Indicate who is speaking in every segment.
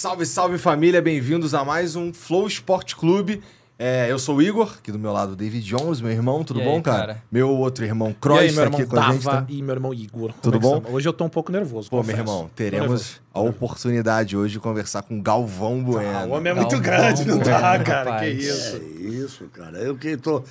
Speaker 1: Salve, salve família, bem-vindos a mais um Flow Sport Clube. É, eu sou o Igor, aqui do meu lado, David Jones, meu irmão, tudo
Speaker 2: E
Speaker 1: bom,
Speaker 2: aí,
Speaker 1: cara?
Speaker 2: cara?
Speaker 1: Meu outro irmão, Cross,
Speaker 3: aí,
Speaker 1: tá
Speaker 3: meu irmão
Speaker 1: aqui com a gente.
Speaker 3: Dava
Speaker 1: Tá?
Speaker 3: e meu irmão Igor.
Speaker 1: Tudo
Speaker 3: é
Speaker 1: bom?
Speaker 3: estamos? Hoje eu tô um pouco nervoso.
Speaker 1: Pô, meu
Speaker 3: confesso.
Speaker 1: irmão,
Speaker 3: Tô
Speaker 1: teremos
Speaker 3: nervoso.
Speaker 1: a oportunidade hoje de conversar com Galvão Bueno.
Speaker 3: Ah, o homem é muito
Speaker 2: Galvão,
Speaker 3: grande, não dá,
Speaker 2: Bueno,
Speaker 3: cara.
Speaker 2: rapaz.
Speaker 3: Que isso.
Speaker 4: É isso, cara. Eu que tô.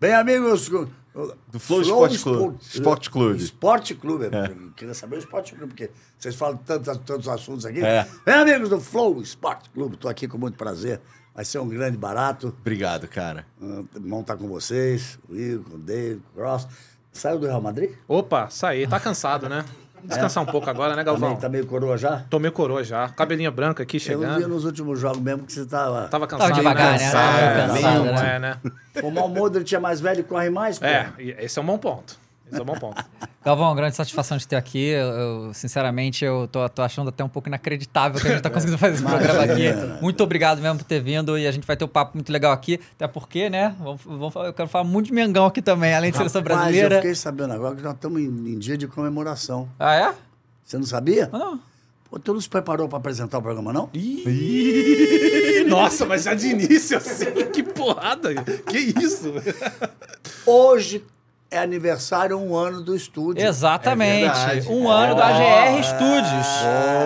Speaker 4: Bem, amigos.
Speaker 1: Do Flow Esporte
Speaker 4: Sport-
Speaker 1: Clube. Esporte Clube.
Speaker 4: Esporte Clube. Eu Queria saber o Esporte Clube, porque vocês falam tantos, tantos assuntos aqui.
Speaker 1: É.
Speaker 4: Bem, amigos do Flow Esporte Clube, tô aqui com muito prazer. Vai ser um grande barato.
Speaker 1: Obrigado, cara.
Speaker 4: Ah, Bom estar com vocês, o Igor, com o David, com o Cross. Saiu do Real Madrid?
Speaker 3: Opa, saí. Tá cansado, né? Descansar um pouco agora, né, Galvão?
Speaker 4: Também, tá meio coroa já?
Speaker 3: Tomei coroa já. Cabelinha branca aqui
Speaker 4: Eu não vi
Speaker 3: chegando.
Speaker 4: nos últimos jogos mesmo que você tava.
Speaker 3: Tava cansado,
Speaker 2: Tava devagar, né?
Speaker 3: Cansado,
Speaker 2: Tava
Speaker 3: é,
Speaker 2: cansado, né?
Speaker 3: é, né?
Speaker 4: O Mal Modric é mais velho e corre mais, pô.
Speaker 3: É, esse é um bom ponto. Esse é um bom ponto.
Speaker 2: Galvão, grande satisfação de ter aqui. Eu, eu, sinceramente, eu tô, tô achando até um pouco inacreditável que a gente tá conseguindo fazer esse programa aqui.
Speaker 4: Imagina.
Speaker 2: Muito obrigado mesmo por ter vindo e a gente vai ter um papo muito legal aqui. Até porque, né? Vamos, vamos falar- eu quero falar muito de Mengão aqui também, além de seleção
Speaker 4: Rapaz,
Speaker 2: brasileira.
Speaker 4: eu fiquei sabendo agora que nós estamos em, em dia de comemoração.
Speaker 2: Ah, é?
Speaker 4: Você não sabia?
Speaker 2: Ah, Não.
Speaker 4: Pô, tu não se preparou para apresentar o programa, não?
Speaker 3: Ih, Nossa, mas já de início assim, que porrada. Que isso?
Speaker 4: Hoje é aniversário um ano do estúdio.
Speaker 2: Exatamente.
Speaker 1: É
Speaker 2: um ano da AGR Studios.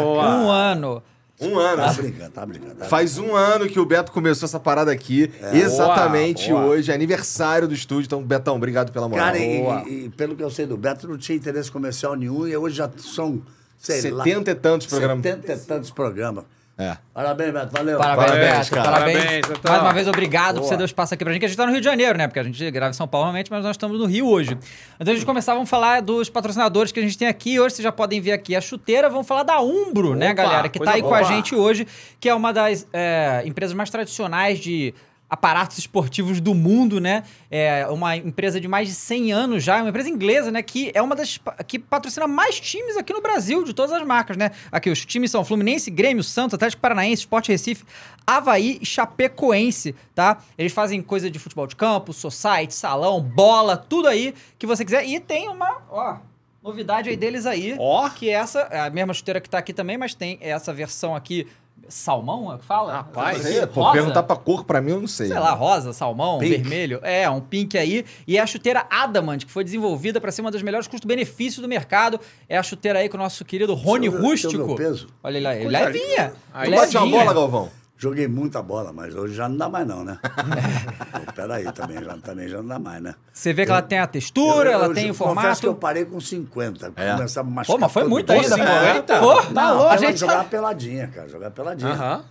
Speaker 3: Boa.
Speaker 2: Um ano.
Speaker 1: Um ano.
Speaker 4: Tá brincando, tá brincando. Tá
Speaker 1: Faz um ano que o Beto começou essa parada aqui. Exatamente
Speaker 3: Boa, boa.
Speaker 1: hoje, aniversário do estúdio. Então, Betão, obrigado pela moral.
Speaker 4: Cara, e, e- pelo que eu sei do Beto, não tinha interesse comercial nenhum e hoje já são, sei lá...
Speaker 1: 70 e tantos programas.
Speaker 4: 70 e tantos programas.
Speaker 1: É.
Speaker 4: Parabéns, Beto, valeu.
Speaker 2: Parabéns,
Speaker 1: Parabéns,
Speaker 2: Beto.
Speaker 1: cara.
Speaker 2: Parabéns.
Speaker 3: Parabéns.
Speaker 2: Mais uma vez, obrigado por
Speaker 4: Boa.
Speaker 2: você dar o espaço aqui pra gente, que a gente tá no Rio de Janeiro, né? Porque a gente grava em São Paulo normalmente, mas nós estamos no Rio hoje. Antes de a gente começar, vamos falar dos patrocinadores que a gente tem aqui. Hoje vocês já podem ver aqui a chuteira. Vamos falar da Umbro, né,
Speaker 3: Opa,
Speaker 2: galera? Que tá aí com
Speaker 3: boa.
Speaker 2: a gente hoje, que é uma das é, empresas mais tradicionais de aparatos esportivos do mundo, né? É uma empresa de mais de 100 anos já, é uma empresa inglesa, né? Que é uma das que patrocina mais times aqui no Brasil, de todas as marcas, né? Aqui os times são Fluminense, Grêmio, Santos, Atlético Paranaense, Sport Recife, Havaí e Chapecoense, tá? Eles fazem coisa de futebol de campo, society, salão, bola, tudo aí que você quiser. E tem uma, ó, novidade aí deles aí,
Speaker 3: Ó.
Speaker 2: que é essa, é a mesma chuteira que tá aqui também, mas tem essa versão aqui salmão, é que fala?
Speaker 3: Rapaz,
Speaker 2: Essa aqui,
Speaker 1: Pô,
Speaker 2: rosa?
Speaker 1: perguntar pra cor pra mim, eu não sei.
Speaker 2: sei lá, rosa, salmão,
Speaker 1: Pink.
Speaker 2: vermelho. É, um pink aí. E é a chuteira Adamant, que foi desenvolvida para ser uma das melhores custo-benefício do mercado. É a chuteira aí com o nosso querido Rony Rústico. Olha ele aí.
Speaker 3: Coisa
Speaker 2: Levinha.
Speaker 3: Aí
Speaker 1: Tu bate uma
Speaker 2: levinha.
Speaker 1: bola, Galvão?
Speaker 4: Joguei muita bola, mas hoje já não dá mais não, né? Pô, Peraí, também já, também já não dá mais, né?
Speaker 2: Você vê que ela tem a textura,
Speaker 4: Eu-
Speaker 2: ela
Speaker 4: eu
Speaker 2: tem o
Speaker 4: Confesso que eu
Speaker 2: formato.
Speaker 4: parei com 50.
Speaker 1: É.
Speaker 4: Começava a machucar
Speaker 2: Pô, mas foi muito ainda, pô.
Speaker 3: 50?
Speaker 2: Pô, tá
Speaker 4: Não,
Speaker 2: louco. A gente
Speaker 4: jogar peladinha, cara. Jogar peladinha.
Speaker 3: Aham.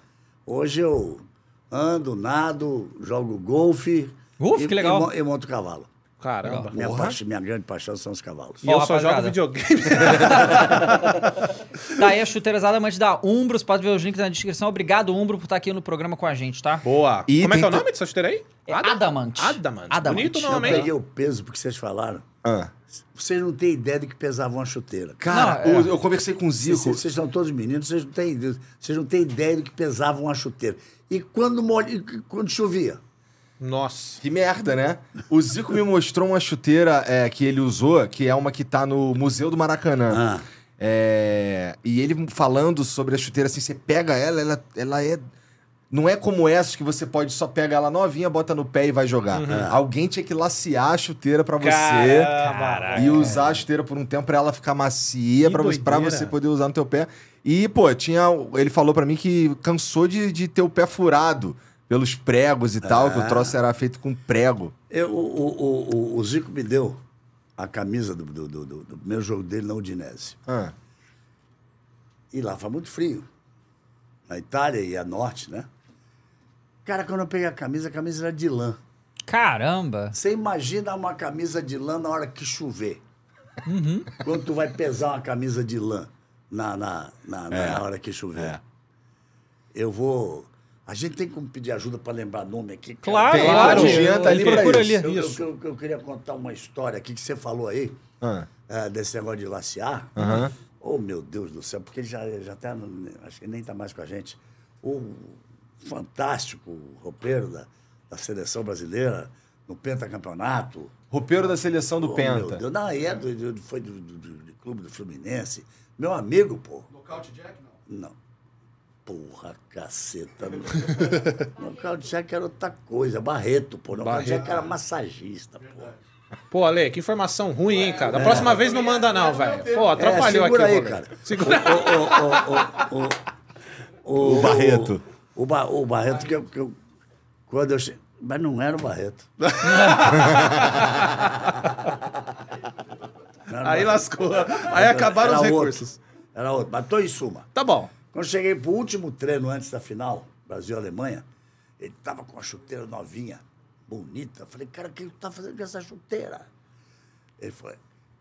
Speaker 4: Hoje eu ando, nado, jogo golfe.
Speaker 2: Golfe? Que legal.
Speaker 4: E, e monto cavalo.
Speaker 3: Caramba.
Speaker 4: Minha,
Speaker 1: Porra.
Speaker 4: paixão- minha grande paixão são os cavalos.
Speaker 3: E eu só jogo
Speaker 2: rapaziada.
Speaker 3: videogame.
Speaker 2: Tá aí a chuteira Adamant da Umbro. Você pode ver os links na descrição. Obrigado, Umbro, por estar aqui no programa com a gente, tá?
Speaker 3: Boa.
Speaker 1: E
Speaker 3: Como é que é o nome dessa chuteira aí?
Speaker 2: É Adamant.
Speaker 3: Adamant.
Speaker 2: Adamant.
Speaker 3: Bonito
Speaker 2: Eu
Speaker 4: Eu
Speaker 3: nome, hein?
Speaker 4: peguei o peso porque vocês falaram.
Speaker 1: Ah.
Speaker 4: Vocês não têm ideia do que pesava uma chuteira.
Speaker 1: Cara,
Speaker 2: Não, é.
Speaker 1: o- eu conversei com o Zico.
Speaker 4: Vocês, vocês são todos meninos, vocês não têm, vocês não têm ideia do que pesava uma chuteira. E quando, molha, e quando chovia?
Speaker 3: Nossa.
Speaker 1: Que merda, né? O Zico me mostrou uma chuteira é, que ele usou, que é uma que tá no Museu do Maracanã.
Speaker 4: Ah.
Speaker 1: É, e ele falando sobre a chuteira, assim, você pega ela, ela, ela é. Não é como essas que você pode só pega ela novinha, bota no pé e vai jogar. Alguém tinha que lacear a chuteira pra você
Speaker 3: Caramba,
Speaker 1: e usar a chuteira por um tempo pra ela ficar macia, pra você, poder usar no teu pé. E, pô, tinha. Ele falou pra mim que cansou de, de ter o pé furado pelos pregos e tal, que o troço era feito com prego.
Speaker 4: Eu, o, o, o, o Zico me deu a camisa do, do, do, do- do primeiro jogo dele na Udinese.
Speaker 1: Ah.
Speaker 4: E lá foi muito frio. Na Itália e a norte, né? Cara, quando eu peguei a camisa, a camisa era de lã.
Speaker 2: Caramba.
Speaker 4: Você imagina uma camisa de lã na hora que chover.
Speaker 2: Uhum.
Speaker 4: Quando tu vai pesar uma camisa de lã na, na, na, na
Speaker 1: É.
Speaker 4: hora que chover.
Speaker 1: É.
Speaker 4: Eu vou. A gente tem como pedir ajuda para lembrar nome aqui.
Speaker 2: Claro,
Speaker 1: Tem,
Speaker 2: claro.
Speaker 1: o Jean tá ali
Speaker 2: Procura
Speaker 1: isso.
Speaker 2: ali.
Speaker 4: Eu, eu- eu- eu queria contar uma história aqui que você falou aí,
Speaker 1: Ah.
Speaker 4: eh, desse negócio de lacear.
Speaker 1: Aham.
Speaker 4: Oh, meu Deus do céu, porque ele já, já tá, acho que nem está mais com a gente. O fantástico roupeiro da, da seleção brasileira no pentacampeonato.
Speaker 1: Roupeiro da seleção do
Speaker 4: Oh, meu
Speaker 1: Penta.
Speaker 4: Deus, não, e é do, do- foi do, do- do- do clube do Fluminense. Meu amigo, pô.
Speaker 5: Nocaute Jack, não.
Speaker 4: Não. Porra, caceta. Não dizer que era outra coisa. Barreto, pô. Não
Speaker 3: Barreto.
Speaker 4: que era massagista, pô.
Speaker 3: Pô, Ale, que informação ruim, hein, cara? Da próxima vez não manda, não, velho. Pô, atrapalhou
Speaker 4: É, segura
Speaker 3: aqui.
Speaker 4: aí,
Speaker 3: o
Speaker 4: cara.
Speaker 3: Segura.
Speaker 4: O, o, o, o,
Speaker 1: O Barreto.
Speaker 4: O, Ba- o Barreto que eu, que eu- Quando eu che... Mas não era o Barreto. Era o
Speaker 3: Aí
Speaker 4: Barreto.
Speaker 3: lascou. Aí acabaram
Speaker 4: Era
Speaker 3: os
Speaker 4: outro.
Speaker 3: recursos.
Speaker 4: Era outro. Mas tô em suma.
Speaker 3: Tá bom.
Speaker 4: Quando cheguei pro último treino antes da final, Brasil-Alemanha, ele tava com uma chuteira novinha, bonita. Eu falei, cara, o que tu tá fazendo com essa chuteira? Ele falou,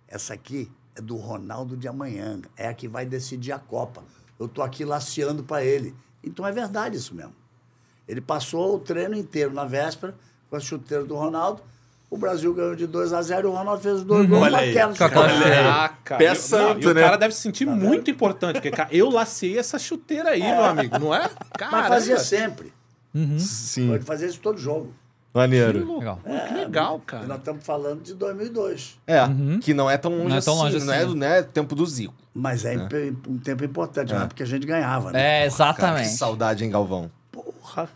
Speaker 4: essa aqui é do Ronaldo de amanhã, é a que vai decidir a Copa. Eu tô aqui laceando para ele. Então é verdade isso mesmo. Ele passou o treino inteiro na véspera com a chuteira do Ronaldo. O Brasil ganhou de 2 a 0 e o Ronaldo fez os dois gols
Speaker 1: Olha aí.
Speaker 4: naquela.
Speaker 3: Caraca.
Speaker 1: Pé santo,
Speaker 3: e o
Speaker 1: né?
Speaker 3: cara deve se sentir muito importante. Porque, cara, eu lacei essa chuteira aí, meu amigo, não é?
Speaker 4: Mas
Speaker 3: Cara,
Speaker 4: fazia sempre.
Speaker 1: Sim.
Speaker 4: Ele fazia isso todo jogo.
Speaker 1: Maneiro.
Speaker 2: Legal.
Speaker 3: Que legal, cara.
Speaker 4: nós estamos falando de 2002.
Speaker 1: É, que não é tão longe
Speaker 2: Não é tão
Speaker 1: assim.
Speaker 2: longe
Speaker 1: não, é,
Speaker 2: assim.
Speaker 1: não é tempo do Zico.
Speaker 4: Mas é, imp- um tempo importante, né? porque a gente ganhava, né?
Speaker 2: É,
Speaker 1: Cara, que
Speaker 2: exatamente.
Speaker 1: saudade, hein, Galvão?
Speaker 4: Porra.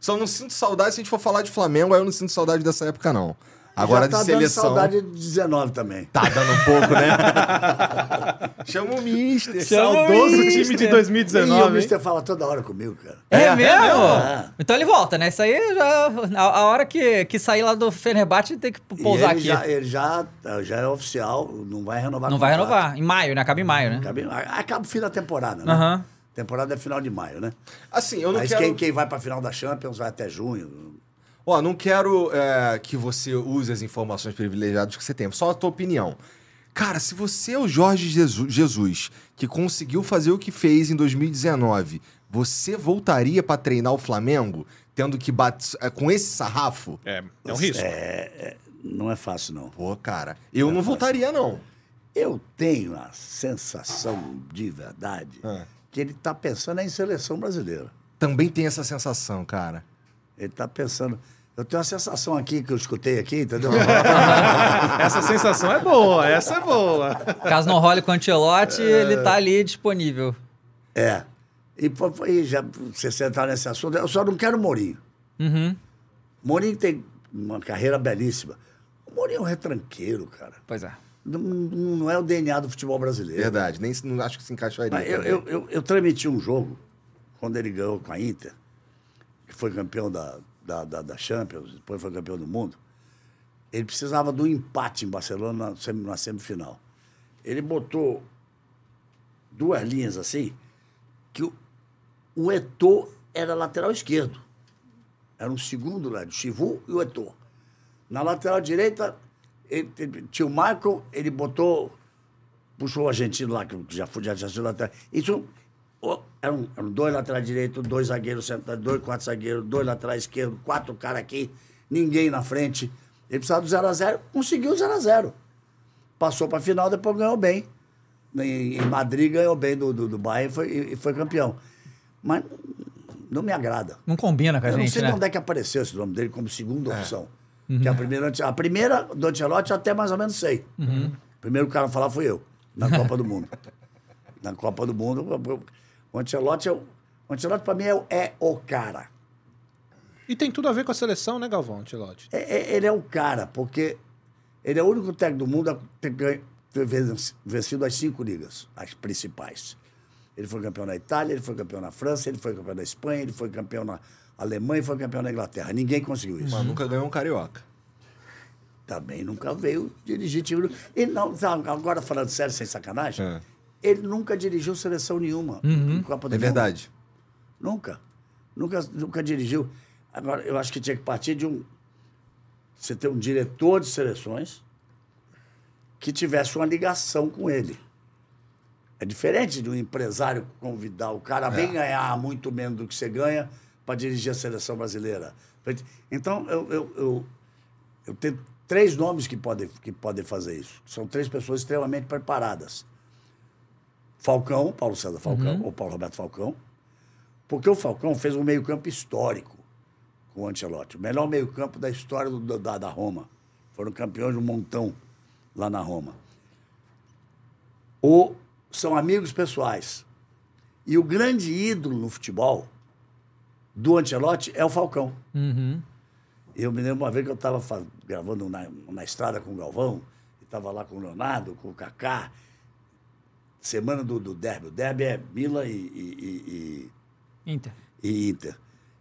Speaker 1: Só não sinto saudade se a gente for falar de Flamengo, aí eu não sinto saudade dessa época, não. Agora
Speaker 4: Já tá
Speaker 1: de seleção.
Speaker 4: dando saudade de 19 também.
Speaker 1: Tá dando um pouco, né? Chama o Mister.
Speaker 2: Chama o
Speaker 3: Saudoso
Speaker 2: Mister.
Speaker 3: time de
Speaker 4: e o
Speaker 3: 2019, hein?
Speaker 4: Mister fala toda hora comigo, cara.
Speaker 2: É,
Speaker 1: É,
Speaker 2: mesmo?
Speaker 4: é.
Speaker 2: Então ele volta, né? Isso aí já. A, a hora que, que sair lá do Fenerbahçe tem que
Speaker 4: E
Speaker 2: pousar
Speaker 4: ele
Speaker 2: aqui.
Speaker 4: Já, ele já, já é oficial, não vai renovar
Speaker 2: Não vai renovar. Em maio, né? Acaba em maio, né?
Speaker 4: Acaba, acaba o fim da temporada, né?
Speaker 2: Aham.
Speaker 4: Temporada é final de maio, né?
Speaker 1: Assim, eu não
Speaker 4: Mas
Speaker 1: quero...
Speaker 4: quem, quem vai pra final da Champions vai até junho.
Speaker 1: Ó, não quero é, que você use as informações privilegiadas que você tem, só a tua opinião. Cara, se você é o Jorge Jesus, que conseguiu fazer o que fez em 2019, você voltaria pra treinar o Flamengo, tendo que bater é, com esse sarrafo?
Speaker 3: É, é um risco.
Speaker 4: Não é fácil, não.
Speaker 1: Pô, cara, eu não voltaria, não.
Speaker 4: Eu tenho a sensação de verdade
Speaker 1: Ah.
Speaker 4: que ele tá pensando em seleção brasileira.
Speaker 1: Também tem essa sensação, cara.
Speaker 4: Ele tá pensando. Eu tenho uma sensação aqui que eu escutei aqui, entendeu?
Speaker 3: Essa sensação é boa, essa é boa.
Speaker 2: Caso não role com o Ancelotti, ele tá ali disponível.
Speaker 4: é. E foi- foi- já você sentar nesse assunto, eu só não quero o Mourinho.
Speaker 2: Uhum.
Speaker 4: Mourinho tem uma carreira belíssima. O Mourinho é um retranqueiro, cara.
Speaker 2: Pois é.
Speaker 4: Não, não é o DNA do futebol brasileiro.
Speaker 1: Verdade, nem não acho que se encaixaria.
Speaker 4: Eu, eu, eu, eu transmiti um jogo, quando ele ganhou com a Inter, que foi campeão da, da, da, da Champions, depois foi campeão do mundo. Ele precisava do empate em Barcelona na, na semifinal. Ele botou duas linhas assim, que o, o Eto'o era lateral esquerdo. Era um segundo lá, o Chivu e o Eto'o. Na lateral direita, ele, ele- tinha o Michael, ele botou puxou o argentino lá, que já já, já foi lateral. Isso eram, eram dois laterais direitos, dois zagueiros centrais, dois quatro zagueiros, dois laterais esquerdos, quatro caras aqui, ninguém na frente. Ele precisava do 0x0, conseguiu o 0x0. Passou para a final, depois ganhou bem. Em, em Madrid ganhou bem do, do, do Bayern e foi, e foi campeão. Mas não me agrada.
Speaker 2: Não combina com a
Speaker 4: Eu não
Speaker 2: gente,
Speaker 4: sei
Speaker 2: né?
Speaker 4: de onde é que apareceu esse nome dele como segunda opção. Que a primeira, a primeira do Ancelotti eu até mais ou menos sei. Primeiro cara a falar fui eu, na Copa do Mundo. Na Copa do Mundo, o Ancelotti, é o- o Ancelotti para mim é, o- é o cara.
Speaker 3: E tem tudo a ver com a seleção, né, Galvão, Antilote?
Speaker 4: É- é- ele é o cara, porque ele é o único técnico do mundo a ter, ganho- ter ven- vencido as cinco ligas, as principais. Ele foi campeão na Itália, ele foi campeão na França, ele foi campeão na Espanha, ele foi campeão na Alemanha e foi campeão na Inglaterra. Ninguém conseguiu isso.
Speaker 1: Mas nunca ganhou um carioca.
Speaker 4: também nunca veio dirigir time. E não, agora falando sério, sem sacanagem,
Speaker 1: É.
Speaker 4: ele nunca dirigiu seleção nenhuma em Copa do
Speaker 1: É
Speaker 4: Mundo.
Speaker 1: verdade.
Speaker 4: Nunca. Nunca, nunca dirigiu. Agora, eu acho que tinha que partir de um. Você ter um diretor de seleções que tivesse uma ligação com ele. É diferente de um empresário convidar o cara, vem ganhar muito menos do que você ganha para dirigir a seleção brasileira. Então, eu, eu, eu, eu tenho três nomes que podem, que podem fazer isso. São três pessoas extremamente preparadas. Falcão, Paulo César Falcão, ou Paulo Roberto Falcão, porque o Falcão fez um meio-campo histórico com o Ancelotti. O melhor meio-campo da história do- da, da Roma. Foram campeões de um montão lá na Roma. Ou são amigos pessoais. E o grande ídolo no futebol do Ancelotti é o Falcão.
Speaker 2: Uhum.
Speaker 4: Eu me lembro uma vez que eu estava gravando na, na estrada com o Galvão, estava lá com o Leonardo, com o Kaká, semana do, do derby. O derby é Mila e, e- e-
Speaker 2: Inter.
Speaker 4: e- Inter.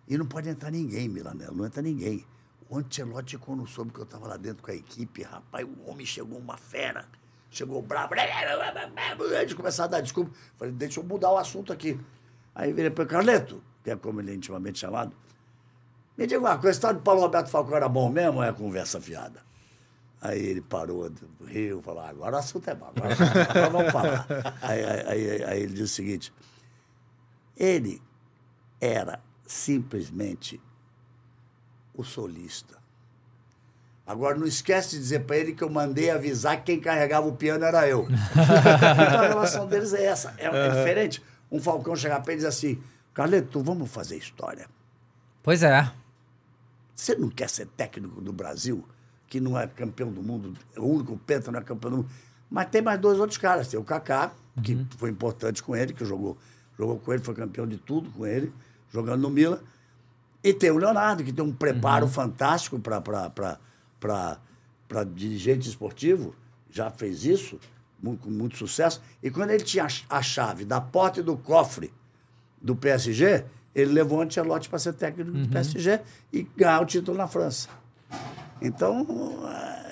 Speaker 4: E não pode entrar ninguém, Milanelo, não entra ninguém. O Ancelotti, quando soube que eu estava lá dentro com a equipe, rapaz, o homem chegou uma fera. Chegou bravo. De começar a dar desculpa, falei, deixa eu mudar o assunto aqui. Aí virei para o Carleto, que é como ele é intimamente chamado. Me diga uma coisa, esse tal de Paulo Roberto Falcão era bom mesmo ou é conversa fiada? Aí ele parou, riu, falou, "Ah, agora o assunto é bom, agora, agora vamos falar. Aí, aí- aí- aí ele disse o seguinte, ele era simplesmente o solista. Agora, não esquece de dizer para ele que eu mandei avisar que quem carregava o piano era eu. então, a relação deles é essa. É, é diferente. Um Falcão chegar para ele e dizer assim, Carleto, vamos fazer história.
Speaker 2: Pois é.
Speaker 4: Você não quer ser técnico do Brasil, que não é campeão do mundo, é o único penta não é campeão do mundo. Mas tem mais dois outros caras. Tem o Kaká, que foi importante com ele, que jogou, jogou com ele, foi campeão de tudo com ele, jogando no Milan. E tem o Leonardo, que tem um preparo fantástico para dirigente esportivo, já fez isso, mu- com muito sucesso. E quando ele tinha a ch- a chave da porta e do cofre do PSG, ele levou o Ancelotti para ser técnico do PSG e ganhar o título na França. Então,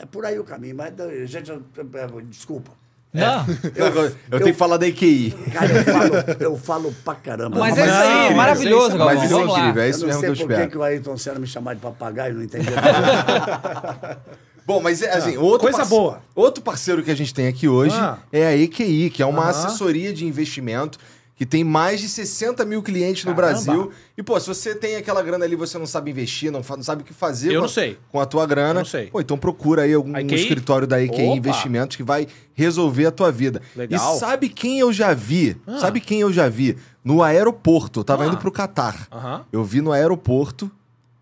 Speaker 4: é por aí o caminho. Mas, gente, eu- eu- desculpa.
Speaker 2: Não.
Speaker 1: Eu, eu tenho que falar da EQI.
Speaker 4: Cara, eu falo, eu falo pra caramba.
Speaker 2: Mas
Speaker 1: Mas
Speaker 2: é isso
Speaker 1: é
Speaker 2: aí,
Speaker 1: incrível,
Speaker 2: maravilhoso,
Speaker 1: é-
Speaker 2: Galvão.
Speaker 1: mas isso é incrível, é
Speaker 4: eu
Speaker 1: isso
Speaker 4: não
Speaker 1: mesmo que
Speaker 4: sei
Speaker 1: eu
Speaker 4: por que
Speaker 1: espero.
Speaker 4: que o Ayrton Senna me chamar de papagaio, não entendi nada.
Speaker 1: Bom, mas é, assim, outro
Speaker 3: coisa
Speaker 1: parce-
Speaker 3: boa.
Speaker 1: Outro parceiro que a gente tem aqui hoje
Speaker 3: Ah.
Speaker 1: é a EQI, que é uma
Speaker 3: Aham.
Speaker 1: assessoria de investimento que tem mais de 60 mil clientes no
Speaker 3: Caramba.
Speaker 1: Brasil. E, pô, se você tem aquela grana ali, você não sabe investir, não, não sabe o que fazer
Speaker 3: Eu
Speaker 1: com,
Speaker 3: não
Speaker 1: a,
Speaker 3: sei.
Speaker 1: com a tua grana.
Speaker 3: Eu não sei.
Speaker 1: Pô, então procura aí algum escritório da EQI
Speaker 3: Opa.
Speaker 1: Investimentos que vai resolver a tua vida.
Speaker 3: Legal.
Speaker 1: E sabe quem eu já vi?
Speaker 3: Ah.
Speaker 1: Sabe quem eu já vi? No aeroporto. Eu tava
Speaker 3: Ah.
Speaker 1: indo pro Catar. Eu vi no aeroporto,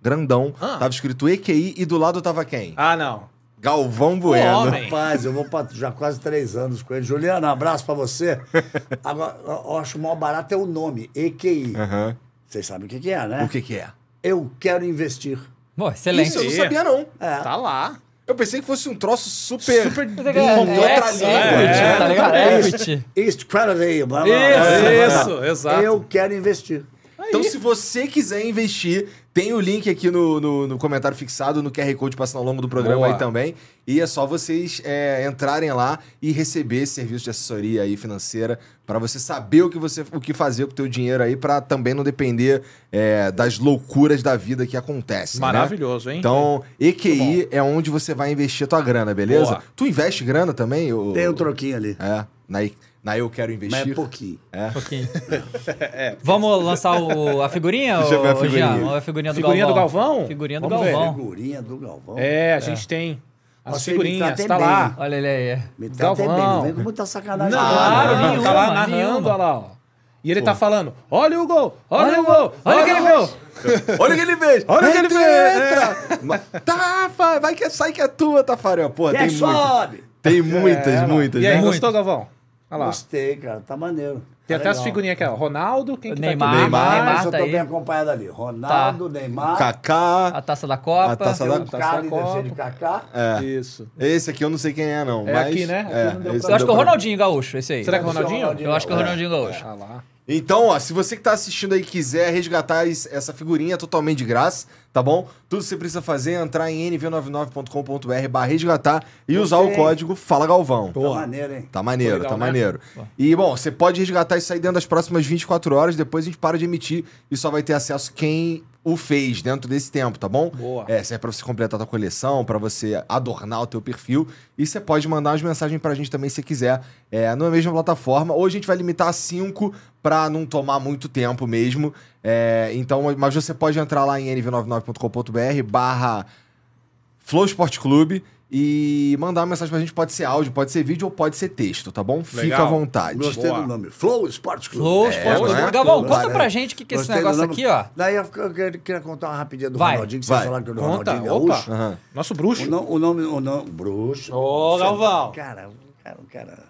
Speaker 1: grandão,
Speaker 3: Ah.
Speaker 1: tava escrito EQI e do lado tava quem?
Speaker 3: Ah, não.
Speaker 1: Galvão Bueno.
Speaker 4: Rapaz, eu vou pra, já quase três anos com ele. Juliano, um abraço pra você. Agora, eu acho o maior barato é o nome, EQI.
Speaker 1: Aham.
Speaker 4: Vocês sabem o que, que é, né?
Speaker 1: O que que é?
Speaker 4: Eu quero investir.
Speaker 2: Pô, excelente.
Speaker 1: Isso eu não sabia, não.
Speaker 4: É.
Speaker 3: Tá lá.
Speaker 1: Eu pensei que fosse um troço super...
Speaker 3: Super
Speaker 2: é,
Speaker 1: Com
Speaker 2: é,
Speaker 1: outra
Speaker 2: é,
Speaker 1: língua,
Speaker 2: é, ligado? Equity.
Speaker 4: East Credit, blá, blá, blá,
Speaker 3: Isso,
Speaker 4: blá.
Speaker 3: exato.
Speaker 4: Eu quero investir.
Speaker 1: Então, se você quiser investir, tem o link aqui no, no, no comentário fixado, no QR Code passando ao longo do programa
Speaker 3: Boa.
Speaker 1: aí também. E é só vocês é, entrarem lá e receber esse serviço de assessoria aí financeira para você saber o que, você, o que fazer com o teu dinheiro aí para também não depender é, das loucuras da vida que acontecem. né?
Speaker 3: Maravilhoso, hein?
Speaker 1: Então, EQI é onde você vai investir a tua grana, beleza?
Speaker 3: Boa.
Speaker 1: Tu investe grana também? ô-
Speaker 4: Tem um troquinho ali.
Speaker 1: É, na, na Eu Quero
Speaker 4: Mas
Speaker 1: Investir.
Speaker 4: é pouquinho.
Speaker 1: É.
Speaker 2: Um pouquinho. Vamos lançar o- a figurinha?
Speaker 1: Deixa eu ver a
Speaker 2: ô,
Speaker 1: figurinha.
Speaker 2: Ver a figurinha do
Speaker 3: Figurinha do
Speaker 2: Galvão.
Speaker 3: Galvão?
Speaker 2: Figurinha do
Speaker 3: Vamos ver.
Speaker 2: Galvão.
Speaker 4: Figurinha do Galvão.
Speaker 3: É, a gente tem as
Speaker 4: Você
Speaker 3: figurinhas, tá
Speaker 4: bem.
Speaker 3: lá.
Speaker 2: Olha ele aí.
Speaker 4: Me trata
Speaker 3: Galvão.
Speaker 4: bem, não vem com muita sacanagem.
Speaker 3: Não,
Speaker 2: Claro,
Speaker 3: não,
Speaker 2: nenhuma,
Speaker 3: tá lá narrando,
Speaker 2: nenhuma.
Speaker 3: olha lá, ó. E ele tá falando, olha o gol, olha,
Speaker 2: Olha
Speaker 3: o gol, olha aquele gol.
Speaker 1: Olha o que ele fez!
Speaker 3: Olha o que ele fez,
Speaker 1: Entra! Ma- Tafa! Vai que sai que é tua, Tafarel. Pô, tem muito.
Speaker 4: sobe?
Speaker 1: Tem muitas,
Speaker 3: É,
Speaker 1: muitas.
Speaker 3: E aí,
Speaker 1: né?
Speaker 3: gostou, Galvão? Olha lá.
Speaker 4: Gostei, cara. Tá maneiro.
Speaker 3: Tem
Speaker 4: Tá
Speaker 3: até as figurinhas aqui, ó. Ronaldo, quem que
Speaker 2: Neymar,
Speaker 3: tá aqui?
Speaker 1: Neymar.
Speaker 2: Neymar
Speaker 4: eu
Speaker 2: tá
Speaker 4: tô
Speaker 2: aí.
Speaker 4: bem acompanhado ali. Ronaldo, Neymar.
Speaker 1: Kaká.
Speaker 2: A taça da Copa.
Speaker 1: A taça da-
Speaker 4: um
Speaker 3: Taça da Copa.
Speaker 4: de Kaká.
Speaker 1: É.
Speaker 3: Isso.
Speaker 1: Esse aqui eu não sei quem é, não.
Speaker 3: É
Speaker 1: mas-
Speaker 3: aqui, né? Aqui
Speaker 1: É,
Speaker 2: Eu acho que é o Ronaldinho Gaúcho, esse aí.
Speaker 3: Será que é o
Speaker 4: o
Speaker 3: Ronaldinho?
Speaker 4: Ronaldinho.
Speaker 2: Eu acho que é o Ronaldinho Gaúcho.
Speaker 3: Ah lá.
Speaker 1: Então, ó, se você que tá assistindo aí quiser resgatar es- essa figurinha totalmente de graça, tá bom? Tudo que você precisa fazer é entrar em nv99.com.br barra resgatar e usar o
Speaker 4: Gostei.
Speaker 1: código Fala Galvão.
Speaker 4: Tá maneiro, hein?
Speaker 1: Tá maneiro,
Speaker 3: Legal,
Speaker 1: tá
Speaker 3: né?
Speaker 1: maneiro. E, bom, você pode resgatar isso aí dentro das próximas 24 horas, depois a gente para de emitir e só vai ter acesso quem o fez dentro desse tempo, tá bom?
Speaker 3: Boa.
Speaker 1: É, serve pra você completar a tua coleção, pra você adornar o teu perfil. E você pode mandar umas mensagens pra gente também se quiser, é, na mesma plataforma. Hoje a gente vai limitar a 5 pra não tomar muito tempo mesmo. É, então, mas você pode entrar lá em nv99.com.br barra Flow Sport Clube e mandar uma mensagem pra gente. Pode ser áudio, pode ser vídeo ou pode ser texto, tá bom? Fica
Speaker 3: Legal.
Speaker 1: à vontade.
Speaker 4: Gostei
Speaker 3: Boa.
Speaker 4: do nome. Flow Esporte Clube.
Speaker 2: Flow,
Speaker 1: É,
Speaker 2: Esporte
Speaker 1: não é?
Speaker 2: Clube. Galvão,
Speaker 4: Claro,
Speaker 2: conta
Speaker 4: é.
Speaker 2: pra gente o que, que é esse negócio
Speaker 4: nome.
Speaker 2: aqui, ó.
Speaker 4: Daí eu, eu queria, contar uma rapidinha do
Speaker 2: Vai.
Speaker 4: Ronaldinho, que
Speaker 1: Vai.
Speaker 4: vocês falaram que o
Speaker 3: Conta,
Speaker 4: Ronaldinho é gaúcho.
Speaker 1: Aham.
Speaker 3: Nosso
Speaker 4: O,
Speaker 3: bruxo.
Speaker 4: no- o nome, o nome, bruxo.
Speaker 3: Ô, Galvão.
Speaker 4: Cara, o cara, o cara.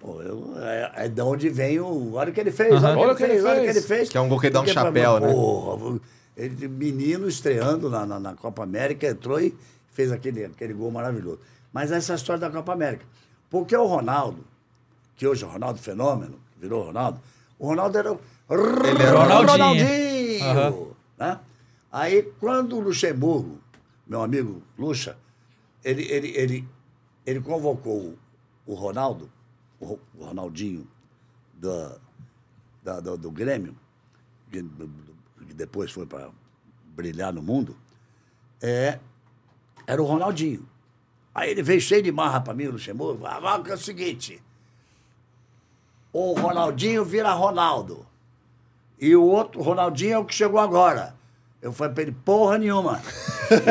Speaker 4: Pô, eu, é, é de onde vem o. Olha o que ele fez, olha,
Speaker 3: Olha
Speaker 4: o que ele fez, olha o que ele fez.
Speaker 1: Que é um gol que ele dá um chapéu, né?
Speaker 4: Porra, ele, menino estreando na, na, na Copa América, entrou e fez aquele, aquele gol maravilhoso. Mas essa é a história da Copa América. Porque o Ronaldo, que hoje é o Ronaldo Fenômeno, virou Ronaldo, o Ronaldo era o
Speaker 1: Ele era o
Speaker 2: Ronaldinho.
Speaker 4: Ronaldinho. Né? Aí, quando o Luxemburgo, meu amigo Luxa, ele, ele, ele, ele convocou o Ronaldo, o Ro- o Ronaldinho da, da- do, do Grêmio, do- do- que depois foi para brilhar no mundo, é, era o Ronaldinho. Aí ele veio cheio de marra para mim, o Luxemburgo, agora que é o seguinte, o Ronaldinho vira Ronaldo. E o outro, o Ronaldinho é o que chegou agora. Eu falei pra ele, porra nenhuma.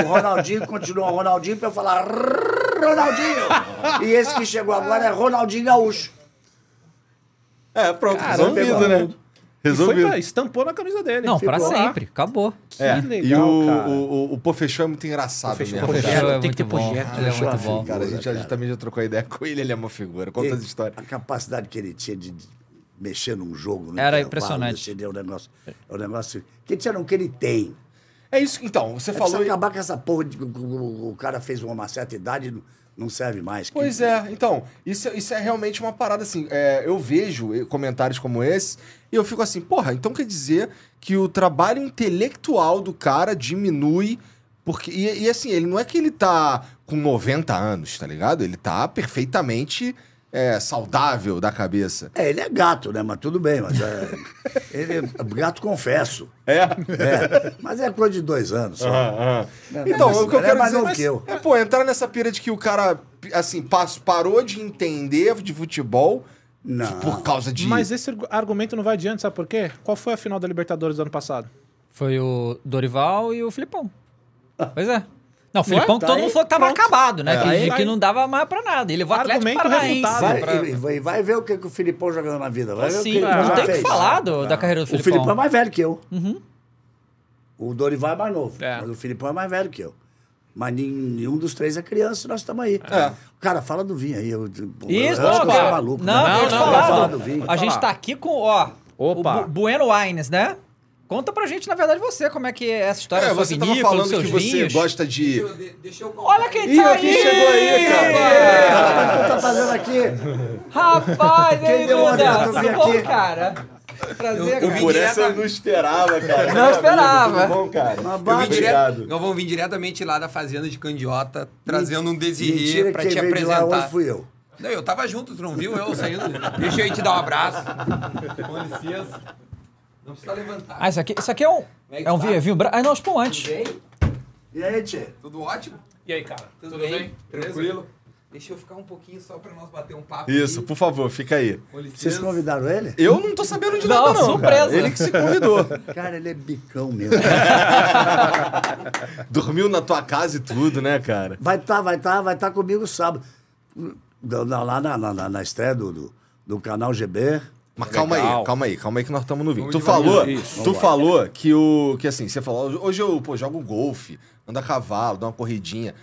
Speaker 4: O Ronaldinho continua Ronaldinho pra eu falar Ronaldinho. E esse que chegou agora é Ronaldinho Gaúcho.
Speaker 1: É, pronto,
Speaker 3: Caramba,
Speaker 1: resolvido, né?
Speaker 3: E foi
Speaker 1: Resolvido.
Speaker 3: pra, estampou na camisa dele.
Speaker 2: Não,
Speaker 3: lá.
Speaker 2: sempre. Acabou.
Speaker 1: É,
Speaker 3: Que
Speaker 1: e
Speaker 3: legal,
Speaker 1: o,
Speaker 3: cara.
Speaker 1: o, o, o Pô Fechou é muito engraçado.
Speaker 3: Pô
Speaker 1: cara.
Speaker 3: Fechou.
Speaker 2: é
Speaker 3: tem que ter
Speaker 2: muito bom.
Speaker 3: projeto,
Speaker 2: Ele é
Speaker 4: Fechou
Speaker 2: muito
Speaker 4: a
Speaker 2: bom.
Speaker 4: figura.
Speaker 1: Cara, a gente, a gente
Speaker 4: cara.
Speaker 1: também já trocou ideia com ele, ele é uma figura. Conta as
Speaker 4: E
Speaker 1: histórias.
Speaker 4: A capacidade que ele tinha de, mexer num jogo. no
Speaker 2: Era
Speaker 4: intervalo,
Speaker 2: impressionante.
Speaker 4: assim, É um negócio. É um negócio. Que tinha não que ele tem.
Speaker 1: É isso, então, você
Speaker 4: É
Speaker 1: falou...
Speaker 4: Precisa acabar com essa porra de que o, o- o cara fez uma certa idade e não, serve mais. Que-
Speaker 1: Pois é, então, isso, isso é realmente uma parada assim. é, eu vejo eh, comentários como esse e eu fico assim, porra, então quer dizer que o trabalho intelectual do cara diminui. Porque, e, e assim, ele não é que ele tá com 90 anos, tá ligado? Ele tá perfeitamente é, saudável da cabeça.
Speaker 4: É, ele é gato, né? Mas tudo bem, mas é. ele é gato confesso.
Speaker 1: É?
Speaker 4: É, mas é coisa de dois anos só. Não,
Speaker 1: Então,
Speaker 4: mas
Speaker 1: o que eu
Speaker 4: é
Speaker 1: quero
Speaker 4: mais
Speaker 1: dizer
Speaker 4: novo que eu.
Speaker 1: é, pô, entrar nessa pira de que o cara, assim, parou de entender de futebol
Speaker 4: Não.
Speaker 1: por causa de...
Speaker 3: Mas esse argu- argumento não vai adiante, sabe por quê? Qual foi a final da Libertadores do ano passado?
Speaker 2: Foi o Dorival e o Filipão. Pois é. Não, o Filipão
Speaker 4: Tá
Speaker 2: todo
Speaker 4: aí,
Speaker 2: mundo falou que tava
Speaker 3: pronto.
Speaker 2: acabado, né?
Speaker 1: É.
Speaker 2: que,
Speaker 3: Aí-
Speaker 2: que não dava mais pra nada. Ele levou o Atlético Paranaense.
Speaker 4: Vai,
Speaker 2: pra-
Speaker 4: e- vai, vai ver o que, que o Filipão já ganhou na vida. Vai ver o que
Speaker 2: Sim, não
Speaker 4: já
Speaker 2: tem o que falar do- da carreira do
Speaker 4: O
Speaker 2: Filipão.
Speaker 4: Filipão é mais velho que eu. O Dorival é mais novo.
Speaker 3: É.
Speaker 4: Mas o Filipão é mais velho que eu. Mas nen- nenhum dos três é criança e nós estamos aí.
Speaker 1: É.
Speaker 4: Cara, fala do vinho aí. Eu, eu,
Speaker 2: Isso,
Speaker 4: eu acho que
Speaker 2: pô,
Speaker 4: você é maluco.
Speaker 2: Não,
Speaker 4: né?
Speaker 2: não,
Speaker 3: Não,
Speaker 2: não,
Speaker 3: não,
Speaker 2: falar,
Speaker 4: falar
Speaker 2: do-
Speaker 4: do vinho.
Speaker 2: A gente
Speaker 3: falar.
Speaker 2: tá aqui com, ó,
Speaker 3: Opa.
Speaker 2: o Bu- Bueno Wines, né? Conta pra gente, na verdade, você, como é que é essa história
Speaker 1: É, você tava falando que você
Speaker 2: vinhos.
Speaker 1: gosta de...
Speaker 5: Deixa eu.
Speaker 2: Olha quem
Speaker 1: Ih,
Speaker 2: tá
Speaker 1: quem
Speaker 2: aí!
Speaker 1: chegou aí, cara?
Speaker 4: O que tu tá fazendo aqui?
Speaker 2: Rapaz, aí,
Speaker 4: Quem uma
Speaker 2: Duda? Tudo bom, cara? Prazer,
Speaker 5: Eu- eu
Speaker 1: Por essa eu não esperava, cara.
Speaker 2: Não esperava.
Speaker 1: Tudo bom, cara?
Speaker 4: Uma
Speaker 5: Eu vim, direto, Galvão, vim diretamente lá da fazenda de Candiota, trazendo um Desirê pra
Speaker 4: que
Speaker 5: te
Speaker 4: lá
Speaker 5: apresentar.
Speaker 4: hoje fui eu.
Speaker 5: Não, eu tava junto, tu não viu eu saindo? Deixa eu te dar um abraço. Com licença. Não precisa levantar.
Speaker 2: Ah, isso aqui, isso aqui é um,
Speaker 5: é
Speaker 2: é um
Speaker 5: tá?
Speaker 2: vinho, é vinho branco. Ah, não, espumante.
Speaker 5: Tudo bem?
Speaker 4: E aí, Tchê?
Speaker 5: Tudo ótimo?
Speaker 3: E aí, cara?
Speaker 5: Tudo, bem? Tranquilo? Deixa eu ficar um pouquinho só pra nós bater um papo.
Speaker 1: Isso,
Speaker 5: aqui.
Speaker 1: por favor, fica aí.
Speaker 4: Vocês convidaram ele?
Speaker 1: Eu não tô sabendo de
Speaker 2: Não,
Speaker 1: nada, não.
Speaker 2: surpresa.
Speaker 1: Cara. Ele que se convidou.
Speaker 4: Cara, ele é bicão mesmo.
Speaker 1: Dormiu na tua casa e tudo, né, cara?
Speaker 4: Vai estar, vai estar, vai estar comigo sábado. Lá na, na, na- na estreia do, do, do canal GB.
Speaker 1: Mas calma
Speaker 3: Legal.
Speaker 1: aí, calma aí, calma aí que nós estamos no vinho. Tu falou,
Speaker 3: Isso.
Speaker 1: tu falou que o que assim, você falou, hoje eu, pô, jogo golfe, ando a cavalo, dou uma corridinha.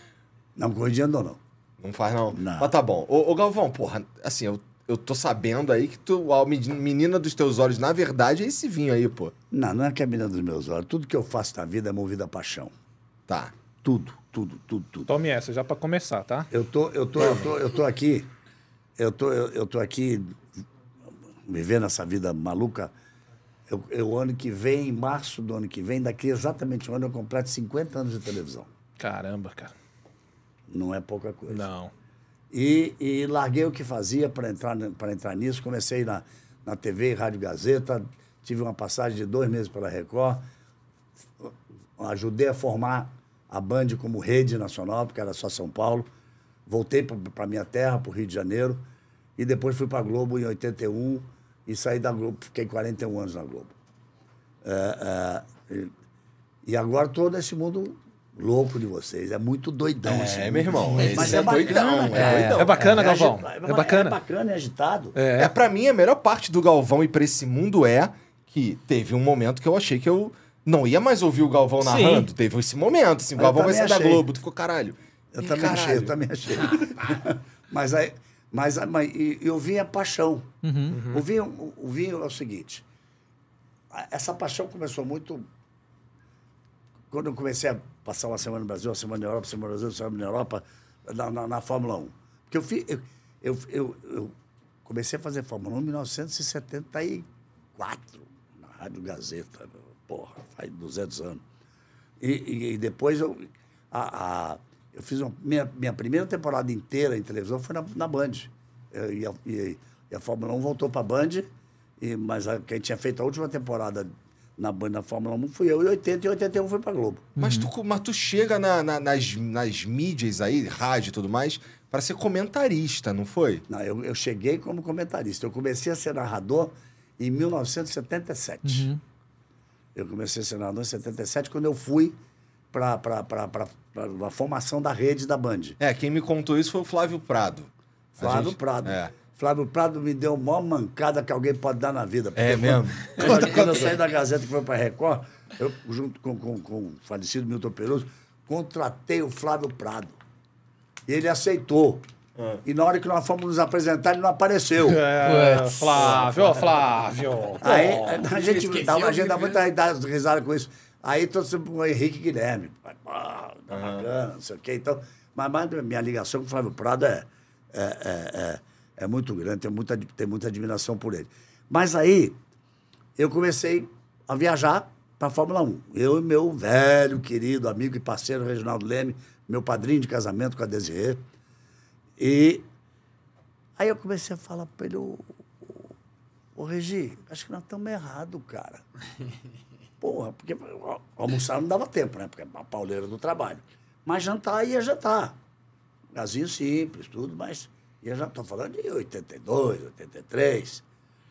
Speaker 4: Não, corridinha não, não.
Speaker 1: Não faz não.
Speaker 4: Não.
Speaker 1: Mas tá bom. Ô, ô, Galvão, porra, assim, eu, eu tô sabendo aí que tu, a meni- menina dos teus olhos, na verdade, é esse vinho aí, pô.
Speaker 4: Não, não é que é a menina dos meus olhos. Tudo que eu faço na vida é movido a paixão.
Speaker 1: Tá.
Speaker 4: Tudo, tudo, tudo, tudo.
Speaker 3: Tome essa, já pra começar, tá?
Speaker 4: Eu tô, eu tô, eu tô, eu tô aqui. Eu tô, eu, eu tô aqui vivendo essa vida maluca. Eu, eu, ano que vem, em março do ano que vem, daqui exatamente um ano, eu completo 50 anos de televisão.
Speaker 3: Caramba, cara.
Speaker 4: Não é pouca coisa.
Speaker 3: Não.
Speaker 4: E, e larguei o que fazia para entrar, entrar nisso. Comecei na, na TV, Rádio Gazeta, tive uma passagem de dois meses pela Record, ajudei a formar a Band como rede nacional, porque era só São Paulo. Voltei para minha terra, para o Rio de Janeiro, e depois fui para a Globo em 81 e saí da Globo, fiquei 41 anos na Globo. É, é, e, e agora todo esse mundo louco de vocês. É muito doidão
Speaker 1: É,
Speaker 4: mundo.
Speaker 1: meu irmão,
Speaker 4: Mas
Speaker 1: esse
Speaker 4: é,
Speaker 1: é doidão,
Speaker 4: bacana,
Speaker 1: é doidão.
Speaker 3: É bacana, Galvão.
Speaker 4: agi-
Speaker 3: É bacana.
Speaker 4: É bacana, é agitado.
Speaker 1: É, pra mim, a melhor parte do Galvão e pra esse mundo é que teve um momento que eu achei que eu não ia mais ouvir o Galvão
Speaker 2: Sim.
Speaker 1: narrando. Teve esse momento, assim, o Galvão vai sair da
Speaker 4: achei.
Speaker 1: Globo. Tu ficou, caralho.
Speaker 4: Eu
Speaker 1: Ih,
Speaker 4: também achei, eu
Speaker 1: caralho.
Speaker 4: também achei. mas, aí, Mas, a- mas eu vinha paixão.
Speaker 2: Uhum.
Speaker 4: O, vinho, o, vinho é o seguinte: a- essa paixão começou muito. Quando eu comecei a passar uma semana no Brasil, uma semana na Europa, uma semana no Brasil, uma semana na Europa, na, na, na Fórmula 1. Porque eu, fi- eu, eu, eu, eu comecei a fazer Fórmula 1 em 1974, na Rádio Gazeta. Porra, faz 200 anos. E, e- e depois eu, a, a- eu fiz uma, minha, minha primeira temporada inteira em televisão foi na, na Band. Eu- E a, e, e a Fórmula 1 voltou para a Band, e, mas a, quem tinha feito a última temporada na Band na Fórmula 1 fui eu, e 80 e 81 foi para Globo.
Speaker 1: Mas, tu, mas tu chega na- na- nas, nas mídias aí, rádio e tudo mais, pra ser comentarista, não foi?
Speaker 4: Não, eu, eu cheguei como comentarista. Eu comecei a ser narrador em 1977. Eu comecei a ser narrador em 77, quando eu fui para a formação da rede da Band.
Speaker 1: É, quem me contou isso foi o Flávio Prado.
Speaker 4: Flávio
Speaker 1: gente-
Speaker 4: Prado.
Speaker 1: É.
Speaker 4: Flávio Prado me deu a maior mancada que alguém pode dar na vida.
Speaker 1: É mesmo?
Speaker 4: Quando, quando eu saí da Gazeta que foi para Record, eu, junto com, com, com o falecido Milton Peroso, contratei o Flávio Prado. E ele aceitou.
Speaker 1: Ah.
Speaker 4: E na hora que nós fomos nos apresentar, ele não apareceu.
Speaker 3: É. Flávio, Flávio.
Speaker 4: Aí a gente dá, a gente dá muita risada com isso. Aí trouxe o Henrique Guilherme. Ah, tá bacana, não sei o quê. Então, mas, mas minha ligação com o Flávio Prado é, é, é, é, é muito grande, tenho muita, tenho muita admiração por ele. Mas aí eu comecei a viajar para a Fórmula 1. Eu e meu velho, querido amigo e parceiro Reginaldo Leme, meu padrinho de casamento com a Desirê. E aí eu comecei a falar para ele, ô, ô, ô Regi, acho que nós estamos errados, cara. Porra, porque almoçar não dava tempo, né? Porque é a pauleira do trabalho. Mas jantar ia jantar. Casinho simples, tudo, mas ia jantar. Estou falando de 82, 83.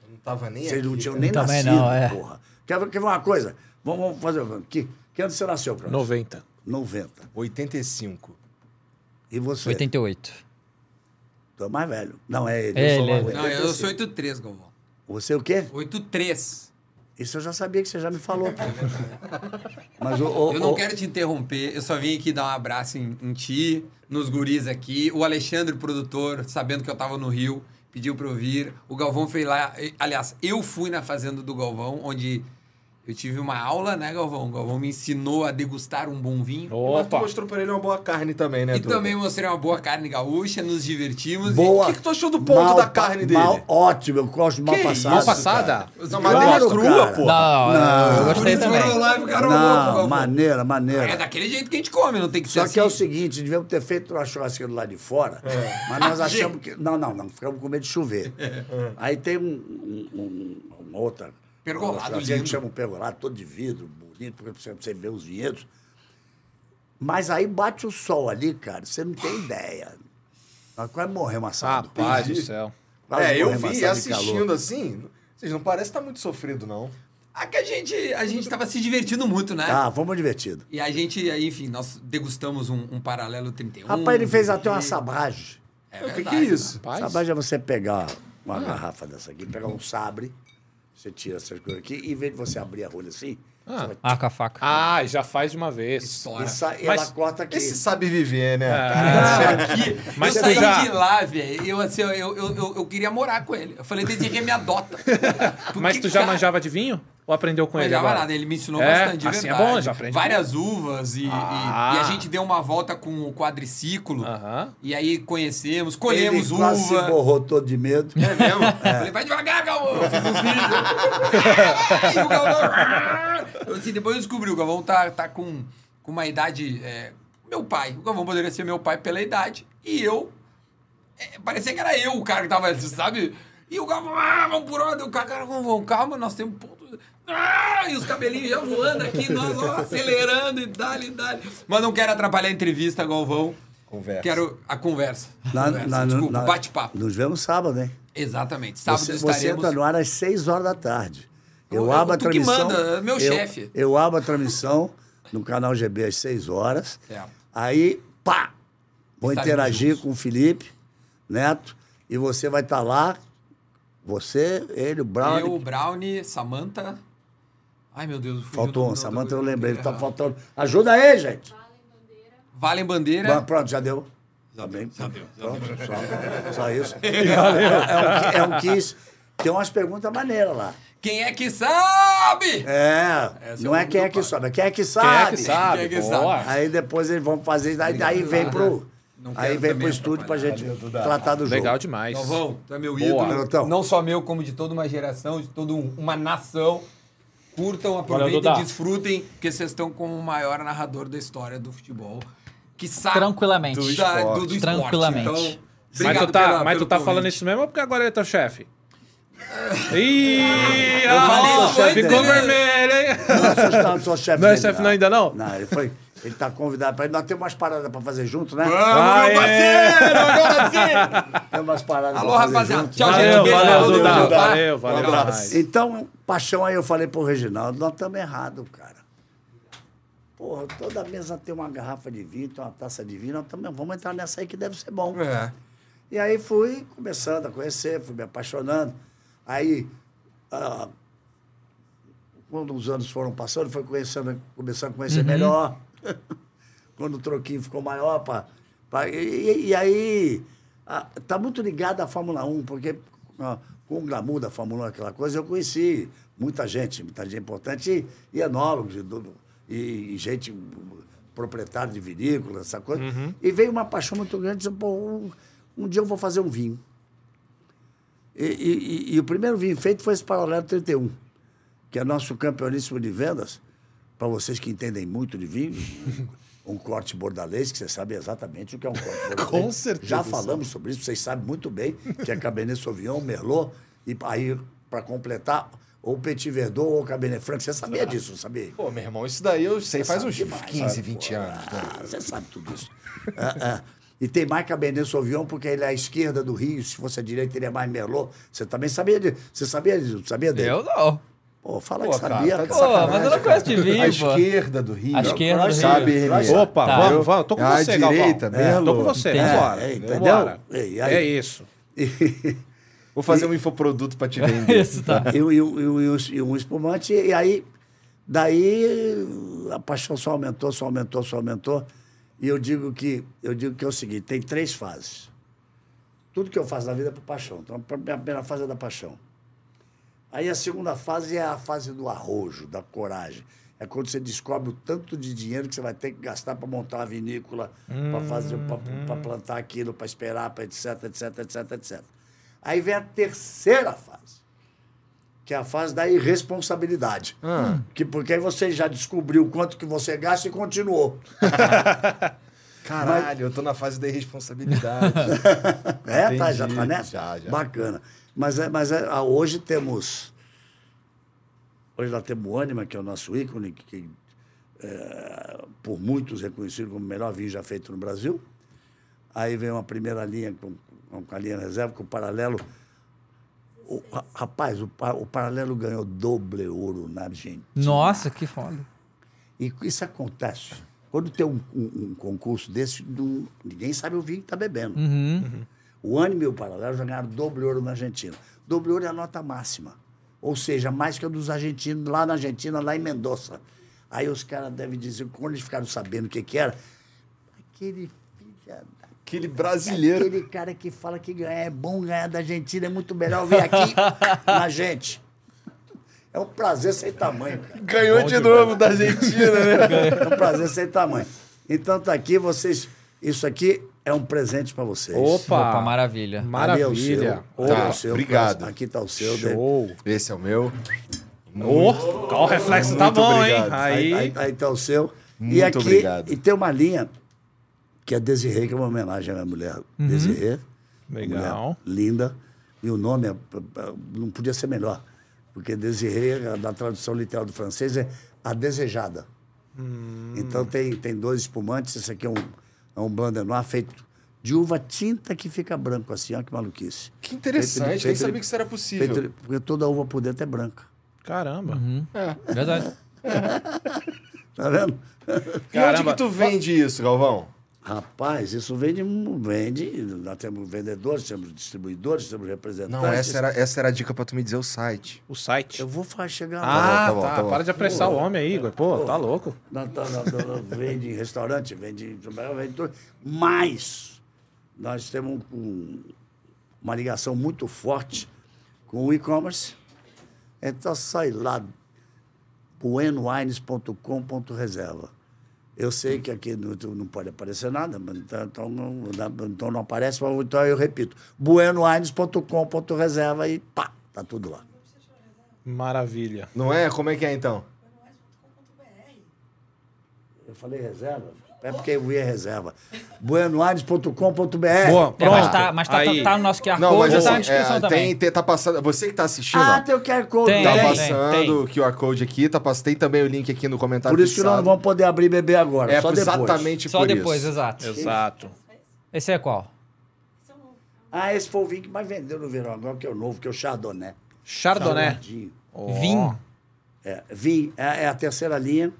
Speaker 1: Não tava nem
Speaker 4: Vocês não
Speaker 1: aqui,
Speaker 4: tinham nem nascido,
Speaker 2: não, é.
Speaker 4: porra. Quer, ver- quer ver uma coisa? Vamos, vamos fazer. Que, que ano você nasceu, Cláudio?
Speaker 3: 90.
Speaker 4: 90.
Speaker 1: 85.
Speaker 4: E você?
Speaker 2: 88.
Speaker 4: Tu é mais velho. Não, é ele.
Speaker 2: É
Speaker 4: eu sou
Speaker 2: ele,
Speaker 4: velho.
Speaker 5: Não, eu sou 83, Galvão.
Speaker 4: Você o quê?
Speaker 5: 83.
Speaker 4: Isso eu já sabia que você já me falou. Mas o, o-
Speaker 5: Eu não
Speaker 4: o-
Speaker 5: quero te interromper, eu só vim aqui dar um abraço em, em ti, nos guris aqui. O Alexandre, produtor, sabendo que eu tava no Rio, pediu pra eu vir. O Galvão foi lá. Aliás, eu fui na fazenda do Galvão, onde eu tive uma aula, né, Galvão? O Galvão me ensinou a degustar um bom vinho.
Speaker 1: Mas tu
Speaker 3: Opa.
Speaker 1: mostrou pra ele uma boa carne também, né,
Speaker 5: E
Speaker 1: Duda?
Speaker 5: também mostrei uma boa carne gaúcha, nos divertimos.
Speaker 4: Boa.
Speaker 1: O que, que tu achou do ponto
Speaker 4: Mal
Speaker 1: da carne dele?
Speaker 4: Mal, ótimo, eu gosto de mal
Speaker 1: Que
Speaker 4: passado.
Speaker 3: Mal passada?
Speaker 1: Não, mas
Speaker 4: Claro,
Speaker 1: crua, pô.
Speaker 2: Não,
Speaker 4: Não.
Speaker 2: eu gostei
Speaker 5: foram
Speaker 2: também.
Speaker 5: lá e ficaram
Speaker 4: Não,
Speaker 5: Galvão.
Speaker 4: maneira, maneira.
Speaker 5: É daquele jeito que a gente come, não tem que ser
Speaker 4: Só
Speaker 5: assim.
Speaker 4: que é o seguinte, devíamos ter feito uma churrasqueira lá de fora, mas nós achamos que. Não, não, não, ficamos com medo de chover. Aí tem um, um- um- uma outra.
Speaker 5: Pergolado lindo.
Speaker 4: que chama um pergolado, todo de vidro, bonito, porque você, vê os vinhedos. Mas aí bate o sol ali, cara, você não tem ideia. Nós quase morremos assado.
Speaker 3: Rapaz do céu.
Speaker 4: Quase
Speaker 1: É, eu vi assistindo assim. Vocês não parecem estar muito sofrido, não.
Speaker 5: Ah, que a gente, a gente tava se divertindo muito, né?
Speaker 4: Ah, fomos divertidos.
Speaker 5: E a gente, aí, enfim, nós degustamos um, um paralelo 31.
Speaker 4: Rapaz, ele fez até uma sabagem.
Speaker 5: É
Speaker 1: o que, que é isso?
Speaker 3: Rapaz.
Speaker 4: Sabagem é você pegar uma garrafa dessa aqui, pegar um sabre, você tira essas coisas aqui, e em vez de você abrir a rolha assim,
Speaker 3: Ah.
Speaker 4: vai
Speaker 2: Ah, com a faca.
Speaker 3: Ah, já faz de uma vez.
Speaker 5: Estoura.
Speaker 4: E sa- e
Speaker 3: Mas
Speaker 4: ela corta aqui.
Speaker 1: Esse sabe viver, né?
Speaker 5: Aqui,
Speaker 3: Mas
Speaker 5: eu saí
Speaker 3: já-
Speaker 5: de lá, velho. Eu, assim, eu, eu, eu, eu queria morar com ele. Eu falei, Desirê, me adota. Porque,
Speaker 3: Mas tu já
Speaker 5: cara,
Speaker 3: manjava de vinho? Ou aprendeu com
Speaker 5: Não
Speaker 3: ele agora?
Speaker 5: nada, ele me ensinou
Speaker 3: É?
Speaker 5: bastante, de
Speaker 3: Assim é
Speaker 5: verdade.
Speaker 3: bom, já aprende
Speaker 5: Várias uvas e, e-
Speaker 3: Ah.
Speaker 5: e a gente deu uma volta com o quadriciclo.
Speaker 3: Aham.
Speaker 5: E aí conhecemos,
Speaker 4: Ele
Speaker 5: colhemos
Speaker 4: quase se
Speaker 5: uva.
Speaker 4: borrou todo de medo.
Speaker 1: É mesmo?
Speaker 5: Falei, vai devagar, Galvão. Eu fiz uns vídeos. e o Galvão. Eu, assim, depois eu descobri, o Galvão tá, tá com, com uma idade. é, meu pai. O Galvão poderia ser meu pai pela idade. E eu. é, parecia que era eu o cara que tava, sabe? E o Galvão, ah, vamos por onde? O cara, cara, Galvão, calma, nós temos. Ah, e os cabelinhos já voando aqui, nós ó, acelerando e dali, e dali. Mas não quero atrapalhar a entrevista, Galvão.
Speaker 1: Conversa.
Speaker 5: Quero a conversa.
Speaker 4: Na-
Speaker 5: Conversa,
Speaker 4: na-
Speaker 5: Desculpa, bate-papo.
Speaker 4: Nos vemos sábado, hein?
Speaker 5: Exatamente. Sábado
Speaker 4: Você, você
Speaker 5: estaremos.
Speaker 4: entra no ar às 6 horas da tarde. Eu,
Speaker 5: Eu-
Speaker 4: abro a
Speaker 5: tu que
Speaker 4: transmissão.
Speaker 5: manda, meu
Speaker 4: eu-
Speaker 5: chefe.
Speaker 4: Eu abro a transmissão no canal GB às 6 horas.
Speaker 5: Certo.
Speaker 4: Aí, pá! Vou
Speaker 5: Estaremos
Speaker 4: interagir
Speaker 5: juntos.
Speaker 4: com o Felipe Neto e você vai estar lá. Você, ele, o Brown.
Speaker 5: Eu, Brownie, Samantha. Ai, meu Deus.
Speaker 4: Faltou um, Samanta, eu lembrei.
Speaker 5: coisa.
Speaker 4: Tá faltando. Ajuda aí, gente.
Speaker 5: Valem Bandeira.
Speaker 4: Bom, Pronto, já deu. Também. Pronto, só, só isso. É, é, um, é um quiz. Tem umas perguntas maneiras lá.
Speaker 5: Quem é que sabe?
Speaker 4: É,
Speaker 5: Essa
Speaker 4: não
Speaker 5: é
Speaker 4: é
Speaker 5: o
Speaker 4: quem é que sabe, é quem é que
Speaker 3: Quem
Speaker 4: sabe.
Speaker 3: é que sabe?
Speaker 5: Quem é que
Speaker 3: Boa.
Speaker 4: Aí depois eles vão fazer, daí, daí vem pro.
Speaker 5: Não
Speaker 4: Aí vem pro estúdio pra gente
Speaker 5: atrapalhar.
Speaker 4: tratar do jogo.
Speaker 3: Legal demais.
Speaker 5: Galvão, tu é meu
Speaker 3: Boa.
Speaker 5: ídolo. Não só meu, como de toda uma geração, de toda um- uma nação. Curtam,
Speaker 3: Valeu,
Speaker 5: aproveitem,
Speaker 3: Duda.
Speaker 5: desfrutem, porque vocês estão com o maior narrador da história do futebol. Que sabe
Speaker 2: Tranquilamente.
Speaker 5: do,
Speaker 1: esporte.
Speaker 5: do, do esporte.
Speaker 2: Tranquilamente.
Speaker 5: Então,
Speaker 3: Mas tu tá,
Speaker 5: pela-
Speaker 3: mas tu tá falando isso mesmo ou porque agora ele é teu chefe? Ih,
Speaker 5: Eu
Speaker 3: ah,
Speaker 5: falei isso
Speaker 3: ficou
Speaker 5: né?
Speaker 3: vermelho, hein?
Speaker 4: Não, não, não sou chefe
Speaker 3: Não é chefe não, ainda não?
Speaker 4: Não, ele foi. Ele tá convidado pra ir. Nós temos umas paradas pra fazer junto, né?
Speaker 5: Vamos,
Speaker 3: Aê!
Speaker 5: meu parceiro! Agora sim!
Speaker 4: Tem umas paradas
Speaker 5: Alô,
Speaker 4: pra fazer
Speaker 5: rapaziada.
Speaker 4: junto.
Speaker 5: Tchau,
Speaker 3: Valeu,
Speaker 5: gente.
Speaker 3: Valeu,
Speaker 5: todo
Speaker 3: Duda.
Speaker 5: mundo, tá?
Speaker 3: Valeu, valeu
Speaker 5: Um abraço.
Speaker 4: Então, paixão aí, eu falei pro Reginaldo, nós estamos errados, cara. Porra, toda mesa tem uma garrafa de vinho, tem uma taça de vinho, nós também vamos entrar nessa aí que deve ser bom.
Speaker 5: É.
Speaker 4: E aí fui começando a conhecer, fui me apaixonando. Aí, ah, quando os anos foram passando, foi conhecendo, começando a conhecer melhor. quando o troquinho ficou maior, pá, pá, e, e- aí ah, tá muito ligado à Fórmula 1, porque ah, com o glamour da Fórmula 1, aquela coisa, eu conheci muita gente, muita gente importante, e, e enólogos, e, e- e gente proprietário de vinícola, essa coisa. E veio uma paixão muito grande, disse, pô, um, um dia eu vou fazer um vinho. E, e- e- e o primeiro vinho feito foi esse Paralelo 31, que é nosso campeoníssimo de vendas, para vocês que entendem muito de vinho, um corte bordalês, que vocês sabem exatamente o que é um corte bordalês.
Speaker 3: Com certeza.
Speaker 4: Já falamos sobre isso, vocês sabem muito bem que é Cabernet Sauvignon, Merlot, e aí, para completar, ou Petit Verdot ou Cabernet Franc. Você sabia disso, não sabia?
Speaker 1: Pô, meu irmão, isso daí eu sei faz
Speaker 4: sabe
Speaker 1: uns
Speaker 4: demais,
Speaker 1: 15,
Speaker 4: sabe?
Speaker 1: 20
Speaker 4: Pô,
Speaker 1: anos. né?
Speaker 4: ah, Você sabe tudo isso. É, é. E tem mais Cabernet Sauvignon, porque ele é à esquerda do Rio. Se fosse à direita, ele é mais Merlot. Você também sabia disso? Você sabia disso? Sabia dele?
Speaker 2: Eu não.
Speaker 4: Pô, fala
Speaker 1: Pô,
Speaker 4: que
Speaker 1: cara,
Speaker 4: sabia,
Speaker 1: tá de
Speaker 4: cara.
Speaker 2: Pô, mas eu não conheço de vinho,
Speaker 1: A esquerda do Rio.
Speaker 2: A esquerda do
Speaker 1: Sabe,
Speaker 2: Rio.
Speaker 3: Opa,
Speaker 2: Tá.
Speaker 3: vamos, vamos, tô com
Speaker 1: A
Speaker 3: você,
Speaker 1: direita,
Speaker 3: Galvão.
Speaker 1: Merlot.
Speaker 3: Tô com você,
Speaker 2: Entendi.
Speaker 3: vambora.
Speaker 4: É, entendeu?
Speaker 3: Vambora.
Speaker 4: E aí-
Speaker 3: É isso.
Speaker 1: Vou fazer um infoproduto pra te vender.
Speaker 2: Isso, tá.
Speaker 4: e, um- e e e e um espumante, e aí, daí a paixão só aumentou, só aumentou, só aumentou. E eu digo que, eu digo que é o seguinte, tem três fases. Tudo que eu faço na vida é por paixão. Então, a primeira fase é da paixão. Aí a segunda fase é a fase do arrojo, da coragem. É quando você descobre o tanto de dinheiro que você vai ter que gastar para montar uma vinícola, para fazer, para plantar aquilo, para esperar, para etc, etc, etc, etc. Aí vem a terceira fase, que é a fase da irresponsabilidade. Que, porque aí você já descobriu quanto que você gasta e continuou.
Speaker 1: Caralho, eu tô na fase da irresponsabilidade.
Speaker 4: É, tá, já tá nessa?
Speaker 1: Já, já.
Speaker 4: Bacana. Mas, é, mas é, ah, hoje temos. Hoje nós temos o Anima, que é o nosso ícone, que, que, é, por muitos reconhecido como o melhor vinho já feito no Brasil. Aí vem uma primeira linha com, com a linha reserva, com o paralelo. O, ra- rapaz, o, o paralelo ganhou doble ouro na Argentina.
Speaker 2: Nossa, que foda.
Speaker 4: E isso acontece. Quando tem um, um- um concurso desse, não- ninguém sabe o vinho que está bebendo. O Anime e o Paralelo já ganharam doble ouro na Argentina. Doble ouro é a nota máxima. Ou seja, mais que a dos argentinos lá na Argentina, lá em Mendoza. Aí os caras devem dizer, quando eles ficaram sabendo o que, que era, aquele filho da
Speaker 1: Aquele brasileiro.
Speaker 4: Aquele cara que fala que ganhar é bom ganhar da Argentina, é muito melhor vir aqui na gente. É um prazer sem tamanho, cara.
Speaker 1: Ganhou de novo da Argentina, né?
Speaker 4: É um prazer sem tamanho. Então tá aqui, vocês. Isso aqui é um presente para vocês.
Speaker 3: Opa,
Speaker 2: Opa, maravilha.
Speaker 4: Ali é o
Speaker 3: Maravilha.
Speaker 4: é
Speaker 1: Tá,
Speaker 4: o seu.
Speaker 1: obrigado.
Speaker 4: Aqui tá o seu. dele.
Speaker 3: Show.
Speaker 1: Esse é o meu.
Speaker 3: Ô, ó, o reflexo tá
Speaker 1: Muito
Speaker 3: bom,
Speaker 1: obrigado.
Speaker 3: hein?
Speaker 4: Aí,
Speaker 3: Aí,
Speaker 4: aí, aí tá o seu. e
Speaker 1: Muito
Speaker 4: aqui,
Speaker 1: obrigado.
Speaker 4: E tem uma linha que é Desirê, que é uma homenagem à minha mulher. Desirê. uma
Speaker 3: Legal.
Speaker 4: mulher linda. E o nome é- é- não podia ser melhor. Porque Desirê, da tradução literal do francês, é a desejada. Então tem, tem dois espumantes. Esse aqui é um, é um Blanc de Noir feito de uva tinta que fica branco assim. Olha que maluquice.
Speaker 1: Que interessante,
Speaker 4: Feito de-
Speaker 1: nem
Speaker 4: feito
Speaker 1: sabia
Speaker 4: de-
Speaker 1: que isso era possível.
Speaker 4: feito de- porque toda uva por dentro é branca.
Speaker 3: Caramba.
Speaker 2: Verdade.
Speaker 4: Tá vendo?
Speaker 1: E onde
Speaker 3: Caramba.
Speaker 1: que tu vende isso, Galvão?
Speaker 4: Rapaz, isso vende, vende. Nós temos vendedores, temos distribuidores, temos representantes.
Speaker 1: Não, essa era, essa era a dica pra tu me dizer o site.
Speaker 3: O site.
Speaker 4: Eu vou chegar
Speaker 3: Ah,
Speaker 1: tá bom,
Speaker 3: tá.
Speaker 1: tá bom.
Speaker 3: Para de apressar o homem aí, Igor. Pô, tá louco.
Speaker 4: Nós tá- nós vende em restaurante, vende, em- vende tudo. Mas nós temos um- uma ligação muito forte com o e-commerce. Então, sai lá, buenowines.com.reserva. Eu sei que aqui não, não pode aparecer nada, mas então, então não, então não aparece, mas então eu repito, buenowines.com.reserva e pá, tá tudo lá.
Speaker 3: Maravilha.
Speaker 1: Não é? Como é que é então?
Speaker 4: Eu falei reserva? É porque eu vi a reserva. buenoaires.com.br.
Speaker 3: Boa,
Speaker 2: É,
Speaker 3: pronto.
Speaker 2: mas tá, mas tá,
Speaker 3: Aí.
Speaker 2: tá no nosso QR
Speaker 1: Não,
Speaker 2: Code,
Speaker 1: mas
Speaker 2: tá na
Speaker 1: assim,
Speaker 2: descrição
Speaker 1: é,
Speaker 2: também.
Speaker 1: tem, tem- tá passando. Você que tá assistindo,
Speaker 4: Ah,
Speaker 1: ó,
Speaker 4: tem o QR Code.
Speaker 2: Tem,
Speaker 1: tá
Speaker 2: tem,
Speaker 1: passando o QR Code aqui, tá tem também o link aqui no comentário
Speaker 4: Por isso que nós não
Speaker 1: fixado.
Speaker 4: vamos poder abrir e beber agora,
Speaker 1: É
Speaker 4: só depois.
Speaker 1: exatamente
Speaker 2: Só
Speaker 1: por
Speaker 2: depois,
Speaker 1: isso.
Speaker 2: exato.
Speaker 3: Exato.
Speaker 2: Esse é qual?
Speaker 4: Ah, esse foi o vinho que mais vendeu no verão agora, que é o novo, que é o Chardonnay.
Speaker 3: Chardonnay.
Speaker 4: Chardonnay.
Speaker 3: Ó.
Speaker 2: Vinho.
Speaker 4: É, vinho, é, é a terceira linha.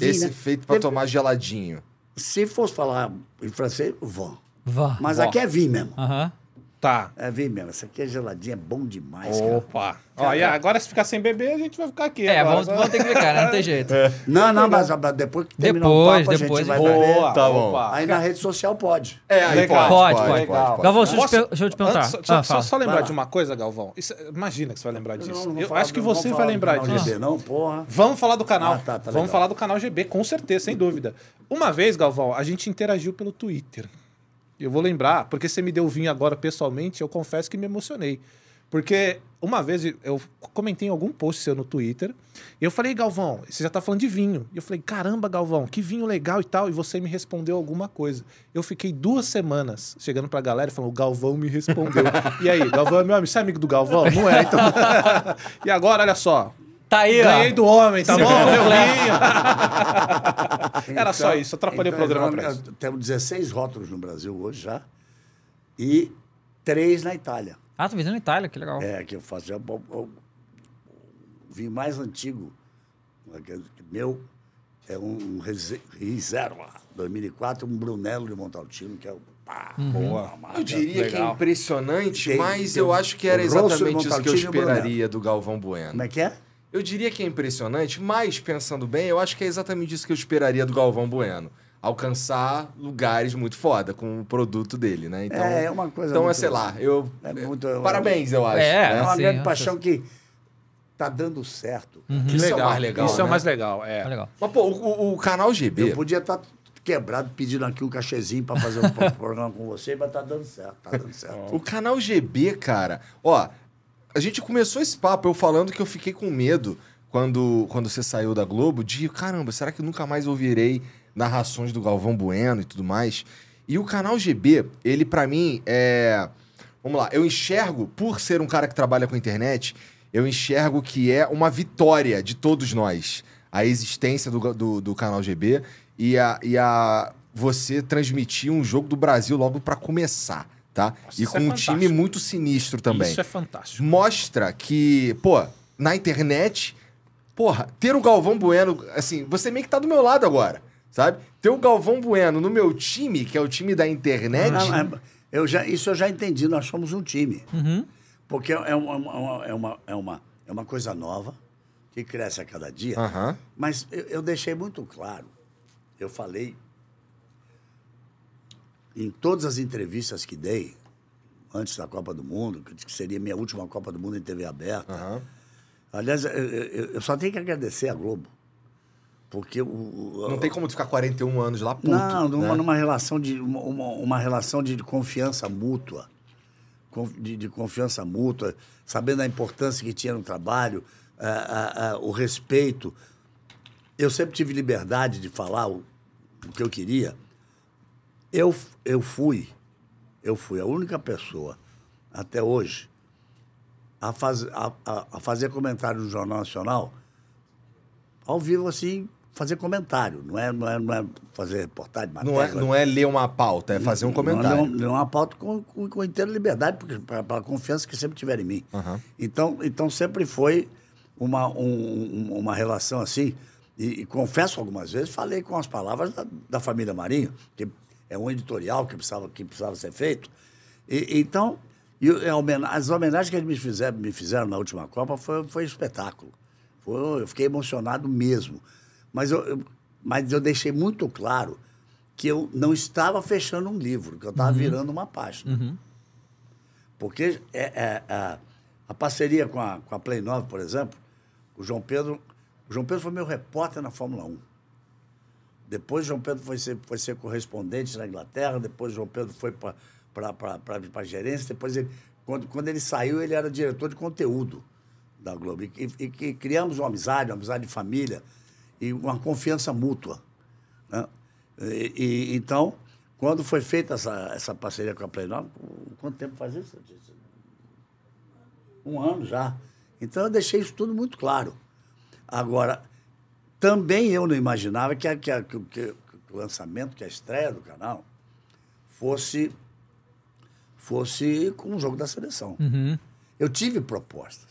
Speaker 1: Esse
Speaker 4: né?
Speaker 1: feito pra
Speaker 4: Dep-
Speaker 1: tomar geladinho.
Speaker 4: Se fosse falar em francês, vão.
Speaker 2: Vá.
Speaker 4: Mas
Speaker 3: Vó.
Speaker 4: aqui é vinho mesmo.
Speaker 2: Aham.
Speaker 3: Tá.
Speaker 4: É vinho mesmo. Essa aqui é geladinha, é bom demais, cara.
Speaker 3: Opa. Ó, e agora se ficar sem beber, a gente vai ficar aqui.
Speaker 2: É,
Speaker 3: agora.
Speaker 2: vamos, vamos ter que ficar, né? Não tem jeito.
Speaker 4: Não, não, mas depois que terminar o
Speaker 2: Depois,
Speaker 4: papo,
Speaker 2: depois
Speaker 4: a gente vai beber.
Speaker 3: Boa.
Speaker 1: Tá bom.
Speaker 3: opa.
Speaker 4: Aí na rede social pode.
Speaker 1: É, aí
Speaker 3: Legal.
Speaker 1: pode,
Speaker 2: Pode,
Speaker 1: pode,
Speaker 2: pode.
Speaker 1: pode.
Speaker 2: Galvão, deixa eu, te
Speaker 3: Posso-
Speaker 2: per- deixa eu te perguntar.
Speaker 3: Antes, só,
Speaker 2: Ah,
Speaker 3: só- só lembrar de uma coisa, Galvão. Isso- imagina que você vai lembrar disso.
Speaker 4: Não, não
Speaker 3: eu
Speaker 4: falar-
Speaker 3: acho que você vai lembrar
Speaker 4: canal
Speaker 3: disso.
Speaker 4: GB, não, porra.
Speaker 3: Vamos falar do canal.
Speaker 4: Ah, tá, tá
Speaker 3: Vamos falar do canal GB, com certeza, sem dúvida. Uma vez, Galvão, a gente interagiu pelo Twitter. Eu vou lembrar, porque você me deu vinho agora pessoalmente, eu confesso que me emocionei. Porque uma vez eu comentei em algum post seu no Twitter, e eu falei, Galvão, você já tá falando de vinho. E eu falei, caramba, Galvão, que vinho legal e tal. E você me respondeu alguma coisa. Eu fiquei duas semanas chegando pra galera e falando, o Galvão me respondeu. e aí, Galvão é meu amigo, você é amigo do Galvão? Não é, então. e agora, olha só.
Speaker 2: Tá aí,
Speaker 3: Ganhei
Speaker 2: ó.
Speaker 3: do homem, tá bom? Meu vinho. Era só
Speaker 4: Então-
Speaker 3: isso, atrapalhei
Speaker 4: então,
Speaker 3: o programa pra isso.
Speaker 4: Temos 16 rótulos no Brasil hoje já. E três na Itália.
Speaker 2: Ah, tô vendendo na Itália, que legal.
Speaker 4: É, que eu faço. O, vinho mais antigo meu é um, um Rese- Reserva 2004, um Brunello de Montalcino, que é o. Pá,
Speaker 3: Boa.
Speaker 4: uma
Speaker 1: Eu diria que é
Speaker 3: Legal.
Speaker 1: impressionante,
Speaker 4: Tem-
Speaker 1: mas
Speaker 4: tem
Speaker 1: eu acho que era exatamente isso que eu esperaria do Galvão Bueno.
Speaker 4: Como é que é?
Speaker 1: Eu diria que é impressionante, mas pensando bem, eu acho que é exatamente isso que eu esperaria do Galvão Bueno. Alcançar lugares muito foda com o produto dele, né? Então,
Speaker 4: É, é uma coisa
Speaker 1: Então, é,
Speaker 4: muito-
Speaker 1: sei lá, eu.
Speaker 4: é muito-
Speaker 1: parabéns, eu acho.
Speaker 2: É,
Speaker 4: É
Speaker 1: né?
Speaker 4: uma
Speaker 2: sim,
Speaker 4: grande paixão que tá dando certo.
Speaker 3: Que
Speaker 1: Isso é o mais legal,
Speaker 3: Isso é o
Speaker 1: né?
Speaker 3: mais legal, é.
Speaker 2: Tá legal.
Speaker 1: Mas, pô, o, o canal GB.
Speaker 4: Eu podia estar quebrado pedindo aqui um cachezinho para fazer um pro- programa com você, mas tá dando certo, tá dando certo.
Speaker 1: O canal GB, cara, ó, a gente começou esse papo eu falando que eu fiquei com medo quando, quando você saiu da Globo de, caramba, será que nunca mais ouvirei narrações do Galvão Bueno e tudo mais? E o canal GB, ele pra mim é. Vamos lá, eu enxergo, por ser um cara que trabalha com internet, eu enxergo que é uma vitória de todos nós a existência do, do, do canal GB e a, e a você transmitir um jogo do Brasil logo pra começar, tá?
Speaker 3: Nossa,
Speaker 1: e com
Speaker 3: é
Speaker 1: um
Speaker 3: fantástico.
Speaker 1: time muito sinistro também.
Speaker 3: Isso é fantástico.
Speaker 1: Mostra que, pô, na internet, porra, ter o Galvão Bueno, assim, você meio que tá do meu lado agora, sabe? Ter o Galvão Bueno no meu time, que é o time da internet.
Speaker 4: Não, é- eu já, isso eu já entendi, nós somos um time.
Speaker 2: Uhum.
Speaker 4: Porque é uma, uma- é, uma, é, uma, é uma coisa nova, que cresce a cada dia.
Speaker 1: Aham.
Speaker 4: Mas eu, eu deixei muito claro, eu falei em todas as entrevistas que dei, antes da Copa do Mundo, que seria minha última Copa do Mundo em TV aberta.
Speaker 1: Aham.
Speaker 4: Aliás, eu, eu- só tenho que agradecer a Globo. Porque o. o-
Speaker 1: Não tem como tu ficar 41 anos lá, puto.
Speaker 4: Não, numa,
Speaker 1: né?
Speaker 4: numa relação de uma, uma, uma relação de confiança mútua, de, de confiança mútua, sabendo a importância que tinha no trabalho, ah, ah, ah, o respeito. Eu sempre tive liberdade de falar o, o que eu queria. Eu, eu fui, eu fui a única pessoa até hoje a, faz, a, a, fazer comentário no Jornal Nacional ao vivo assim, fazer comentário, não é, não é, não é fazer reportagem,
Speaker 1: Não é, não é ler uma pauta, é fazer um comentário.
Speaker 4: Não, é uma pauta com, com, com inteira liberdade, pela confiança que sempre tiver em mim.
Speaker 1: Aham.
Speaker 4: Então, então sempre foi uma, um- um- uma relação assim, e, e confesso algumas vezes, falei com as palavras da, da família Marinho, que é um editorial que precisava, que precisava ser feito. E, então, homen- as homenagens que eles me fizeram, me fizeram na última Copa foi, foi um espetáculo. Foi- eu fiquei emocionado mesmo. Mas eu, eu- mas eu deixei muito claro que eu não estava fechando um livro, que eu estava virando uma página. Porque é, é, a, a parceria com a, com a Play 9, por exemplo, o João Pedro. O João Pedro foi meu repórter na Fórmula 1. Depois, João Pedro foi ser, foi ser correspondente na Inglaterra. Depois, João Pedro foi para a gerência. Depois, ele, quando, quando ele saiu, ele era diretor de conteúdo da Globo. E, e, e criamos uma amizade, uma amizade de família e uma confiança mútua. Né? E, e- então, quando foi feita essa, essa parceria com a 9, quanto tempo faz isso? Um ano já. Então, eu deixei isso tudo muito claro. Agora, também eu não imaginava que, a- que, a- que o- que o lançamento, que a estreia do canal, fosse, fosse com o jogo da seleção. Eu tive propostas.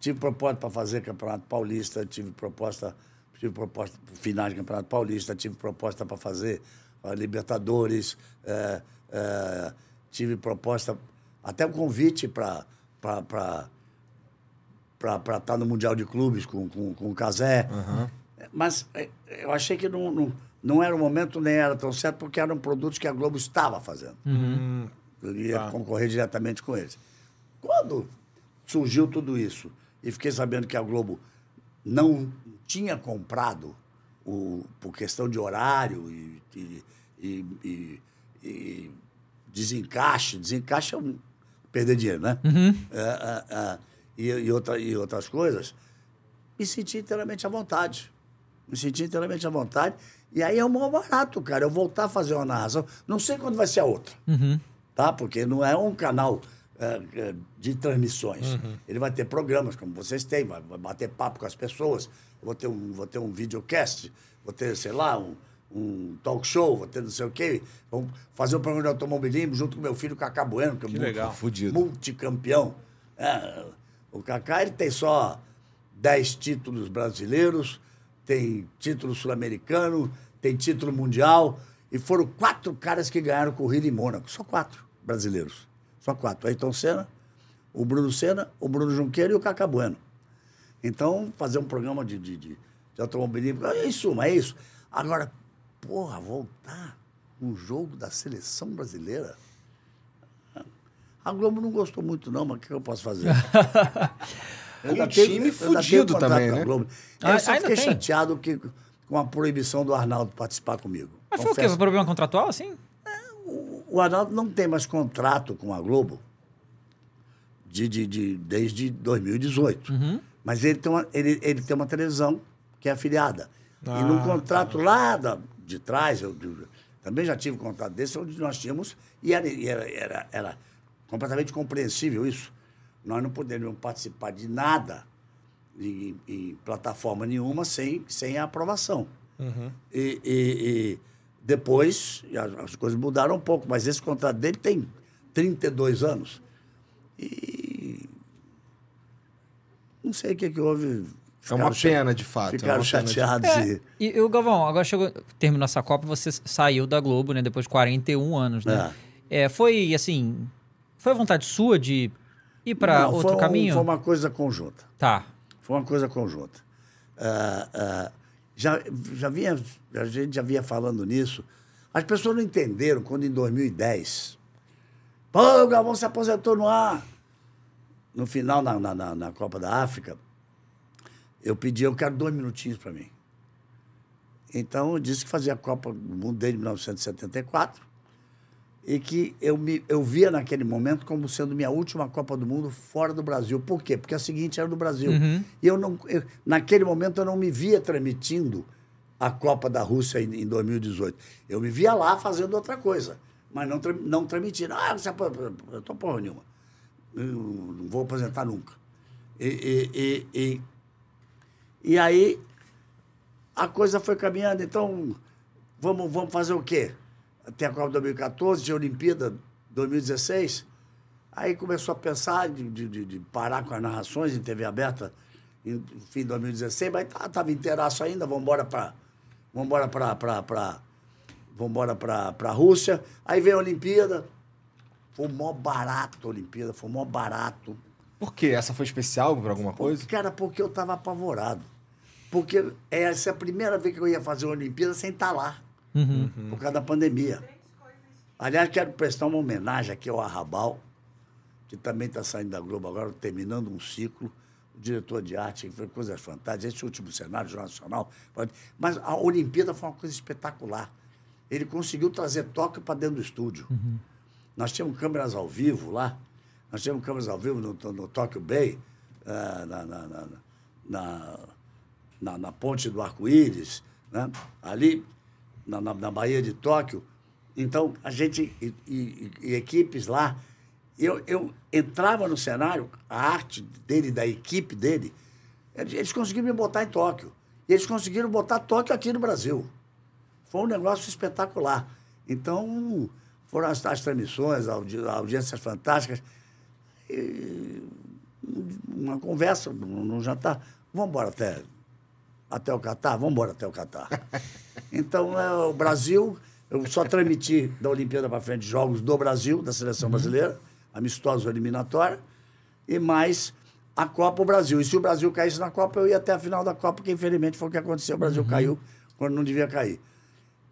Speaker 4: Tive proposta para fazer Campeonato Paulista, tive proposta, tive proposta para final de Campeonato Paulista, tive proposta para fazer ah, Libertadores, eh, eh, tive proposta, até um convite para estar no Mundial de Clubes com, com, com o Casé. Mas eh, eu achei que não, não, não era o momento, nem era tão certo, porque eram produtos que a Globo estava fazendo. Eu ia
Speaker 3: Tá.
Speaker 4: concorrer diretamente com eles. Quando surgiu tudo isso e fiquei sabendo que a Globo não tinha comprado o, por questão de horário e, e, e- e- e desencaixe, desencaixe é um, perder dinheiro, né? É, é, é, e, e, outra, e outras coisas, me senti inteiramente à vontade. Me senti inteiramente à vontade. E aí é o maior barato, cara. Eu voltar a fazer uma narração. Não sei quando vai ser a outra. Tá? Porque não é um canal é, é, de transmissões. Ele vai ter programas, como vocês têm, vai, bater papo com as pessoas. Eu vou ter um, vou ter um videocast, vou ter, sei lá, um, um talk show, vou ter não sei o quê. Vamos fazer um programa de automobilismo junto com meu filho Cacá Bueno, que é
Speaker 3: Que
Speaker 4: mu-
Speaker 3: legal.
Speaker 1: Fudido.
Speaker 4: multicampeão. É, o Kaká ele tem só 10 títulos brasileiros, tem título sul-americano, tem título mundial. E foram quatro caras que ganharam corrida em Mônaco. Só quatro brasileiros. Só quatro. Ayrton Senna, o Bruno Senna, o Bruno Junqueiro e o Cacá Bueno. Então, fazer um programa de, de, de, de automobilismo, é isso, mas é isso. Agora, porra, voltar um jogo da seleção brasileira. A Globo não gostou muito, não, mas o que eu posso fazer? Ainda
Speaker 1: Um time fudido também,
Speaker 4: com a
Speaker 1: né?
Speaker 4: Globo.
Speaker 2: Ah,
Speaker 4: eu só
Speaker 2: ainda
Speaker 4: fiquei
Speaker 2: tem?
Speaker 4: chateado que, com a proibição do Arnaldo participar comigo.
Speaker 2: Mas foi o quê?
Speaker 4: Confesso.
Speaker 2: Foi problema contratual, assim?
Speaker 4: O Arnaldo não tem mais contrato com a Globo de, de, de- desde 2018. Mas ele tem, uma, ele, ele tem uma televisão que é afiliada. e no
Speaker 3: Ah,
Speaker 4: contrato lá da- de trás, eu, eu também já tive contrato desse, onde nós tínhamos, e era, e era, era, era completamente compreensível isso. Nós não poderíamos participar de nada em, em plataforma nenhuma sem, sem a aprovação. E, e- e depois as, as coisas mudaram um pouco, mas esse contrato dele tem 32 anos. E não sei o que, que houve.
Speaker 1: É uma
Speaker 4: Ficaram cha-
Speaker 1: pena, de fato. é
Speaker 4: Ficaram
Speaker 1: uma pena de-
Speaker 4: chateados.
Speaker 2: É,
Speaker 4: e-
Speaker 2: e o Galvão, agora chegou, terminou essa Copa, você saiu da Globo, né? Depois de 41 anos, né? É, foi, assim, foi a vontade sua de ir para outro
Speaker 4: foi
Speaker 2: caminho?
Speaker 4: Foi uma coisa conjunta.
Speaker 2: Tá.
Speaker 4: Foi uma coisa conjunta. Ah, ah, já, já vinha, a gente já vinha falando nisso. As pessoas não entenderam quando em 2010. Pô, o Galvão se aposentou no ar. No final, na, na, na- na Copa da África, eu pedi, eu quero dois minutinhos para mim. Então, eu disse que fazia a Copa do Mundo desde 1974 e que eu, me, eu via naquele momento como sendo minha última Copa do Mundo fora do Brasil. Por quê? Porque a seguinte era do Brasil. E eu não, eu- naquele momento eu não me via transmitindo a Copa da Rússia em, em 2018. Eu me via lá fazendo outra coisa, mas não, não transmitindo. Ah, você, apo- eu estou porra nenhuma. Eu não vou aposentar nunca. E, e, e, e, e aí a coisa foi caminhando. Então, vamos, vamos fazer o quê? Tem a Copa 2014, tinha a Olimpíada 2016. Aí começou a pensar de, de, de- de parar com as narrações em TV aberta em fim de 2016, mas estava inteiraço ainda, vamos embora para vamos embora para para vamos embora para para Rússia. Aí veio a Olimpíada. Foi mó barato a Olimpíada, foi mó barato.
Speaker 1: Por quê? Essa foi especial por alguma coisa?
Speaker 4: Cara, porque eu estava apavorado. Porque essa é a primeira vez que eu ia fazer uma Olimpíada sem estar lá. Por causa da pandemia. Aliás, quero prestar uma homenagem aqui ao Arrabal, que também está saindo da Globo agora, terminando um ciclo. O diretor de arte, que fez coisas fantásticas. Esse último cenário, Jornal Nacional. Mas a Olimpíada foi uma coisa espetacular. Ele conseguiu trazer Tóquio para dentro do estúdio. Nós tínhamos câmeras ao vivo lá. Nós tínhamos câmeras ao vivo no, no, no Tóquio Bay, ah, na, na, na, na, na- na ponte do Arco-Íris, né? ali na, na, na Baía de Tóquio. Então, a gente, e, e- e equipes lá, eu, eu entrava no cenário, a arte dele, da equipe dele, eles conseguiram me botar em Tóquio. E eles conseguiram botar Tóquio aqui no Brasil. Foi um negócio espetacular. Então, foram as, as transmissões, audi, audiências fantásticas. E uma conversa, num jantar. Vamos embora até, até o Catar? Vamos embora até o Catar. Então, é, o Brasil, eu só transmiti da Olimpíada para frente jogos do Brasil, da seleção brasileira, amistosos eliminatória, e mais a Copa o Brasil. E se o Brasil caísse na Copa, eu ia até a final da Copa, que infelizmente foi o que aconteceu. O Brasil caiu quando não devia cair.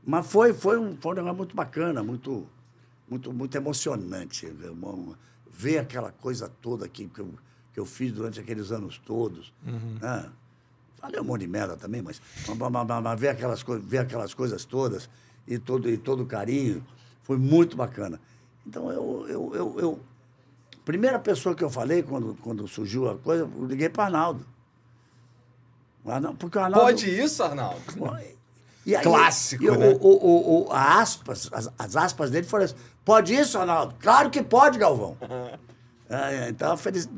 Speaker 4: Mas foi, foi, um, foi um negócio muito bacana, muito, muito, muito emocionante. Ver aquela coisa toda aqui que eu, que eu fiz durante aqueles anos todos. né? Falei um monte de merda também, mas, mas, ver, aquelas ver aquelas coisas todas e todo, e todo o carinho foi muito bacana. Então, eu, eu, eu, eu- Primeira pessoa que eu falei quando, quando surgiu a coisa, eu liguei para o Arnaldo. Arnaldo- Porque o Arnaldo.
Speaker 1: Pode isso, Arnaldo?
Speaker 4: Aí-
Speaker 1: Clássico, né?
Speaker 4: O, o, o, a aspas, as, as aspas dele foram assim, pode isso, Ronaldo? Claro que pode, Galvão. É, então, feliz,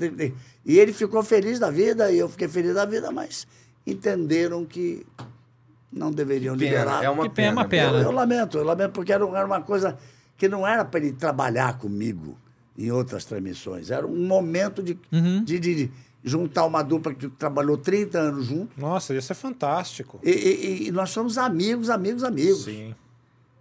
Speaker 4: e ele ficou feliz da vida, e eu fiquei feliz da vida, mas entenderam que não deveriam
Speaker 1: Pena,
Speaker 4: liberar.
Speaker 1: é uma
Speaker 2: Que pena,
Speaker 1: pena.
Speaker 2: uma pena.
Speaker 4: Eu, eu lamento, eu lamento, porque era, era uma coisa que não era para ele trabalhar comigo em outras transmissões. Era um momento de,
Speaker 2: Uhum.
Speaker 4: de, de- de juntar uma dupla que trabalhou 30 anos junto.
Speaker 3: Nossa, isso é fantástico.
Speaker 4: E, e- e nós somos amigos, amigos, amigos.
Speaker 3: Sim.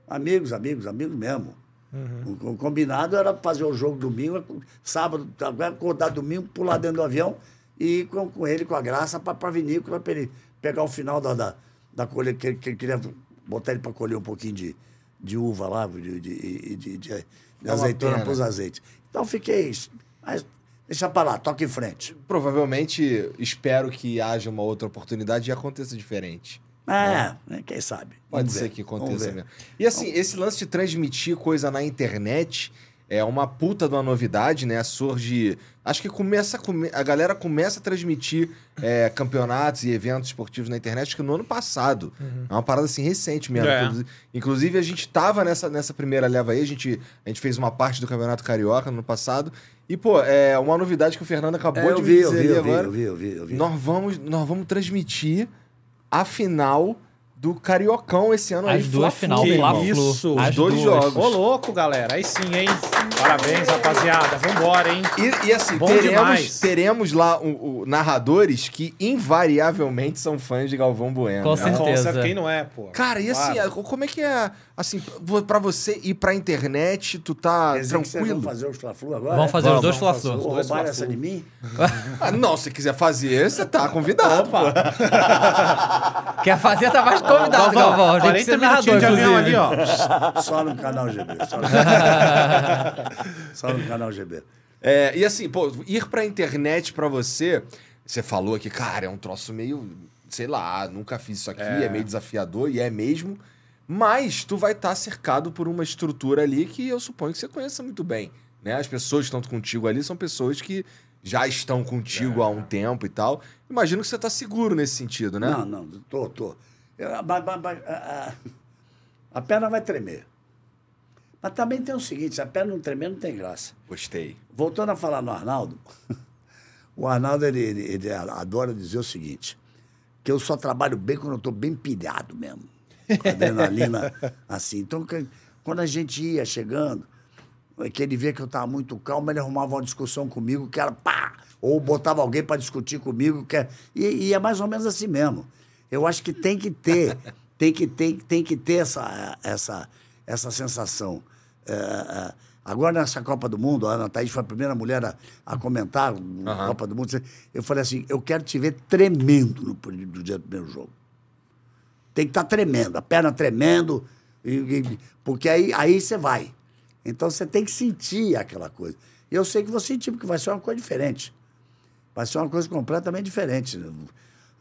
Speaker 4: Amigos, amigos, amigos mesmo.
Speaker 3: Uhum.
Speaker 4: O, o combinado era fazer o jogo domingo, sábado, acordar domingo, pular dentro do avião e ir com, com ele, com a graça, para a vinícola, para ele pegar o final da, da, da colheita, que, ele- que ele queria botar ele para colher um pouquinho de, de uva lá, de, de, de, de-
Speaker 1: É
Speaker 4: azeitona para os azeites. Então fiquei. Mas deixa para lá, toca em frente.
Speaker 1: Provavelmente, espero que haja uma outra oportunidade e aconteça diferente.
Speaker 4: É, né, quem sabe.
Speaker 1: Pode
Speaker 4: Vamos
Speaker 1: ser
Speaker 4: ver,
Speaker 1: que
Speaker 4: vamos
Speaker 1: aconteça mesmo. E assim, esse lance de transmitir coisa na internet é uma puta de uma novidade, né? Surge. Acho que começa a, come- a galera começa a transmitir é, campeonatos e eventos esportivos na internet, acho que no ano passado. É uma parada assim recente mesmo.
Speaker 3: É.
Speaker 1: Inclusive- a gente tava nessa, nessa primeira leva aí, a gente, a gente fez uma parte do Campeonato Carioca no ano passado. E, pô, é uma novidade que o Fernando acabou
Speaker 4: É,
Speaker 1: de
Speaker 4: eu vi, eu
Speaker 1: dizer
Speaker 4: vi,
Speaker 1: ali
Speaker 4: eu vi,
Speaker 1: agora.
Speaker 4: eu vi, eu vi, eu vi.
Speaker 1: Nós vamos, nós vamos transmitir a final do Cariocão esse ano
Speaker 2: As
Speaker 1: aí.
Speaker 2: duas
Speaker 1: Fla-Flu,
Speaker 2: final.
Speaker 3: Isso,
Speaker 2: As
Speaker 1: os dois
Speaker 2: duas.
Speaker 1: jogos.
Speaker 3: Ô, louco, galera. Aí sim, hein? Parabéns, rapaziada. Vambora, hein?
Speaker 1: E, e assim,
Speaker 3: Bom
Speaker 1: teremos,
Speaker 3: demais.
Speaker 1: teremos lá o, o- narradores que invariavelmente são fãs de Galvão Bueno.
Speaker 2: Com
Speaker 1: né?
Speaker 2: certeza.
Speaker 3: Quem não é, pô?
Speaker 1: Cara, e assim,
Speaker 3: Claro.
Speaker 1: como é que é, assim, pra você ir pra internet, tu tá
Speaker 4: Quer dizer
Speaker 1: tranquilo?
Speaker 4: vão fazer os Fla-Flu agora?
Speaker 2: Vamos
Speaker 4: é?
Speaker 2: fazer os dois
Speaker 3: vamos
Speaker 2: Fla-Flu.
Speaker 4: roubar essa de mim?
Speaker 1: Ah, não, se quiser fazer, você tá convidado. pô.
Speaker 2: Quer fazer, tá mais convidado,
Speaker 3: Galvão,
Speaker 2: Galvão. Tem que
Speaker 3: 40
Speaker 2: ser narrador,
Speaker 3: de avião ali, ó.
Speaker 4: Só no canal GB. Só no, só no canal GB.
Speaker 1: É, e assim, pô, ir pra internet pra você, você falou aqui, cara, é um troço meio, sei lá, nunca fiz isso aqui, é, meio desafiador, e é mesmo. Mas tu vai estar cercado por uma estrutura ali que eu suponho que você conheça muito bem. Né? As pessoas que estão contigo ali são pessoas que já estão contigo há um tempo e tal. Imagino que você tá seguro nesse sentido, né?
Speaker 4: Não, não, tô, tô. Eu- mas, a, a- a perna vai tremer. Mas também tem o seguinte, se a perna não tremer, não tem graça.
Speaker 1: Gostei.
Speaker 4: Voltando a falar no Arnaldo, o Arnaldo, ele, ele, ele adora dizer o seguinte, que eu só trabalho bem quando eu estou bem pilhado mesmo. Com adrenalina assim. Então, quando a gente ia chegando, que ele via que eu estava muito calmo, ele arrumava uma discussão comigo, que era pá! Ou botava alguém para discutir comigo, que é, e, e é mais ou menos assim mesmo. Eu acho que tem que ter, tem que ter, tem que ter essa, essa, essa sensação. É, é, agora, nessa Copa do Mundo, a Ana Thaís foi a primeira mulher a, a comentar na
Speaker 1: Aham.
Speaker 4: Copa do Mundo. Eu falei assim: eu quero te ver tremendo no, no dia do primeiro jogo. Tem que estar tremendo, a perna tremendo, E- e- Porque aí, aí você vai. Então você tem que sentir aquela coisa. E eu sei que vou sentir, porque vai ser uma coisa diferente. Vai ser uma coisa completamente diferente.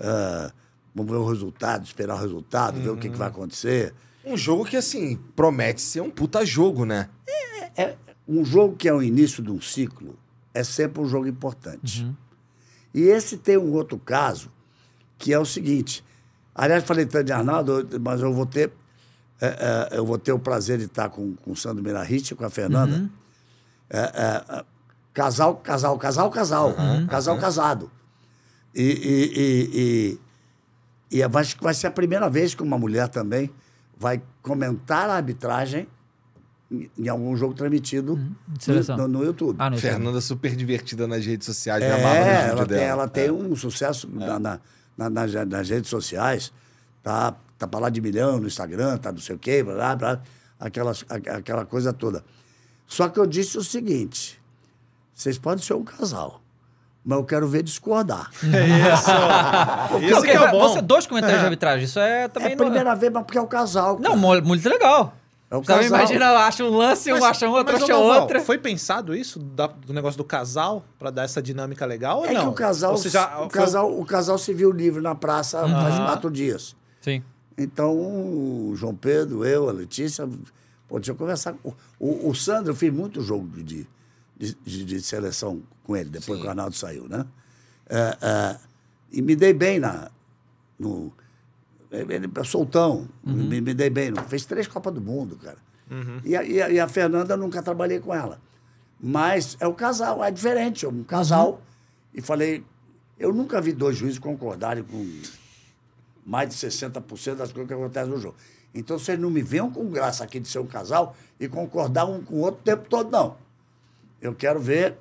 Speaker 4: Ah, vamos ver o resultado, esperar o resultado, ver o que, que vai acontecer.
Speaker 1: Um jogo que, assim, promete ser um puta jogo, né?
Speaker 4: É, um jogo que é o início de um ciclo é sempre um jogo importante. E esse tem um outro caso, que é o seguinte. Aliás, falei tanto de Arnaldo, mas eu vou ter, é, é, eu vou ter o prazer de estar com, com o Sandro Mirahit, com a Fernanda. É, é, é, casal, casal, casal, casal. casal casado. E, e, e, e, e acho que vai ser a primeira vez que uma mulher também vai comentar a arbitragem em, algum jogo transmitido
Speaker 2: seleção.
Speaker 4: no, no YouTube.
Speaker 2: Ah, no.
Speaker 1: Fernanda super divertida nas redes sociais,
Speaker 4: É, ela tem, ela tem um sucesso na- na- na- nas, nas redes sociais. Tá, tá pra lá de milhão no Instagram, tá não sei o quê, blá, blá, blá, aquelas, a- aquela coisa toda. Só que eu disse o seguinte: vocês podem ser um casal, mas eu quero ver discordar.
Speaker 3: Isso
Speaker 2: Ok,
Speaker 3: que é o bom.
Speaker 2: Você dois comentários de arbitragem, isso é também...
Speaker 4: é a
Speaker 2: não-
Speaker 4: primeira vez, mas porque é o casal.
Speaker 2: Não,
Speaker 4: cara.
Speaker 2: mo- muito legal.
Speaker 4: É o
Speaker 2: Então,
Speaker 4: casal.
Speaker 2: imagina, acha um lance, um acha um, outro
Speaker 3: mas,
Speaker 2: acha outra.
Speaker 3: Foi pensado isso da- do negócio do casal pra dar essa dinâmica legal ou
Speaker 4: É
Speaker 3: não?
Speaker 4: que o casal, o,
Speaker 3: foi-
Speaker 4: casal, o casal se viu livre na praça faz quatro dias.
Speaker 2: Sim.
Speaker 4: Então, o João Pedro, eu, a Letícia, pô, deixa eu conversar. com- O, o Sandro, eu fiz muito jogo de, de, de- de seleção com ele, depois que o Arnaldo saiu, né? É, é, e me dei bem na, no. Ele é soltão, me, me dei bem. Fez três Copas do Mundo, cara. E, a, e, a, e a Fernanda, eu nunca trabalhei com ela. Mas é o casal, é diferente, é um casal. E falei, eu nunca vi dois juízes concordarem com mais de 60% das coisas que acontecem no jogo. Então, vocês não me venham com graça aqui de ser um casal e concordar um com o outro o tempo todo, não. Eu quero ver.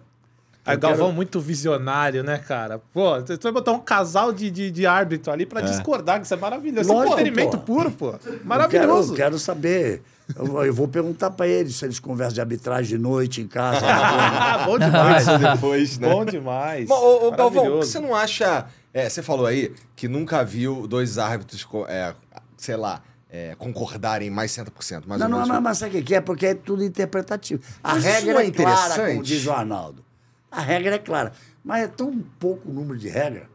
Speaker 3: Aí, Galvão,
Speaker 4: quero-
Speaker 3: muito visionário, né, cara? Pô, você vai botar um casal de, de, de árbitro ali pra discordar, que isso é maravilhoso. Isso é
Speaker 4: Lógico,
Speaker 3: entretenimento
Speaker 4: pô.
Speaker 3: puro, pô.
Speaker 4: Eu quero,
Speaker 3: Maravilhoso.
Speaker 4: eu quero saber. Eu, eu vou perguntar para eles se eles conversam de arbitragem de noite em casa.
Speaker 3: Ah, bom demais.
Speaker 1: depois, né?
Speaker 3: Bom demais.
Speaker 1: Mas, ô, ô, Galvão,
Speaker 3: Maravilhoso.
Speaker 1: você não acha. É, você falou aí que nunca viu dois árbitros, é, sei lá, é, concordarem mais 100%. Mais
Speaker 4: não, não, não, mas sabe o que que é? Porque é tudo interpretativo. A
Speaker 1: Mas
Speaker 4: regra é,
Speaker 1: é
Speaker 4: clara, como
Speaker 1: interessante?
Speaker 4: diz o Arnaldo. A regra é clara. Mas é tão pouco número de regra.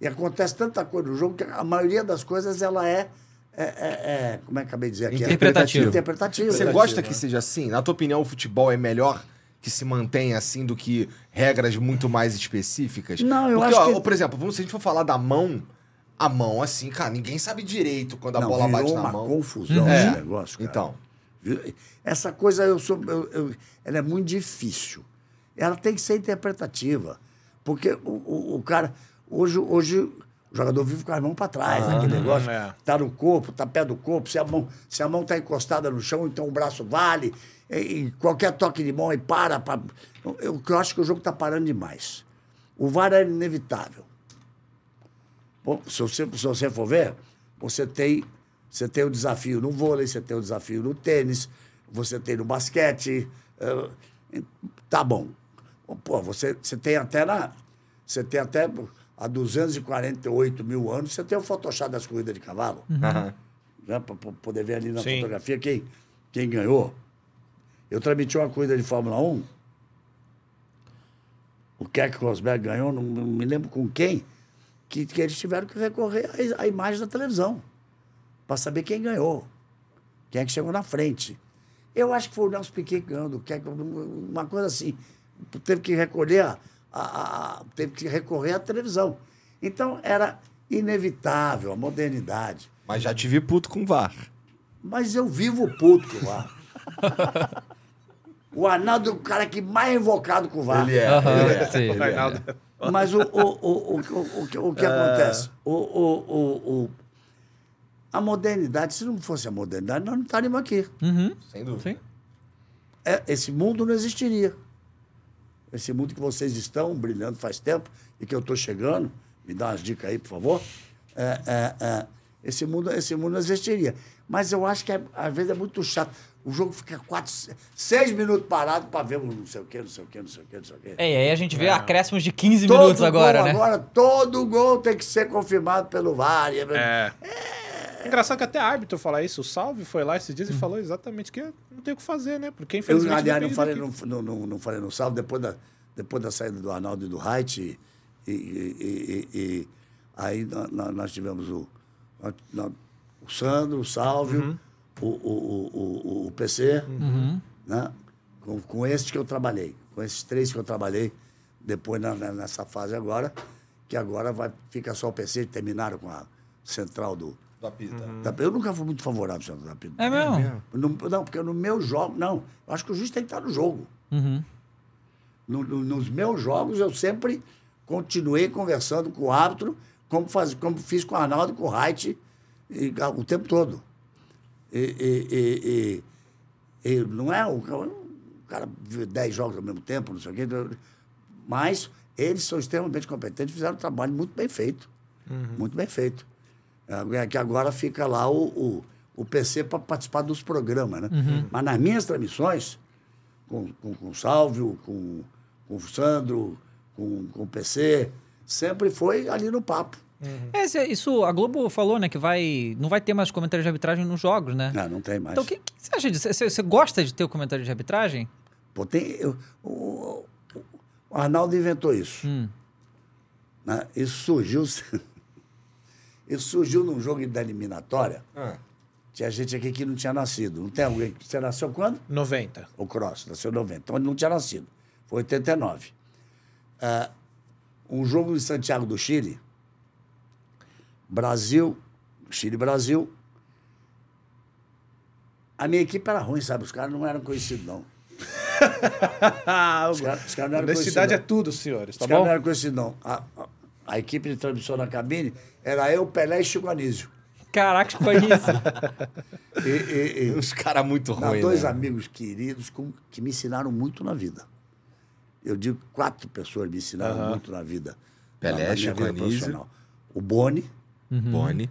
Speaker 4: E acontece tanta coisa no jogo que a maioria das coisas ela é. é- é- é- como é que eu acabei de dizer aqui?
Speaker 2: Interpretativo.
Speaker 4: Interpretativo.
Speaker 1: Você gosta que seja assim? Na tua opinião, o futebol é melhor que se mantenha assim do que regras muito mais específicas?
Speaker 4: Não, eu
Speaker 1: Porque,
Speaker 4: acho
Speaker 1: ó,
Speaker 4: que-
Speaker 1: Por exemplo, vamos- se a gente for falar da mão, a mão, assim, cara, ninguém sabe direito quando a
Speaker 4: Não,
Speaker 1: bola bate na
Speaker 4: uma
Speaker 1: mão.
Speaker 4: confusão
Speaker 1: É.
Speaker 4: esse negócio, cara.
Speaker 1: Então.
Speaker 4: Essa coisa eu sou, eu- eu- ela é muito difícil. Ela tem que ser interpretativa. Porque o, o, o cara. Hoje, hoje o jogador vive com as mãos para trás, aquele negócio.
Speaker 3: é.
Speaker 4: Tá no corpo, tá pé do corpo. Se a mão se a mão tá encostada no chão, então o braço vale. E, e qualquer toque de mão aí para. pra- eu, eu acho que o jogo está parando demais. O VAR é inevitável. Bom, se você, se você for ver, você tem, você tem o desafio no vôlei, você tem o desafio no tênis, você tem no basquete. eh, tá bom. Pô, você, você tem até na. Você tem até há 248 mil anos, você tem o Photoshop das corridas de cavalo.
Speaker 1: Aham.
Speaker 4: Né, para poder ver ali na
Speaker 3: Sim.
Speaker 4: fotografia quem, quem ganhou. Eu transmiti uma corrida de Fórmula 1. O Keck Rosberg ganhou, não, não me lembro com quem, que, que eles tiveram que recorrer à, à imagem da televisão para saber quem ganhou, quem é que chegou na frente. Eu acho que foi o Nelson Piquet que ganhou do Keck, uma coisa assim. Teve que recolher a, a- a- teve que recorrer à televisão. Então era inevitável a modernidade.
Speaker 1: Mas já te vi puto com VAR.
Speaker 4: Mas eu vivo puto com o VAR. o Arnaldo é o cara que mais é invocado com o VAR.
Speaker 1: Ele é.
Speaker 2: Aham,
Speaker 1: ele é,
Speaker 2: sim.
Speaker 1: ele é.
Speaker 4: Mas o, o, o, o, o, o, que- o que acontece? O, o, o, o- a modernidade, se não fosse a modernidade, nós não estaríamos aqui.
Speaker 1: Sem dúvida.
Speaker 2: Sim.
Speaker 4: É, esse mundo não existiria. Esse mundo que vocês estão brilhando faz tempo e que eu estou chegando, me dá umas dicas aí, por favor. É, é, é, esse, mundo, esse mundo não existiria. Mas eu acho que é- às vezes é muito chato. O jogo fica quatro, seis minutos parado para ver não sei o quê, não sei o quê, não sei o quê, não sei o quê.
Speaker 2: É, e aí a gente vê acréscimos de 15
Speaker 4: Todo
Speaker 2: minutos agora,
Speaker 4: gol
Speaker 2: né?
Speaker 4: Agora, todo gol tem que ser confirmado pelo VAR.
Speaker 3: É. Engraçado que até árbitro fala isso. O Salve foi lá esses dias e falou exatamente que não tem o que fazer, né? Porque
Speaker 4: Eu,
Speaker 3: infelizmente.
Speaker 4: aliás, não falei, no, no, no- não falei no salve, depois da, depois da saída do Arnaldo e do Reit, e, e, e- e- e aí nó- nó- nós, tivemos o, o Sandro, o Sálvio, o, o, o, o, o PC, né? com, com esses que eu trabalhei, com esses três que eu trabalhei depois na- na- nessa fase agora, que agora vai, fica só o PC, terminaram com a central do...
Speaker 1: Do apita.
Speaker 4: da- eu nunca fui muito favorável ao central da apito.
Speaker 2: É mesmo?
Speaker 4: No- não, porque no meu jogo. Não, eu acho que o juiz tem que estar no jogo. No- no- nos meus jogos, eu sempre continuei conversando com o árbitro, como, faz, como fiz com o Arnaldo e com o Reit e, ah, o tempo todo. E, e- e- não é o, o cara vive 10 jogos ao mesmo tempo, não sei o quê. Mas eles são extremamente competentes, fizeram um trabalho muito bem feito. Muito bem feito. É que agora fica lá o, o, o PC para participar dos programas, né? Mas nas minhas transmissões, com, com, com o Sálvio, com, com o Sandro, com, com o PC, sempre foi ali no papo.
Speaker 2: É, esse- isso, a Globo falou, né, que vai, não vai ter mais comentários de arbitragem nos jogos, né?
Speaker 4: Não, não tem mais.
Speaker 2: Então, o que, que você acha disso? Você, você gosta de ter o comentário de arbitragem?
Speaker 4: Pô, tem, eu- o, o Arnaldo inventou isso. Né? Isso surgiu. Isso surgiu num jogo da eliminatória.
Speaker 1: Ah.
Speaker 4: Tinha gente aqui que não tinha nascido. Não tem alguém. Você nasceu quando?
Speaker 3: 90.
Speaker 4: O Cross, nasceu em 90. Então ele não tinha nascido. Foi 89. Ah, um jogo em Santiago do Chile. Brasil, Chile-Brasil. A minha equipe era ruim, sabe? Os caras não eram conhecidos, não. Os caras, os caras não eram
Speaker 3: honestidade é tudo, senhores, tá
Speaker 4: Os caras não eram conhecidos, não. A, a- a equipe de transmissão na cabine era eu, Pelé e Chico Anísio.
Speaker 2: Caraca.
Speaker 4: E, e- e-
Speaker 1: Os caras muito ruins,
Speaker 4: dois
Speaker 1: né?
Speaker 4: amigos queridos com- que me ensinaram muito na vida. Eu digo quatro pessoas me ensinaram muito na vida.
Speaker 1: Pelé,
Speaker 4: na, na minha
Speaker 1: Chico
Speaker 4: vida
Speaker 1: Anísio.
Speaker 4: profissional. O Boni,
Speaker 1: Boni.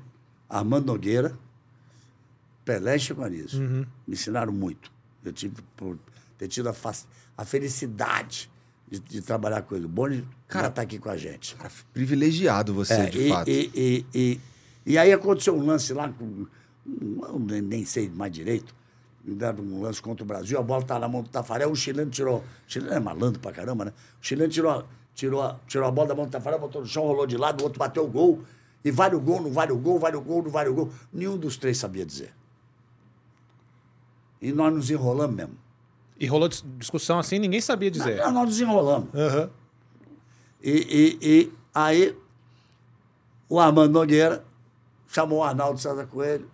Speaker 4: Armando Nogueira, Pelé e Chico Anísio. Me ensinaram muito. Eu tive por ter tido a, a felicidade de, de trabalhar com ele. O Boni já está aqui com a gente.
Speaker 1: Cara, privilegiado você,
Speaker 4: É,
Speaker 1: de
Speaker 4: e,
Speaker 1: fato.
Speaker 4: E, e, e, e aí aconteceu um lance lá, com, eu nem, nem sei mais direito, me deram um lance contra o Brasil, a bola estava na mão do Tafarel, o chileno tirou. O chileno é malandro pra caramba, né? O chileno tirou, tirou, a- tirou a bola da mão do Tafarel, botou no chão, rolou de lado, o outro bateu o gol. E vale o gol, não vale o gol, vale o gol, não vale o gol. Nenhum dos três sabia dizer. E nós nos enrolamos mesmo.
Speaker 3: E rolou dis- discussão assim, ninguém sabia dizer.
Speaker 4: Nós, nós nos enrolamos.
Speaker 3: Aham.
Speaker 4: E, e- e aí o Armando Nogueira chamou o Arnaldo César Coelho,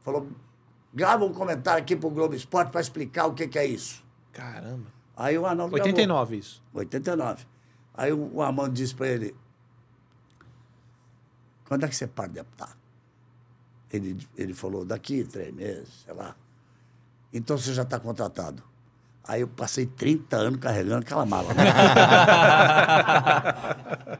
Speaker 4: falou: grava um comentário aqui pro Globo Esporte para explicar o que, que é isso.
Speaker 3: Caramba.
Speaker 4: Aí o Arnaldo gravou.
Speaker 3: 89 isso.
Speaker 4: 89. Aí o, o Armando disse para ele: quando é que você para de apitar? Ele, ele falou: daqui três meses, sei lá. Então você já está contratado. Aí eu passei 30 anos carregando aquela mala. né?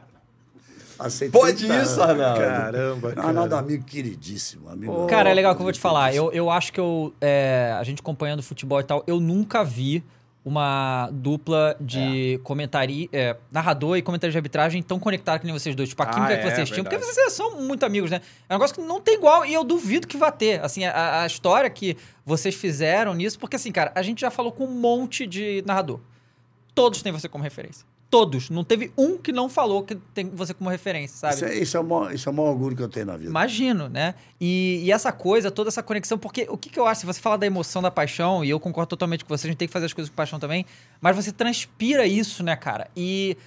Speaker 4: Passei
Speaker 1: Pode
Speaker 4: 30
Speaker 1: isso. Arnaldo?
Speaker 3: Caramba,
Speaker 4: Arnaldo é um amigo queridíssimo. Amigo
Speaker 2: Cara, é legal que eu vou te falar. Eu, eu acho que eu. é, a gente acompanhando futebol e tal, eu nunca vi uma dupla de comentari, é, narrador e comentário de arbitragem tão conectada que nem vocês dois. Tipo, a
Speaker 3: Ah,
Speaker 2: química
Speaker 3: é,
Speaker 2: que vocês tinham. Porque vocês são muito amigos, né? É um negócio que não tem igual e eu duvido que vá ter. Assim, a, a história que vocês fizeram nisso. Porque, assim, cara, a gente já falou com um monte de narrador. Todos têm você como referência. Todos. Não teve um que não falou que tem você como referência, sabe?
Speaker 4: Isso é, isso, é o maior, isso é o maior orgulho que eu tenho na vida.
Speaker 2: Imagino, né? E, e essa coisa, toda essa conexão, porque o que, que eu acho, se você fala da emoção, da paixão, e eu concordo totalmente com você, a gente tem que fazer as coisas com paixão também, mas você transpira isso, né, cara? E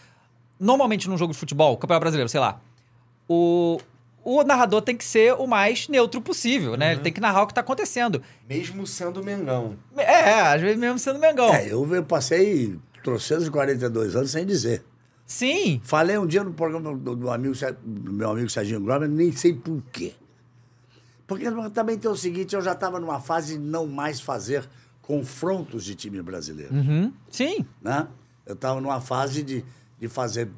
Speaker 2: normalmente num jogo de futebol, Campeonato Brasileiro, sei lá, o, o narrador tem que ser o mais neutro possível, né? Ele tem que narrar o que tá acontecendo.
Speaker 1: Mesmo sendo Mengão.
Speaker 2: É, às vezes mesmo sendo Mengão.
Speaker 4: É, eu, eu passei 342 anos sem dizer.
Speaker 2: Sim,
Speaker 4: Falei um dia no programa do, do amigo, do meu amigo Serginho Gromer, nem sei por quê. Porque também tem o seguinte, eu já estava numa fase de não mais fazer confrontos de time brasileiro.
Speaker 2: Uhum. sim.
Speaker 4: Né? Eu estava numa fase de, de fazer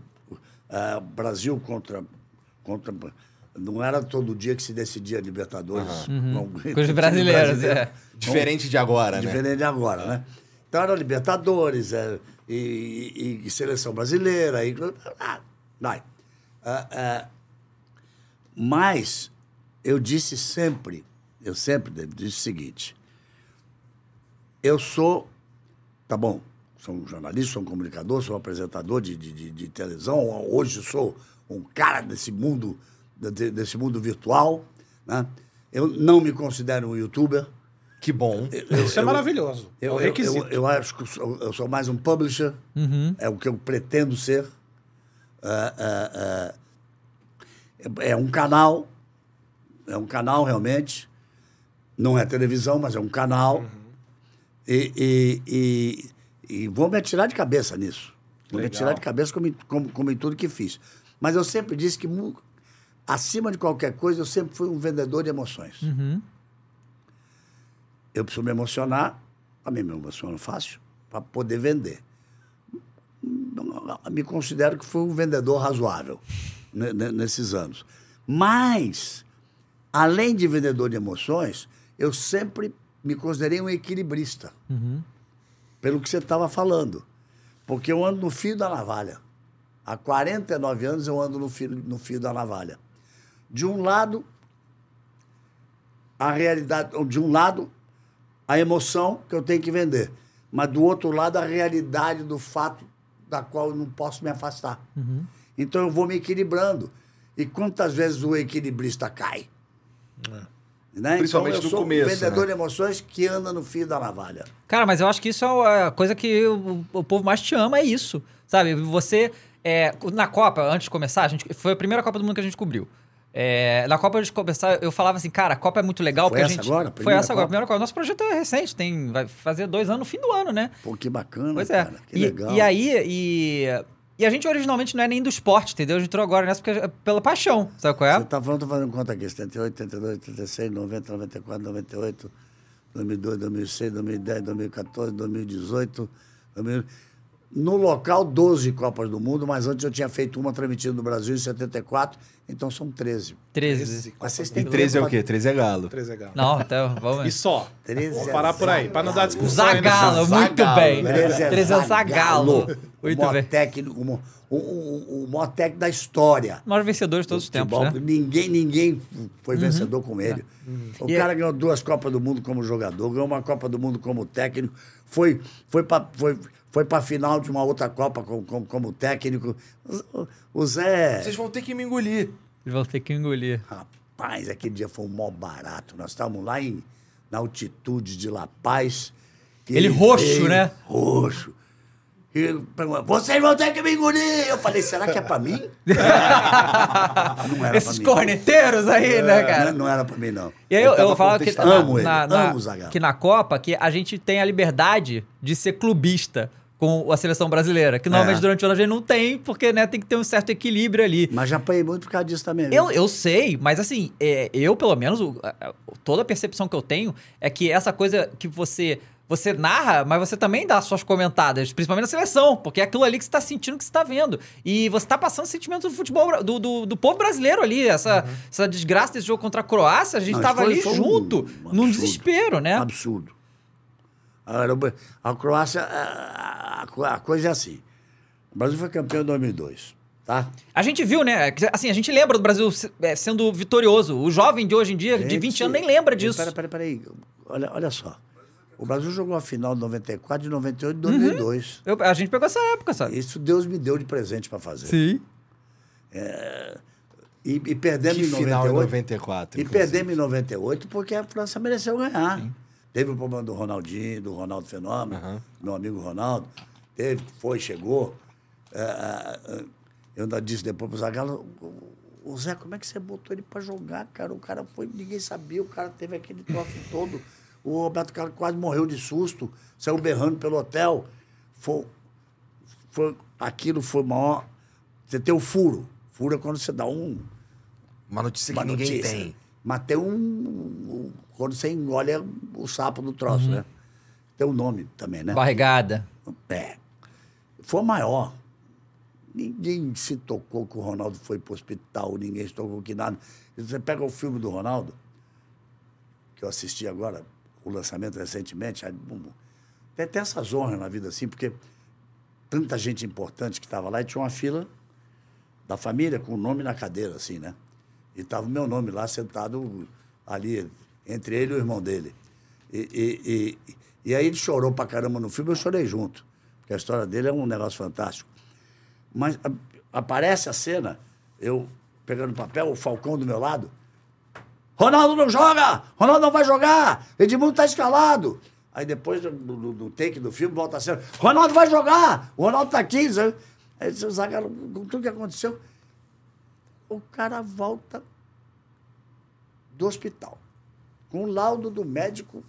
Speaker 4: eh, Brasil contra, contra. Não era todo dia que se decidia Libertadores. com- com
Speaker 2: Com os brasileiros,
Speaker 4: brasileiro.
Speaker 2: é.
Speaker 1: Diferente de agora, né?
Speaker 4: Diferente de agora, né? Então era Libertadores é, e, e- e seleção brasileira. E, ah, vai. Ah, ah, mas eu disse sempre, eu sempre disse o seguinte: eu sou, tá bom, sou um jornalista, sou um comunicador, sou um apresentador de, de, de- televisão, hoje sou um cara desse mundo, de- desse mundo virtual, né? Eu não me considero um youtuber.
Speaker 1: Que bom.
Speaker 3: Isso é maravilhoso. é
Speaker 4: Eu,
Speaker 3: um
Speaker 4: eu-
Speaker 3: requisito.
Speaker 4: eu, eu acho que eu sou, eu sou mais um publisher, é o que eu pretendo ser. É, é, é, é um canal, é um canal realmente. Não é televisão, mas é um canal. E, e, e, e vou me atirar de cabeça nisso. Vou me
Speaker 3: Legal.
Speaker 4: atirar de cabeça como, em- como, como em tudo que fiz. Mas eu sempre disse que, acima de qualquer coisa, eu sempre fui um vendedor de emoções. Eu preciso me emocionar, a mim me emociono fácil, para poder vender. Me considero que fui um vendedor razoável ne- ne- nesses anos. Mas, além de vendedor de emoções, eu sempre me considerei um equilibrista. Pelo que você estava falando. Porque eu ando no fio da navalha. Há 49 anos eu ando no fio, no fio da navalha. De um lado, a realidade, de um lado, a emoção que eu tenho que vender, mas do outro lado, a realidade do fato da qual eu não posso me afastar. Então eu vou me equilibrando. E quantas vezes o equilibrista cai? Né?
Speaker 1: Principalmente
Speaker 4: então, eu
Speaker 1: no
Speaker 4: sou
Speaker 1: começo,
Speaker 4: um vendedor
Speaker 1: né?
Speaker 4: de emoções que anda no fio da navalha.
Speaker 2: Cara, mas eu acho que isso é a coisa que o, o povo mais te ama, é isso. Sabe? Você. é, na Copa, antes de começar, a gente, foi a primeira Copa do Mundo que a gente cobriu. É, na Copa, antes de começar, eu falava assim, cara, a Copa é muito legal.
Speaker 4: Foi
Speaker 2: porque
Speaker 4: essa
Speaker 2: a gente,
Speaker 4: agora? A
Speaker 2: Foi essa agora, a
Speaker 4: Copa?
Speaker 2: primeira Copa. Nosso projeto é recente, tem, vai fazer dois anos no fim do ano, né?
Speaker 4: Pô, que bacana,
Speaker 2: Pois é.
Speaker 4: cara. Que
Speaker 2: e,
Speaker 4: legal.
Speaker 2: e aí, e, e a gente originalmente não é nem do esporte, entendeu? A gente entrou agora nessa porque é pela paixão, sabe qual é?
Speaker 4: Você tá falando, tô fazendo conta aqui. 78, 82, 86, 90, 94, 98, 2002, 2006, 2010, 2014, 2018. 2000. No local, 12 Copas do Mundo, mas antes eu tinha feito uma transmitida no Brasil em 74, então são 13.
Speaker 2: 13.
Speaker 4: Mas vocês
Speaker 1: E
Speaker 4: têm
Speaker 1: 13 é o quê? 13 é galo.
Speaker 3: Três é galo.
Speaker 2: Não, então,
Speaker 3: E
Speaker 2: vamos.
Speaker 3: só.
Speaker 4: 13
Speaker 3: Vamos
Speaker 4: é
Speaker 3: parar por aí, para não dar
Speaker 4: Zagalo.
Speaker 3: discussão. aí
Speaker 2: Zagalo, muito
Speaker 1: Zagalo,
Speaker 2: bem.
Speaker 1: né?
Speaker 4: 13 é
Speaker 2: 13 é Zagalo.
Speaker 4: o
Speaker 2: Muito
Speaker 4: maior
Speaker 2: bem.
Speaker 4: técnico, o, o, o, o maior técnico da história.
Speaker 2: Maior vencedor de todos os tempos, né?
Speaker 4: Ninguém, ninguém foi vencedor com ele. O
Speaker 2: E-
Speaker 4: cara ganhou duas Copas do Mundo como jogador, ganhou uma Copa do Mundo como técnico, foi, foi para foi, foi a final de uma outra Copa como, como, como técnico. O, o Zé.
Speaker 1: Vocês vão ter que me engolir.
Speaker 2: Eles vão ter que engolir.
Speaker 4: Rapaz, aquele dia foi um mó barato. Nós estávamos lá em, na altitude de La Paz. e
Speaker 2: Ele roxo,
Speaker 4: veio,
Speaker 2: né?
Speaker 4: Roxo. E ele perguntou, vocês vão ter que me engolir. Eu falei, será que é pra mim? não era
Speaker 2: Esses
Speaker 4: pra mim.
Speaker 2: corneteiros aí, né, cara?
Speaker 4: Não, não era pra mim, não.
Speaker 2: E aí eu, eu
Speaker 4: tava
Speaker 2: falo que na,
Speaker 4: Amo ele,
Speaker 2: na- na-
Speaker 4: amo
Speaker 2: que na Copa que a gente tem a liberdade de ser clubista com a seleção brasileira, que normalmente
Speaker 4: É.
Speaker 2: durante o ano a gente não tem, porque né, tem que ter um certo equilíbrio ali.
Speaker 4: Mas já apanhei muito por causa disso também. viu?
Speaker 2: Eu, eu sei, mas assim, é, eu pelo menos, o- toda a percepção que eu tenho é que essa coisa que você você narra, mas você também dá suas comentadas, principalmente na seleção, porque é aquilo ali que você tá sentindo, que você tá vendo. E você tá passando sentimento do futebol, do, do, do povo brasileiro ali, essa, essa desgraça desse jogo contra a Croácia, a gente
Speaker 4: Não,
Speaker 2: tava
Speaker 4: foi-
Speaker 2: ali
Speaker 4: foi um
Speaker 2: junto, num
Speaker 4: absurdo.
Speaker 2: desespero, né?
Speaker 4: Absurdo. A, Croácia, a, coisa é assim. O Brasil foi campeão em 2002, tá?
Speaker 2: A gente viu, né? Assim, a gente lembra do Brasil é, sendo vitorioso. O jovem de hoje em dia, de 20 anos, nem lembra disso.
Speaker 4: Peraí, peraí, peraí. Olha, olha só. O Brasil jogou a final de 94, de 98 e 2002.
Speaker 2: Eu- a gente pegou essa época, sabe?
Speaker 4: Isso Deus me deu de presente para fazer.
Speaker 2: Sim.
Speaker 4: E, e perdemos
Speaker 1: Que
Speaker 4: em 98.
Speaker 1: final em 94.
Speaker 4: E
Speaker 1: inclusive.
Speaker 4: perdemos em 98 porque a França mereceu ganhar. Teve o problema do Ronaldinho, do Ronaldo Fenômeno, meu amigo Ronaldo. Teve, foi, chegou. É, é, é, eu ainda disse depois pro Zagallo, "Ô, ô Zé, como é que você botou ele para jogar, cara? O cara foi, ninguém sabia, o cara teve aquele troço todo. O Roberto Carlos quase morreu de susto, saiu berrando pelo hotel. Foi, foi, aquilo foi maior. Você tem o furo. Furo é quando você dá um,
Speaker 1: Uma notícia que
Speaker 4: uma
Speaker 1: ninguém
Speaker 4: notícia.
Speaker 1: tem.
Speaker 4: Mas tem um, um- Quando você engole é o sapo do troço, né? Tem um nome também, né?
Speaker 2: Barrigada.
Speaker 4: É. Foi maior. Ninguém se tocou que o Ronaldo foi para o hospital, ninguém se tocou que nada. Você pega o filme do Ronaldo, que eu assisti agora, o lançamento recentemente, aí, bum, bum. tem até essas honras na vida assim, porque tanta gente importante que estava lá e tinha uma fila da família com o nome na cadeira, assim, né? E estava o meu nome lá sentado ali, entre ele e o irmão dele. E, e, e, e aí ele chorou pra caramba no filme, eu chorei junto. Porque a história dele é um negócio fantástico. Mas a- aparece a cena, eu pegando papel, o Falcão do meu lado. Ronaldo não joga! Ronaldo não vai jogar! Edmundo tá escalado! Aí depois do, do, do take do filme, volta a cena. Ronaldo vai jogar! O Ronaldo tá aqui! sabe? Aí o Zagallo, com tudo que aconteceu, o cara volta do hospital com o laudo do médico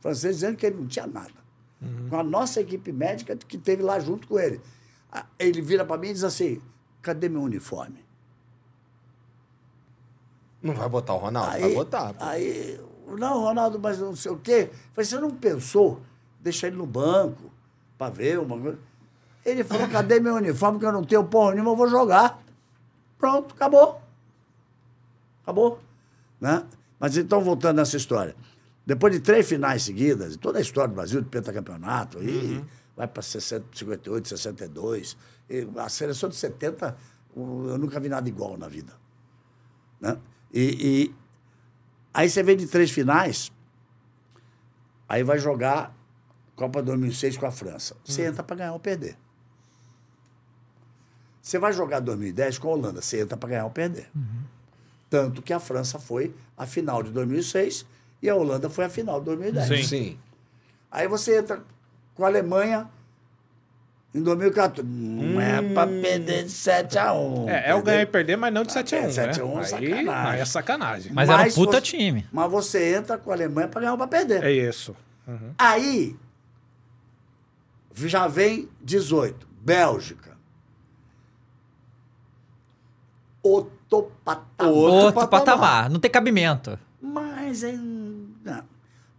Speaker 4: francês dizendo que ele não tinha nada. Com a nossa equipe médica que esteve lá junto com ele. Ah, Ele vira para mim e diz assim: cadê meu uniforme?
Speaker 1: Não vai botar o Ronaldo? vai botar. pô.
Speaker 4: Aí, não, Ronaldo, mas não sei o quê. Eu Falei, você não pensou deixar ele no banco para ver uma coisa? Ele falou, cadê meu uniforme que eu não tenho porra nenhuma, eu vou jogar. Pronto, acabou. Acabou. Né? Mas então, voltando nessa história. Depois de três finais seguidas, toda a história do Brasil, de pentacampeonato, aí vai para 58, 62. E a seleção de 70, o- eu nunca vi nada igual na vida. Né? E, e aí você vem de três finais, aí vai jogar Copa 2006 com a França. Você entra para ganhar ou perder. Você vai jogar 2010 com a Holanda, você entra para ganhar ou perder. Tanto que a França foi a final de 2006 e a Holanda foi a final de 2010.
Speaker 3: Sim.
Speaker 1: Sim.
Speaker 4: Aí você entra com a Alemanha em 2014. Não é para perder de 7 a 1.
Speaker 3: É, é o ganhar e perder, mas não de 7x1,
Speaker 4: É,
Speaker 3: né?
Speaker 4: 7 a 1 é
Speaker 3: aí,
Speaker 4: sacanagem.
Speaker 3: aí é sacanagem.
Speaker 2: Mas era um puta
Speaker 4: você-
Speaker 2: time.
Speaker 4: Mas você entra com a Alemanha para ganhar ou para perder.
Speaker 3: É isso.
Speaker 4: Aí já vem 18. Bélgica. Outro patamar.
Speaker 2: Outro, patamar. Não tem cabimento.
Speaker 4: Mas não.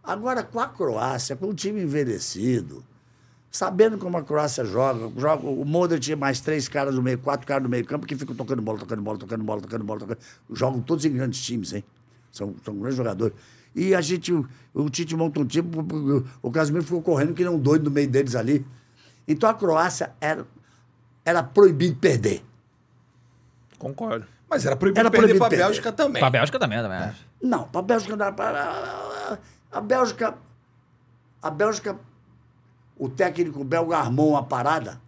Speaker 4: agora com a Croácia, com o time envelhecido, sabendo como a Croácia joga, joga o Modric tinha mais três caras no meio, quatro caras no meio campo que ficam tocando bola, tocando bola, tocando bola, tocando bola, tocando. Jogam todos em grandes times, hein? São, são grandes jogadores. E a gente, o, o Tite monta um time, o, o Casimiro ficou correndo que nem um doido no meio deles ali. Então a Croácia era, era proibido perder.
Speaker 3: Concordo.
Speaker 1: Mas era proibido
Speaker 4: Era
Speaker 1: perder pra
Speaker 4: perder.
Speaker 1: Bélgica também.
Speaker 2: Pra Bélgica também, também. acho.
Speaker 4: Não, para a Bélgica não. Pra, a Bélgica. A Bélgica. O técnico belga armou uma parada.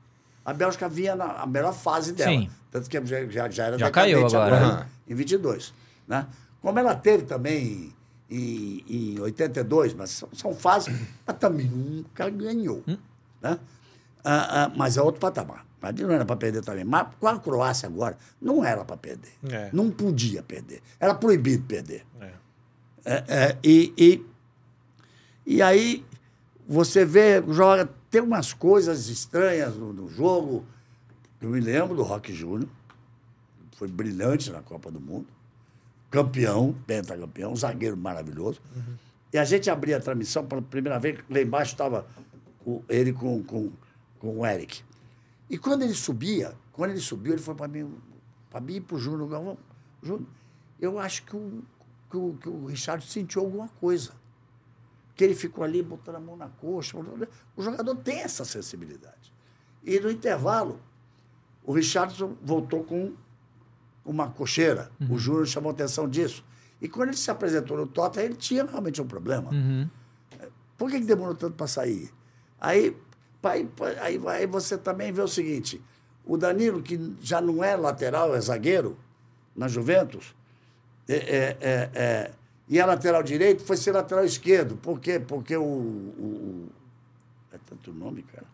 Speaker 4: A Bélgica vinha na a melhor fase dela.
Speaker 2: Sim.
Speaker 4: Tanto que já, já, já era
Speaker 2: Já
Speaker 4: decadente
Speaker 2: caiu agora.
Speaker 1: Aham.
Speaker 4: em 22. Né? Como ela teve também em, em 82, mas são, são fases, mas também nunca ganhou.
Speaker 2: Hum?
Speaker 4: Né? Ah, ah, mas é outro patamar. Mas não era para perder também. Mas com a Croácia agora, não era para perder.
Speaker 3: É.
Speaker 4: Não podia perder. Era proibido perder.
Speaker 3: É.
Speaker 4: É, é, e, e, e aí você vê, joga, tem umas coisas estranhas no, no jogo. Eu me lembro do Rock Júnior, foi brilhante na Copa do Mundo, campeão, pentacampeão, zagueiro maravilhoso. E a gente abria a transmissão pela primeira vez, lá embaixo estava ele com, com, com o Eric. E quando ele subia, quando ele subiu, ele foi para mim, para mim e para o Júnior Galvão. Júnior, eu acho que o, que, o, que o Richard sentiu alguma coisa. Que ele ficou ali botando a mão na coxa. O jogador tem essa sensibilidade. E no intervalo, o Richardson voltou com uma cocheira. O Júnior chamou atenção disso. E quando ele se apresentou no Tottenham, ele tinha realmente um problema. Por que, que demorou tanto para sair? Aí, aí, aí, aí você também vê o seguinte: o Danilo, que já não é lateral, é zagueiro, na Juventus, é, é, é, é, e é lateral direito, foi ser lateral esquerdo. Por quê? Porque o. o, o é tanto nome, cara.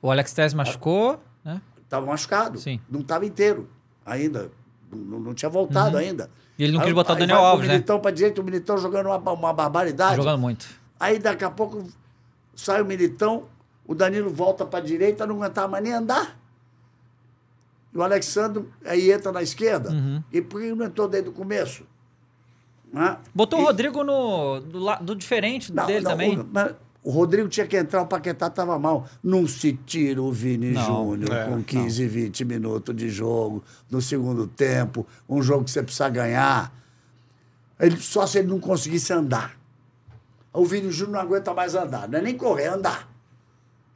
Speaker 2: O Alex Telles machucou, né?
Speaker 4: Estava machucado.
Speaker 2: Sim.
Speaker 4: Não estava inteiro ainda. Não, não tinha voltado ainda.
Speaker 2: E ele não
Speaker 4: Aí-
Speaker 2: quis botar o Daniel Alves, né?
Speaker 4: Militão para direita, o Militão jogando uma, uma barbaridade.
Speaker 2: Jogando muito.
Speaker 4: Aí daqui a pouco sai o Militão, o Danilo volta para a direita, não aguentava mais nem andar. E o Alexandre aí entra na esquerda.
Speaker 2: Uhum.
Speaker 4: E por que não entrou desde o começo? Né?
Speaker 2: Botou
Speaker 4: E-
Speaker 2: o Rodrigo no, do, do diferente
Speaker 4: Não,
Speaker 2: dele
Speaker 4: não,
Speaker 2: também.
Speaker 4: O, mas o Rodrigo tinha que entrar, o Paquetá estava mal. Não se tira o Vini
Speaker 2: Não,
Speaker 4: Júnior
Speaker 3: é,
Speaker 4: com 15, 20 minutos de jogo, no segundo tempo, um jogo que você precisa ganhar. Ele, só se ele não conseguisse andar. O Vini Júnior não aguenta mais andar. Não é nem correr, é andar.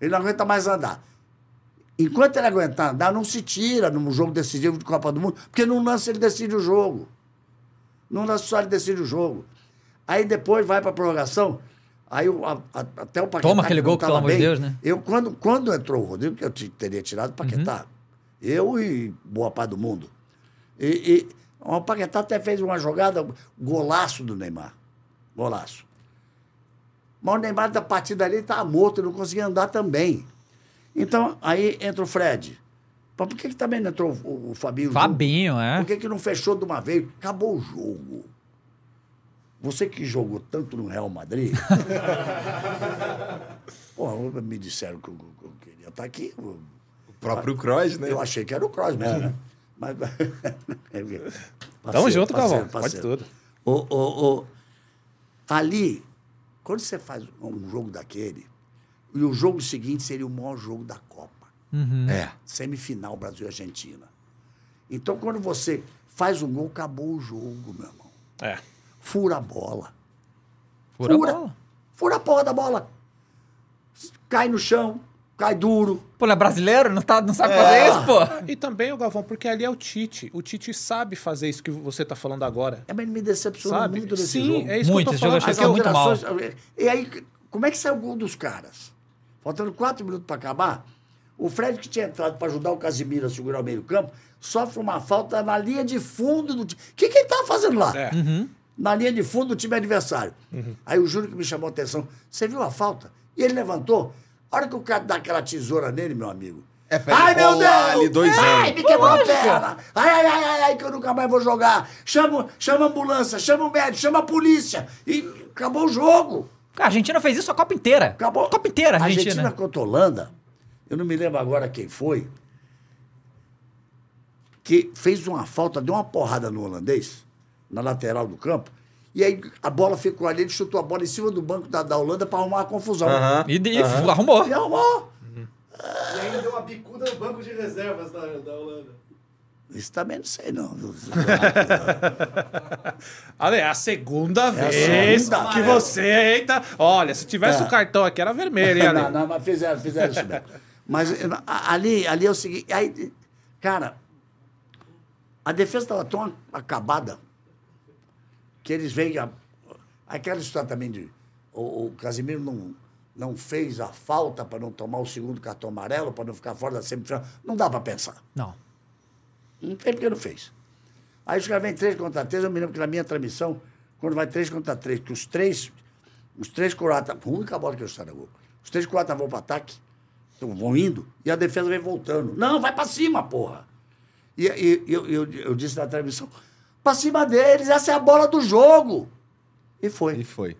Speaker 4: Ele não aguenta mais andar. Enquanto ele aguentar andar, não se tira num jogo decisivo de Copa do Mundo, porque num lance ele decide o jogo. No lance só ele decide o jogo. Aí depois vai pra prorrogação. Aí a- a- até o Paquetá.
Speaker 2: Toma aquele gol, pelo amor de Deus, né?
Speaker 4: Eu, quando, quando entrou o Rodrigo, que eu te- teria tirado o Paquetá. Eu e boa parte do mundo. E, e o Paquetá até fez uma jogada, golaço do Neymar. Golaço. Mas o Neymar da partida ali estava morto, ele não conseguia andar também. Então, aí entra o Fred. Mas por que, que também não entrou o, o Fabinho? junto?
Speaker 2: Fabinho, é.
Speaker 4: Por que, que não fechou de uma vez? Acabou o jogo. Você que jogou tanto no Real Madrid. Porra, me disseram que eu, que eu queria estar aqui. Eu,
Speaker 1: O próprio Kroos, né?
Speaker 4: eu achei que era o Kroos mesmo, né? Mas.
Speaker 3: Tamo junto,
Speaker 4: parceiro,
Speaker 3: Galvão. Pode
Speaker 4: parceiro.
Speaker 3: tudo.
Speaker 4: O, o, o- ali, quando você faz um jogo daquele, e o jogo seguinte seria o maior jogo da Copa.
Speaker 1: É.
Speaker 4: Semifinal Brasil e Argentina. Então, quando você faz um gol, acabou o jogo, meu irmão.
Speaker 3: É.
Speaker 4: Fura a bola.
Speaker 2: Fura a bola.
Speaker 4: Fura a porra da bola. Cai no chão, cai duro.
Speaker 2: Pô, não é brasileiro? Não, tá, não sabe fazer isso, pô?
Speaker 3: E também, o Galvão, porque ali é o Tite. O Tite sabe fazer isso que você tá falando agora.
Speaker 4: É, mas ele me decepcionou
Speaker 3: Sabe?
Speaker 4: muito nesse
Speaker 3: Sim,
Speaker 4: jogo.
Speaker 3: é isso
Speaker 2: Muito,
Speaker 3: que eu
Speaker 2: esse
Speaker 3: tô falando.
Speaker 2: achei
Speaker 3: As
Speaker 2: que foi muito mal.
Speaker 4: E aí, como é que saiu o gol dos caras? Faltando quatro minutos para acabar, o Fred, que tinha entrado para ajudar o Casimiro a segurar o meio campo, sofre uma falta na linha de fundo do time. O que, que ele estava fazendo lá?
Speaker 3: É.
Speaker 4: Na linha de fundo do time adversário. Aí o Júnior que me chamou a atenção, você viu a falta? E ele levantou. A hora que o cara dá aquela tesoura nele, meu amigo.
Speaker 1: É, pra ele
Speaker 4: ai, meu Deus!
Speaker 1: ali dois
Speaker 4: ai,
Speaker 1: anos.
Speaker 4: me quebrou a perna! Ai, ai, ai, ai, ai, que eu nunca mais vou jogar! Chama, chama a ambulância, chama o médico, chama a polícia! E acabou o jogo!
Speaker 2: A Argentina fez isso a Copa inteira.
Speaker 4: Acabou.
Speaker 2: A Copa inteira, a
Speaker 4: A
Speaker 2: Argentina.
Speaker 4: Argentina contra a Holanda, eu não me lembro agora quem foi, que fez uma falta, deu uma porrada no holandês, na lateral do campo, e aí a bola ficou ali, ele chutou a bola em cima do banco da, da Holanda para arrumar a confusão.
Speaker 1: Aham.
Speaker 2: E, e arrumou.
Speaker 4: E arrumou.
Speaker 6: E ainda deu uma bicuda no banco de reservas da, da Holanda.
Speaker 4: Isso também não sei, não.
Speaker 3: Ale, é a segunda
Speaker 4: a
Speaker 3: vez
Speaker 4: segunda.
Speaker 3: que você. Eita! Olha, se tivesse
Speaker 4: É.
Speaker 3: o cartão aqui era vermelho, hein, Ale?
Speaker 4: não, não, mas fizeram, fizeram isso mesmo. Mas ali, ali é o seguinte. Aí, cara, a defesa estava tão acabada que eles veem. A, aquela história também de. O, o Casimiro não, não fez a falta para não tomar o segundo cartão amarelo, para não ficar fora da semifinal. Não dá para pensar.
Speaker 2: Não.
Speaker 4: Não tem porque não fez. Aí os caras vêm três contra três, eu me lembro que na minha transmissão, quando vai três contra três, que os três, os três croatas, a única bola que eu estava gol, os três croatas vão para ataque, então vão indo, e a defesa vem voltando. Não, vai para cima, porra. E, e- eu, eu, eu disse na transmissão, para cima deles, essa é a bola do jogo. E foi.
Speaker 1: E foi.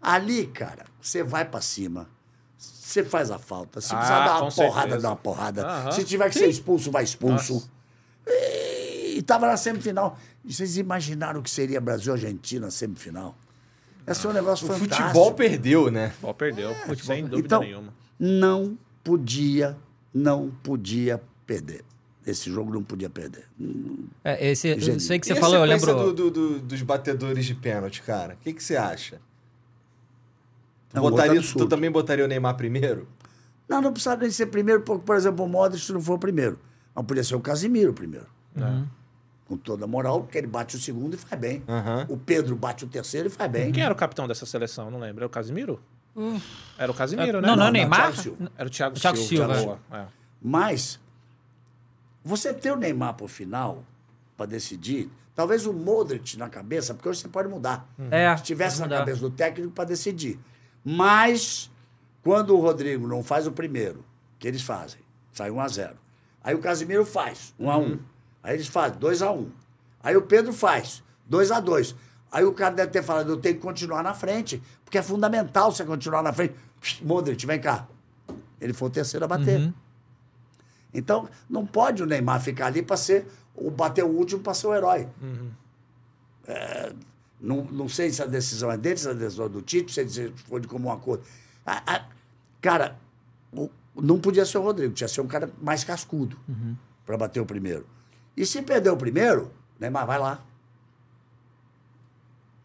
Speaker 4: Ali, cara, você vai pra cima. Você faz a falta. Se
Speaker 3: Ah,
Speaker 4: precisar dar uma porrada,
Speaker 3: certeza.
Speaker 4: dá uma porrada.
Speaker 3: Aham.
Speaker 4: Se tiver que ser expulso, vai expulso. E, e tava na semifinal. E vocês imaginaram o que seria Brasil e Argentina na semifinal? Esse é um negócio
Speaker 1: O
Speaker 4: fantástico.
Speaker 1: futebol perdeu, né?
Speaker 3: Ó, perdeu. Sem dúvida
Speaker 4: então,
Speaker 3: nenhuma.
Speaker 4: não podia, não podia perder. Esse jogo não podia perder.
Speaker 2: É, esse, isso aí que
Speaker 1: E
Speaker 2: você
Speaker 1: a
Speaker 2: falou, eu lembro.
Speaker 1: do- do- do- dos batedores de pênalti, cara? O que, que você acha? Tu,
Speaker 4: É um
Speaker 1: botaria, tu também botaria o Neymar primeiro?
Speaker 4: Não, não precisava nem ser primeiro, porque, por exemplo, o Modric não foi o primeiro. Mas podia ser o Casimiro primeiro. Com toda a moral, porque ele bate o segundo e faz bem.
Speaker 1: Aham.
Speaker 4: O Pedro bate o terceiro e faz bem.
Speaker 3: Quem era o capitão dessa seleção? Não lembro. Era o Casimiro? Era o Casimiro, né?
Speaker 2: Não, não,
Speaker 4: não,
Speaker 2: Neymar?
Speaker 4: Thiago Silva.
Speaker 3: Era o Thiago,
Speaker 2: O Thiago
Speaker 3: Silva.
Speaker 2: Silva.
Speaker 3: Boa, é.
Speaker 4: Mas, você ter o Neymar pro final, para decidir, talvez o Modric na cabeça, porque hoje você pode mudar.
Speaker 2: É,
Speaker 4: Se tivesse na cabeça do técnico para decidir. Mas, quando o Rodrigo não faz o primeiro, que eles fazem, sai 1 a 0 Aí o Casimiro faz 1 a 1 Aí eles fazem 2 a 1 Aí o Pedro faz 2 a 2 Aí o cara deve ter falado, eu tenho que continuar na frente, porque é fundamental você continuar na frente. Modric, vem cá. Ele foi o terceiro a bater. Então, não pode o Neymar ficar ali para ser, ou bater o último para ser o herói. É, não, não sei se a decisão é dele, se a decisão é do Tite, se foi de comum acordo. Ah, ah, cara, o- não podia ser o Rodrigo, tinha que ser um cara mais cascudo para bater o primeiro. E se perder o primeiro, Neymar vai lá.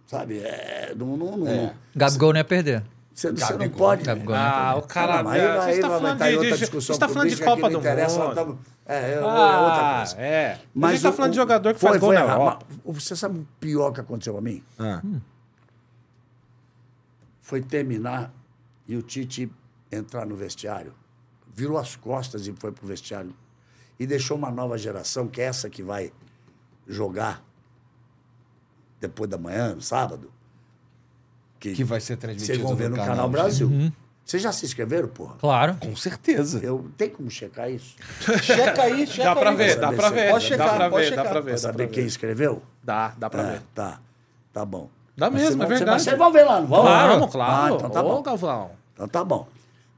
Speaker 4: Sabe? É, não, não, não,
Speaker 1: É.
Speaker 2: Gabigol não ia perder.
Speaker 4: Você, você não pode.
Speaker 2: Gabigol.
Speaker 3: Ah, o cara.
Speaker 4: Não, mas aí aí
Speaker 3: está
Speaker 4: vai
Speaker 3: falando de,
Speaker 4: outra discussão
Speaker 3: você tá falando de Copa do Mundo.
Speaker 4: tamo- É, é, é outra
Speaker 3: Ah,
Speaker 4: coisa.
Speaker 3: é. a gente tá
Speaker 4: o-
Speaker 3: falando de jogador que
Speaker 4: foi-
Speaker 3: faz gol
Speaker 4: foi
Speaker 3: na. Europa.
Speaker 4: Mas Você sabe o pior que aconteceu a mim?
Speaker 1: Ah.
Speaker 4: Foi terminar e o Tite entrar no vestiário, virou as costas e foi pro vestiário e deixou uma nova geração, que é essa que vai jogar depois da manhã, no sábado.
Speaker 1: Que vai ser transmitido
Speaker 4: Vocês vão ver no, Canal, Brasil. Vocês já se inscreveram, porra?
Speaker 2: Claro.
Speaker 1: Com certeza.
Speaker 4: Eu, tem como checar isso?
Speaker 1: Checa aí, checa
Speaker 3: Dá pra
Speaker 1: aí.
Speaker 3: ver, dá pra ver.
Speaker 1: pode
Speaker 3: Dá
Speaker 1: checar,
Speaker 3: pra
Speaker 1: pode
Speaker 3: ver, dá
Speaker 1: checar.
Speaker 3: pra ver.
Speaker 4: Pra
Speaker 3: dá
Speaker 4: saber
Speaker 3: pra
Speaker 4: quem escreveu?
Speaker 3: Dá, dá pra
Speaker 4: É,
Speaker 3: ver.
Speaker 4: tá. Tá bom.
Speaker 3: Dá
Speaker 4: Mas
Speaker 3: mesmo, é verdade.
Speaker 4: Vocês vão ver lá, não vão?
Speaker 3: Claro, claro.
Speaker 4: Ah, então tá
Speaker 3: Ô,
Speaker 4: bom.
Speaker 3: Galvão.
Speaker 4: Então tá bom.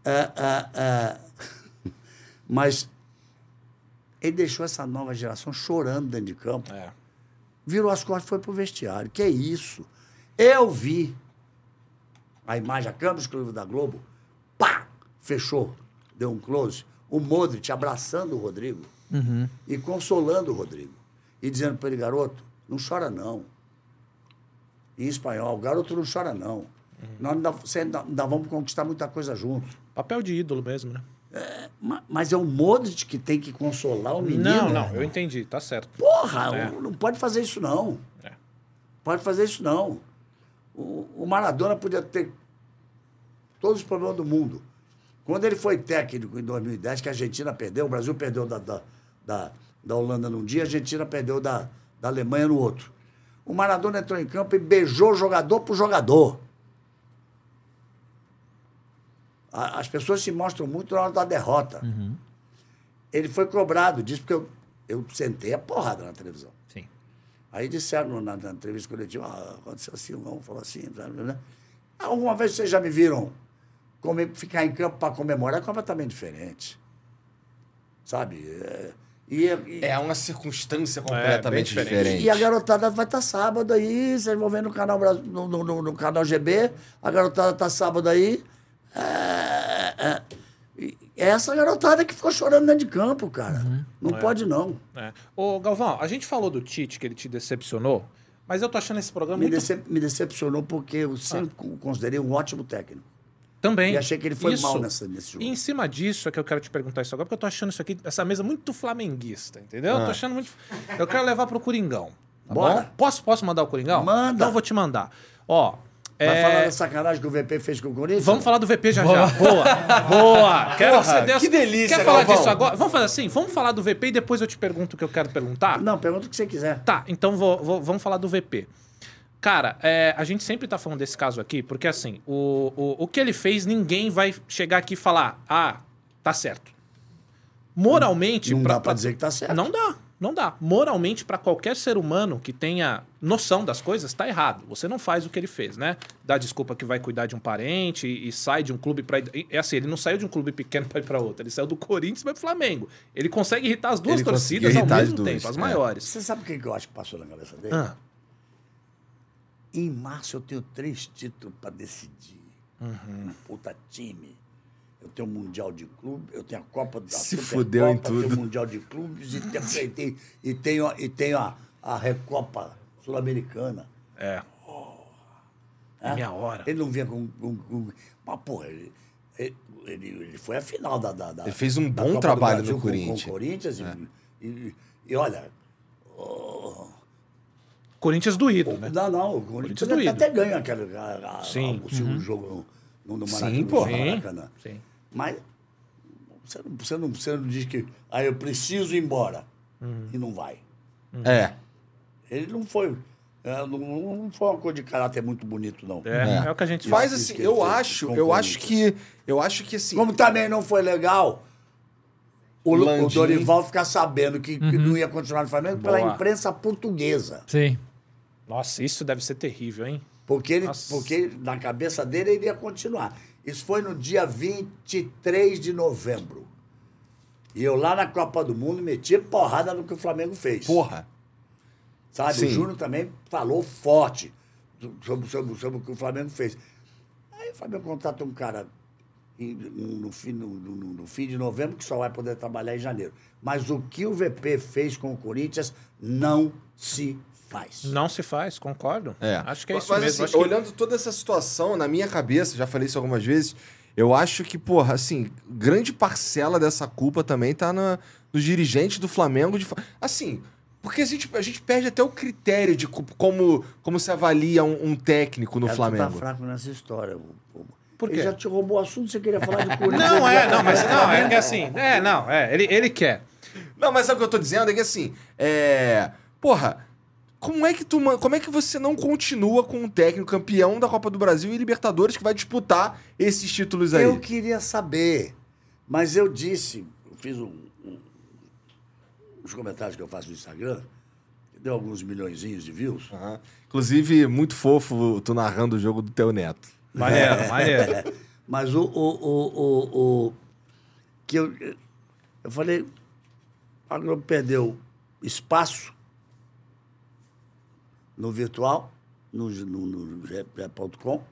Speaker 4: É, é, é, Mas ele deixou essa nova geração chorando dentro de campo.
Speaker 3: É.
Speaker 4: Virou as costas e foi pro vestiário. Que isso? Eu vi a imagem, a câmera exclusiva da Globo, pá! Fechou. Deu um close. O Modric abraçando o Rodrigo e consolando o Rodrigo. E dizendo para ele, garoto, não chora não. Em espanhol, garoto não chora não. Nós ainda, ainda, ainda vamos conquistar muita coisa juntos.
Speaker 3: Papel de ídolo mesmo, né?
Speaker 4: Ma- Mas é o Modric que tem que consolar o menino.
Speaker 3: Não, não, eu entendi, tá certo.
Speaker 4: Porra,
Speaker 3: É.
Speaker 4: não pode fazer isso não.
Speaker 3: É.
Speaker 4: Pode fazer isso não. O, o Maradona podia ter todos os problemas do mundo. Quando ele foi técnico em 2010, que a Argentina perdeu, o Brasil perdeu da, da, da, da Holanda num dia, a Argentina perdeu da, da Alemanha no outro. O Maradona entrou em campo e beijou jogador por jogador. A- As pessoas se mostram muito na hora da derrota. Ele foi cobrado disso, porque eu, eu sentei a porrada na televisão.
Speaker 2: Sim.
Speaker 4: Aí disseram na, na entrevista coletiva, ah, aconteceu assim, o Gão falou assim. Blá, blá, blá. Alguma vez vocês já me viram ficar em campo para comemorar? É completamente diferente. Sabe? É, e, e-
Speaker 1: É uma circunstância
Speaker 3: bem
Speaker 1: completamente
Speaker 3: diferente.
Speaker 1: diferente.
Speaker 4: e a garotada vai estar sábado aí, vocês vão ver no canal, no, no, no- no canal GB, a garotada está sábado aí. É, é, essa garotada que ficou chorando dentro de campo, cara. Não pode, não.
Speaker 3: É. Ô, Galvão, a gente falou do Tite, que ele te decepcionou, mas eu tô achando esse programa
Speaker 4: Me,
Speaker 3: muito...
Speaker 4: decep- me decepcionou porque eu sempre
Speaker 3: Ah.
Speaker 4: con- considerei um ótimo técnico.
Speaker 3: Também.
Speaker 4: E achei que ele foi
Speaker 3: Isso.
Speaker 4: mal nessa- nesse jogo.
Speaker 3: E em cima disso é que eu quero te perguntar isso agora, porque eu tô achando isso aqui, essa mesa muito flamenguista, entendeu? Eu tô achando muito. Eu quero levar pro Coringão. Tá
Speaker 4: Bora.
Speaker 3: bom? Posso, posso mandar o Coringão?
Speaker 4: Manda.
Speaker 3: Então eu vou te mandar. Ó.
Speaker 4: Vai
Speaker 3: é,
Speaker 4: falar da sacanagem que o VP fez com o Corinthians?
Speaker 3: Vamos falar do VP já já. Boa. Boa. Quero
Speaker 1: Porra,
Speaker 3: que você
Speaker 1: que delícia,
Speaker 3: Quer falar
Speaker 1: Galvão.
Speaker 3: disso agora? Vamos fazer assim? Vamos falar do VP e depois eu te pergunto o que eu quero perguntar?
Speaker 4: Não, pergunta o que você quiser.
Speaker 3: Tá, então vou- vou- vamos falar do VP. Cara, é, a gente sempre tá falando desse caso aqui, porque assim, o, o, o que ele fez, ninguém vai chegar aqui e falar, ah, tá certo. Moralmente.
Speaker 4: Não dá pra dizer que tá certo.
Speaker 3: Não dá, não dá. Moralmente, pra qualquer ser humano que tenha noção das coisas, tá errado. Você não faz o que ele fez, né? Dá desculpa que vai cuidar de um parente e, e sai de um clube pra. ir- É assim, ele não saiu de um clube pequeno pra ir pra outro. Ele saiu do Corinthians pra ir pro Flamengo. Ele consegue irritar as duas
Speaker 1: Ele
Speaker 3: torcidas ao mesmo
Speaker 1: duas,
Speaker 3: tempo, as
Speaker 1: é.
Speaker 3: maiores.
Speaker 4: Você sabe o que que eu acho que passou na cabeça dele?
Speaker 3: Ah.
Speaker 4: Em março eu tenho três títulos para decidir.
Speaker 3: Uhum.
Speaker 4: Um puta time. Eu tenho o Mundial de Clube, eu tenho a Copa da
Speaker 1: Se
Speaker 4: Supercopa,
Speaker 1: fudeu em
Speaker 4: Eu tenho
Speaker 1: tudo.
Speaker 4: o Mundial de Clubes e tenho, e tenho, e tenho, a, a Recopa Sul-Americana.
Speaker 3: É.
Speaker 4: né?
Speaker 3: Minha hora.
Speaker 4: Ele não vinha com. com, com mas, porra, ele, ele, ele- foi a final da. da, da
Speaker 1: Ele fez um bom trabalho
Speaker 4: Brasil
Speaker 1: no
Speaker 4: com-
Speaker 1: Corinthians.
Speaker 4: Com, o Corinthians. e- E, e, olha.
Speaker 3: Corinthians doído, né?
Speaker 4: Não, não, o Corinthians
Speaker 3: Corinthians
Speaker 4: até, ganha aquele, a, a,
Speaker 3: Sim.
Speaker 4: o segundo jogo no, no, Maracanã.
Speaker 1: Sim, pô.
Speaker 4: Maracanã.
Speaker 3: Sim.
Speaker 4: Mas você não, você, não, você não diz que ah, eu preciso ir embora. E não vai.
Speaker 1: É.
Speaker 4: Ele não foi. é, não, não foi uma coisa de caráter muito bonito, não.
Speaker 3: É, é, o que a gente
Speaker 1: Mas
Speaker 3: faz.
Speaker 4: isso
Speaker 1: assim, eu acho, eu acho que. Eu acho que assim.
Speaker 4: Como também não foi legal o, o. Dorival ficar sabendo que, que não ia continuar no Flamengo pela
Speaker 3: Boa.
Speaker 4: imprensa portuguesa.
Speaker 2: Sim.
Speaker 3: Nossa, isso deve ser terrível, hein?
Speaker 4: Porque, ele,
Speaker 3: Nossa.
Speaker 4: porque na cabeça dele ele ia continuar. Isso foi no dia 23 de novembro. E eu lá na Copa do Mundo meti porrada no que o Flamengo fez.
Speaker 1: Porra.
Speaker 4: Sabe?
Speaker 1: Sim.
Speaker 4: O Júnior também falou forte sobre, sobre, sobre o que o Flamengo fez. Aí o Flamengo contrata um cara no fim, no, no- no fim de novembro que só vai poder trabalhar em janeiro. Mas o que o VP fez com o Corinthians não se faz.
Speaker 3: Não se faz, concordo.
Speaker 1: É.
Speaker 3: Acho que é
Speaker 1: Mas,
Speaker 3: isso mesmo.
Speaker 1: assim,
Speaker 3: que-
Speaker 1: olhando toda essa situação, na minha cabeça, já falei isso algumas vezes, eu acho que, porra, assim, grande parcela dessa culpa também tá na, nos dirigentes do Flamengo. De, assim, porque a gente, a gente perde até o critério de co- como, como se avalia um, um técnico no
Speaker 4: Cara, tu
Speaker 1: Flamengo.
Speaker 4: tá fraco nessa história. o- o-
Speaker 3: Por
Speaker 4: Ele já te roubou o assunto, você queria falar de Corinthians.
Speaker 3: Não, é, não, mas não, é que assim. É, não, é. Ele, ele quer.
Speaker 1: Não, mas sabe o que eu tô dizendo? É que assim, é. Porra, como é que tu. Como é que você não continua com um técnico campeão da Copa do Brasil e Libertadores que vai disputar esses títulos aí?
Speaker 4: Eu queria saber, mas eu disse, eu fiz um, um- uns comentários que eu faço no Instagram, que deu alguns milhõezinhos de views.
Speaker 1: Aham. Inclusive, muito fofo tu narrando o jogo do teu neto.
Speaker 3: Maneiro, maneiro.
Speaker 4: Mas o, o, o, o, o- que eu, eu falei, a Globo perdeu espaço no virtual, no, no, no GE.com,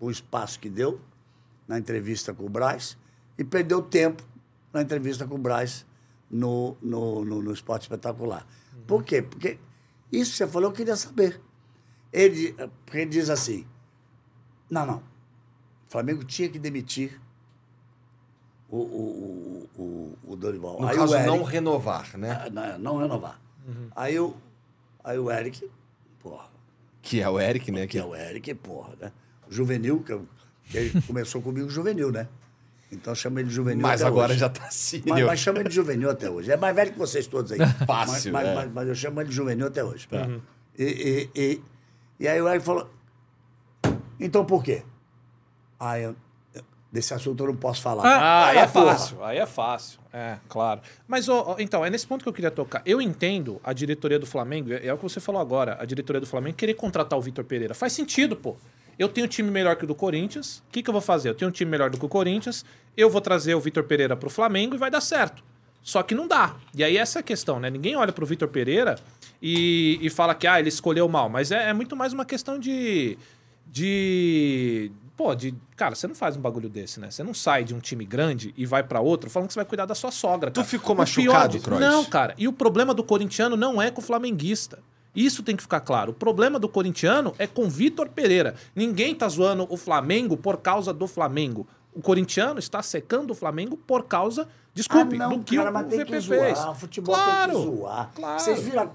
Speaker 4: o espaço que deu na entrevista com o Braz, e perdeu tempo na entrevista com o Braz no, no, no, no Esporte Espetacular. Por quê? Porque isso que você falou, eu queria saber. Ele, porque ele diz assim, não, não, o Flamengo tinha que demitir o, o, o, o, Dorival.
Speaker 1: No
Speaker 4: Aí
Speaker 1: caso,
Speaker 4: Eric,
Speaker 1: não renovar, né?
Speaker 4: ah, não, não renovar. Aí, o, aí o Eric, porra,
Speaker 1: Que é o Eric, né?
Speaker 4: que
Speaker 1: Que
Speaker 4: é o Eric, porra, né? O Juvenil, que, eu- que ele começou comigo juvenil, né? Então chama ele de juvenil
Speaker 1: Mas
Speaker 4: até
Speaker 1: agora
Speaker 4: hoje.
Speaker 1: já tá senior.
Speaker 4: Mas, mas chama ele de juvenil até hoje. É mais velho que vocês todos aí.
Speaker 1: Fácil,
Speaker 4: mas, mas,
Speaker 1: é.
Speaker 4: mas, mas eu chamo ele de juvenil até hoje. E, e, e, e aí o Eric falou, então por quê? Ah, eu, desse assunto eu não posso falar.
Speaker 3: Ah, aí é fácil, aí é fácil. É, claro. Mas, ó, então, é nesse ponto que eu queria tocar. Eu entendo a diretoria do Flamengo, é, é o que você falou agora, a diretoria do Flamengo querer contratar o Vitor Pereira. Faz sentido, pô. Eu tenho um time melhor que o do Corinthians. O que, que eu vou fazer? Eu tenho um time melhor do que o Corinthians, eu vou trazer o Vitor Pereira pro Flamengo e vai dar certo. Só que não dá. E aí essa é a questão, né? Ninguém olha pro Vitor Pereira e, e fala que ah, ele escolheu mal. Mas é, é muito mais uma questão de. de. Pô, de. Cara, você não faz um bagulho desse, né? Você não sai de um time grande e vai pra outro falando que você vai cuidar da sua sogra.
Speaker 1: Tu
Speaker 3: cara.
Speaker 1: ficou
Speaker 3: O
Speaker 1: machucado, Kroos?
Speaker 3: Não, cara. E o problema do corintiano não é com o flamenguista. Isso tem que ficar claro. O problema do corintiano é com Vitor Pereira. Ninguém tá zoando o Flamengo por causa do Flamengo. O corintiano está secando o Flamengo por causa, desculpe,
Speaker 4: ah, não,
Speaker 3: do que
Speaker 4: cara,
Speaker 3: o,
Speaker 4: mas
Speaker 3: o
Speaker 4: tem
Speaker 3: VP
Speaker 4: que zoar.
Speaker 3: fez.
Speaker 4: O futebol
Speaker 3: claro,
Speaker 4: tem que zoar.
Speaker 3: Claro.
Speaker 4: Vocês viram...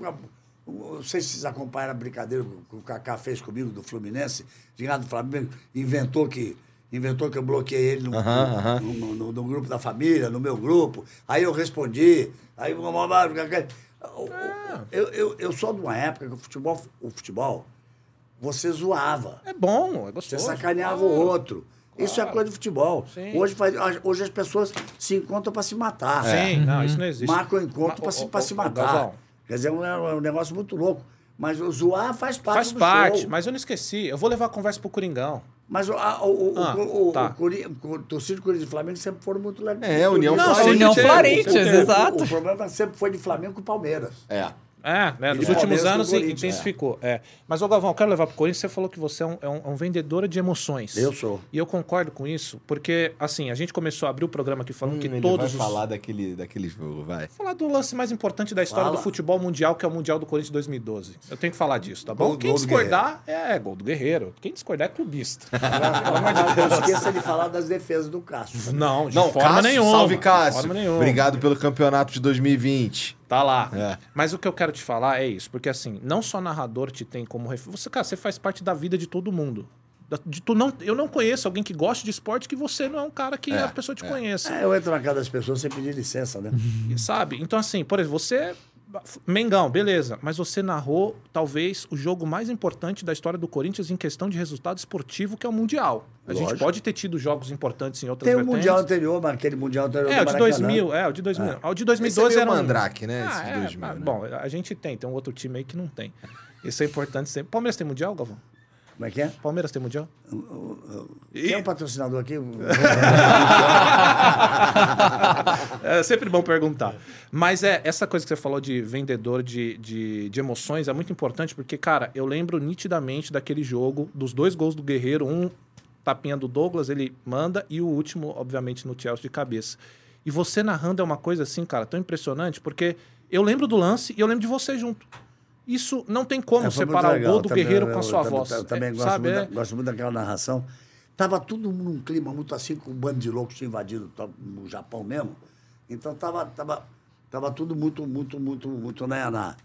Speaker 4: Não sei se vocês acompanharam a brincadeira que o Kaká fez comigo do Fluminense, de lá do Flamengo, inventou que, inventou que eu bloqueei ele no, no- no- no- no grupo da família, no meu grupo. Aí eu respondi. Aí o- o-
Speaker 3: Ah.
Speaker 4: eu, eu, eu sou de uma época que o futebol, o futebol você zoava.
Speaker 3: É bom, é
Speaker 4: Você
Speaker 3: gostoso.
Speaker 4: sacaneava
Speaker 3: claro.
Speaker 4: o outro. Isso é coisa de futebol.
Speaker 3: Sim.
Speaker 4: Hoje, faz- hoje as pessoas se encontram para se matar.
Speaker 3: Sim, não, isso não existe.
Speaker 4: Marcam encontro
Speaker 3: Ma-
Speaker 4: para se, pra
Speaker 3: ô,
Speaker 4: se matar.
Speaker 3: Galvão,
Speaker 4: Quer dizer, é um, é um negócio muito louco. Mas o zoar faz parte
Speaker 3: Faz
Speaker 4: do
Speaker 3: parte,
Speaker 4: show.
Speaker 3: mas eu não esqueci. Eu vou levar a conversa pro Coringão.
Speaker 4: Mas o, a- o, o,
Speaker 3: Ah,
Speaker 4: o, o,
Speaker 3: tá.
Speaker 4: o, Cori- o torcida do Corinthians e Flamengo sempre foram muito legais.
Speaker 1: É, União
Speaker 3: Não,
Speaker 1: Flamengo.
Speaker 2: União
Speaker 3: teve.
Speaker 2: exato.
Speaker 4: O, o problema sempre foi de Flamengo com o Palmeiras.
Speaker 1: É.
Speaker 3: É, né? Nos últimos anos
Speaker 4: o
Speaker 3: intensificou. É. Mas, ô Galvão, eu quero levar pro Corinthians. Você falou que você é um, é um, é um vendedor de emoções.
Speaker 4: Eu sou.
Speaker 3: E eu concordo com isso, porque, assim, a gente começou a abrir o programa aqui falando
Speaker 1: Hum,
Speaker 3: que todos
Speaker 1: vai
Speaker 3: os.
Speaker 1: falar daquele, daquele jogo, vai.
Speaker 3: Falar do lance mais importante da história
Speaker 4: Fala.
Speaker 3: do futebol mundial, que é o Mundial do Corinthians 2012. Eu tenho que falar disso, tá bom?
Speaker 4: Gol-
Speaker 3: Quem
Speaker 4: gol
Speaker 3: discordar é gol do Guerreiro. Quem discordar é clubista.
Speaker 4: Não esqueça de falar das defesas do Cássio.
Speaker 3: Não, de
Speaker 1: Não,
Speaker 3: forma
Speaker 1: Cássio,
Speaker 3: nenhuma.
Speaker 1: salve Cássio. Obrigado pelo campeonato de 2020.
Speaker 3: Tá lá.
Speaker 1: É.
Speaker 3: Mas o que eu quero te falar é isso, porque assim, não só narrador te tem como ref... você, cara, você faz parte da vida de todo mundo. De tu não, eu não conheço alguém que goste de esporte que você não é um cara que
Speaker 1: É,
Speaker 3: a pessoa te conheça.
Speaker 4: É, eu entro na casa das pessoas sem pedir licença, né?
Speaker 3: Sabe? Então, assim, por exemplo, você. Mengão, beleza. Mas você narrou, talvez, o jogo mais importante da história do Corinthians em questão de resultado esportivo, que é o Mundial. A gente
Speaker 4: Lógico.
Speaker 3: pode ter tido jogos importantes em outras
Speaker 4: Tem o
Speaker 3: vertentes.
Speaker 4: Mundial anterior, mas aquele Mundial anterior
Speaker 3: É, o de
Speaker 4: Maracanã.
Speaker 3: 2000, é, o de 2000. Ah, O de
Speaker 1: Esse
Speaker 3: 2012
Speaker 1: é
Speaker 3: era um...
Speaker 1: mandrake, né? Esse
Speaker 3: Ah,
Speaker 1: de
Speaker 3: é,
Speaker 1: 2000,
Speaker 3: ah,
Speaker 1: né?
Speaker 3: Bom, a gente tem, tem um outro time aí que não tem. Isso é importante sempre. Palmeiras tem Mundial, Galvão?
Speaker 4: Como é que é?
Speaker 3: Palmeiras tem Mundial?
Speaker 4: Quem é o patrocinador aqui?
Speaker 3: É sempre bom perguntar. Mas é, essa coisa que você falou de vendedor de, de, de emoções é muito importante, porque, cara, eu lembro nitidamente daquele jogo, dos dois gols do Guerreiro, um tapinha do Douglas, ele manda, e o último, obviamente, no Chelsea de cabeça. E você narrando é uma coisa assim, cara, tão impressionante, porque eu lembro do lance e eu lembro de você junto. Isso não tem como
Speaker 4: É,
Speaker 3: separar o gol do
Speaker 4: Também-
Speaker 3: Guerreiro
Speaker 4: eu-
Speaker 3: com a sua voz.
Speaker 4: Eu, também
Speaker 3: É,
Speaker 4: gosto,
Speaker 3: sabe,
Speaker 4: muito,
Speaker 3: é-
Speaker 4: gosto muito daquela narração. Tava tudo num clima muito assim, com o bando de loucos tinha invadido no Japão mesmo. Então tava, tava, tava tudo muito, muito, muito, muito né, na,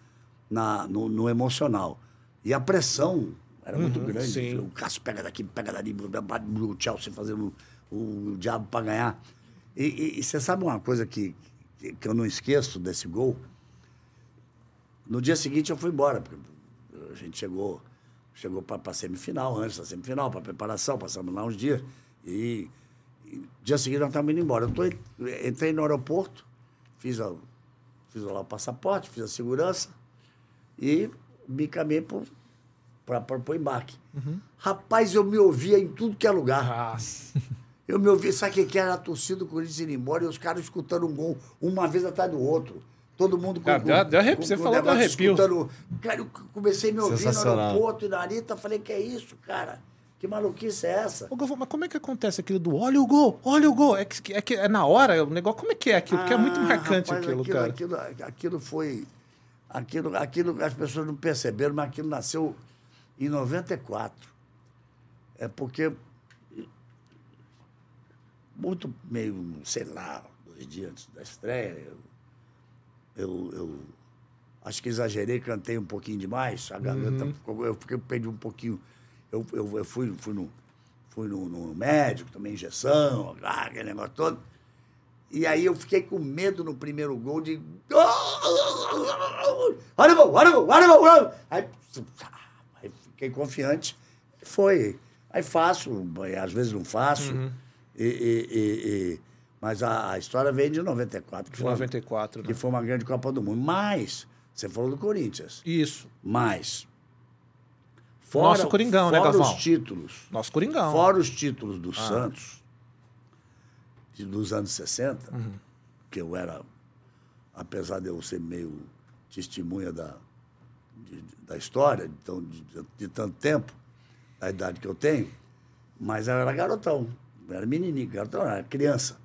Speaker 4: na, no, no emocional. E a pressão era muito grande.
Speaker 3: sim.
Speaker 4: O Cássio pega daqui, pega dali, o Chelsea fazendo o, o diabo para ganhar. E, e- e você sabe uma coisa que, que eu não esqueço desse gol? No dia seguinte eu fui embora, porque a gente chegou, chegou para a semifinal, antes da semifinal, para preparação, passamos lá uns dias. E, e dia seguinte nós estávamos indo embora. Eu tô, entrei no aeroporto, fiz, a, fiz lá o passaporte, fiz a segurança e me caminhei para o embarque. Rapaz, eu me ouvia em tudo que é lugar.
Speaker 3: Nossa.
Speaker 4: Eu me ouvi, sabe o que que era? A torcida do Corinthians indo embora e os caras escutando um gol, uma vez atrás do outro. Todo mundo com,
Speaker 3: Cara, deu- deu arrepio. Você falou do arrepio.
Speaker 4: Escutando, cara, eu comecei a me ouvir no aeroporto e na Anitta, falei, que é isso, cara? Que maluquice é essa?
Speaker 3: Ô, Galvão, mas como é que acontece aquilo do olha o gol, olha o gol? É que é, que é na hora, o negócio, como é que é aquilo? Porque é muito
Speaker 4: Ah,
Speaker 3: marcante
Speaker 4: rapaz,
Speaker 3: aquilo, cara.
Speaker 4: Aquilo, aquilo foi. Aquilo, aquilo as pessoas não perceberam, mas aquilo nasceu em 94. É porque. Muito meio, sei lá, dois dias antes da estreia, eu, eu, eu acho que exagerei, cantei um pouquinho demais. A garganta ficou. Eu fiquei, perdi um pouquinho. Eu, eu, eu fui, fui, no, fui no, no médico, tomei injeção, ah, aquele negócio todo. E aí eu fiquei com medo no primeiro gol de. Olha o gol, olha o gol, olha o gol! olha o gol. Aí, fiquei confiante. Foi. Aí faço, às vezes não faço. E, e- e- e- mas a, a história veio de 94, que foi, uma-
Speaker 3: 94, né?
Speaker 4: que foi uma grande Copa do Mundo. Mas, você falou do Corinthians.
Speaker 3: Isso.
Speaker 4: Mas.
Speaker 3: Nosso Coringão, né,
Speaker 4: fora
Speaker 3: Galvão?
Speaker 4: os títulos.
Speaker 3: Nosso Coringão.
Speaker 4: Fora os títulos do Santos, de- dos anos 60, que eu era, apesar de eu ser meio testemunha da, de- de- da história, então, de, de- de tanto tempo, da idade que eu tenho, mas eu era garotão, eu era menininho, garotão, eu era criança.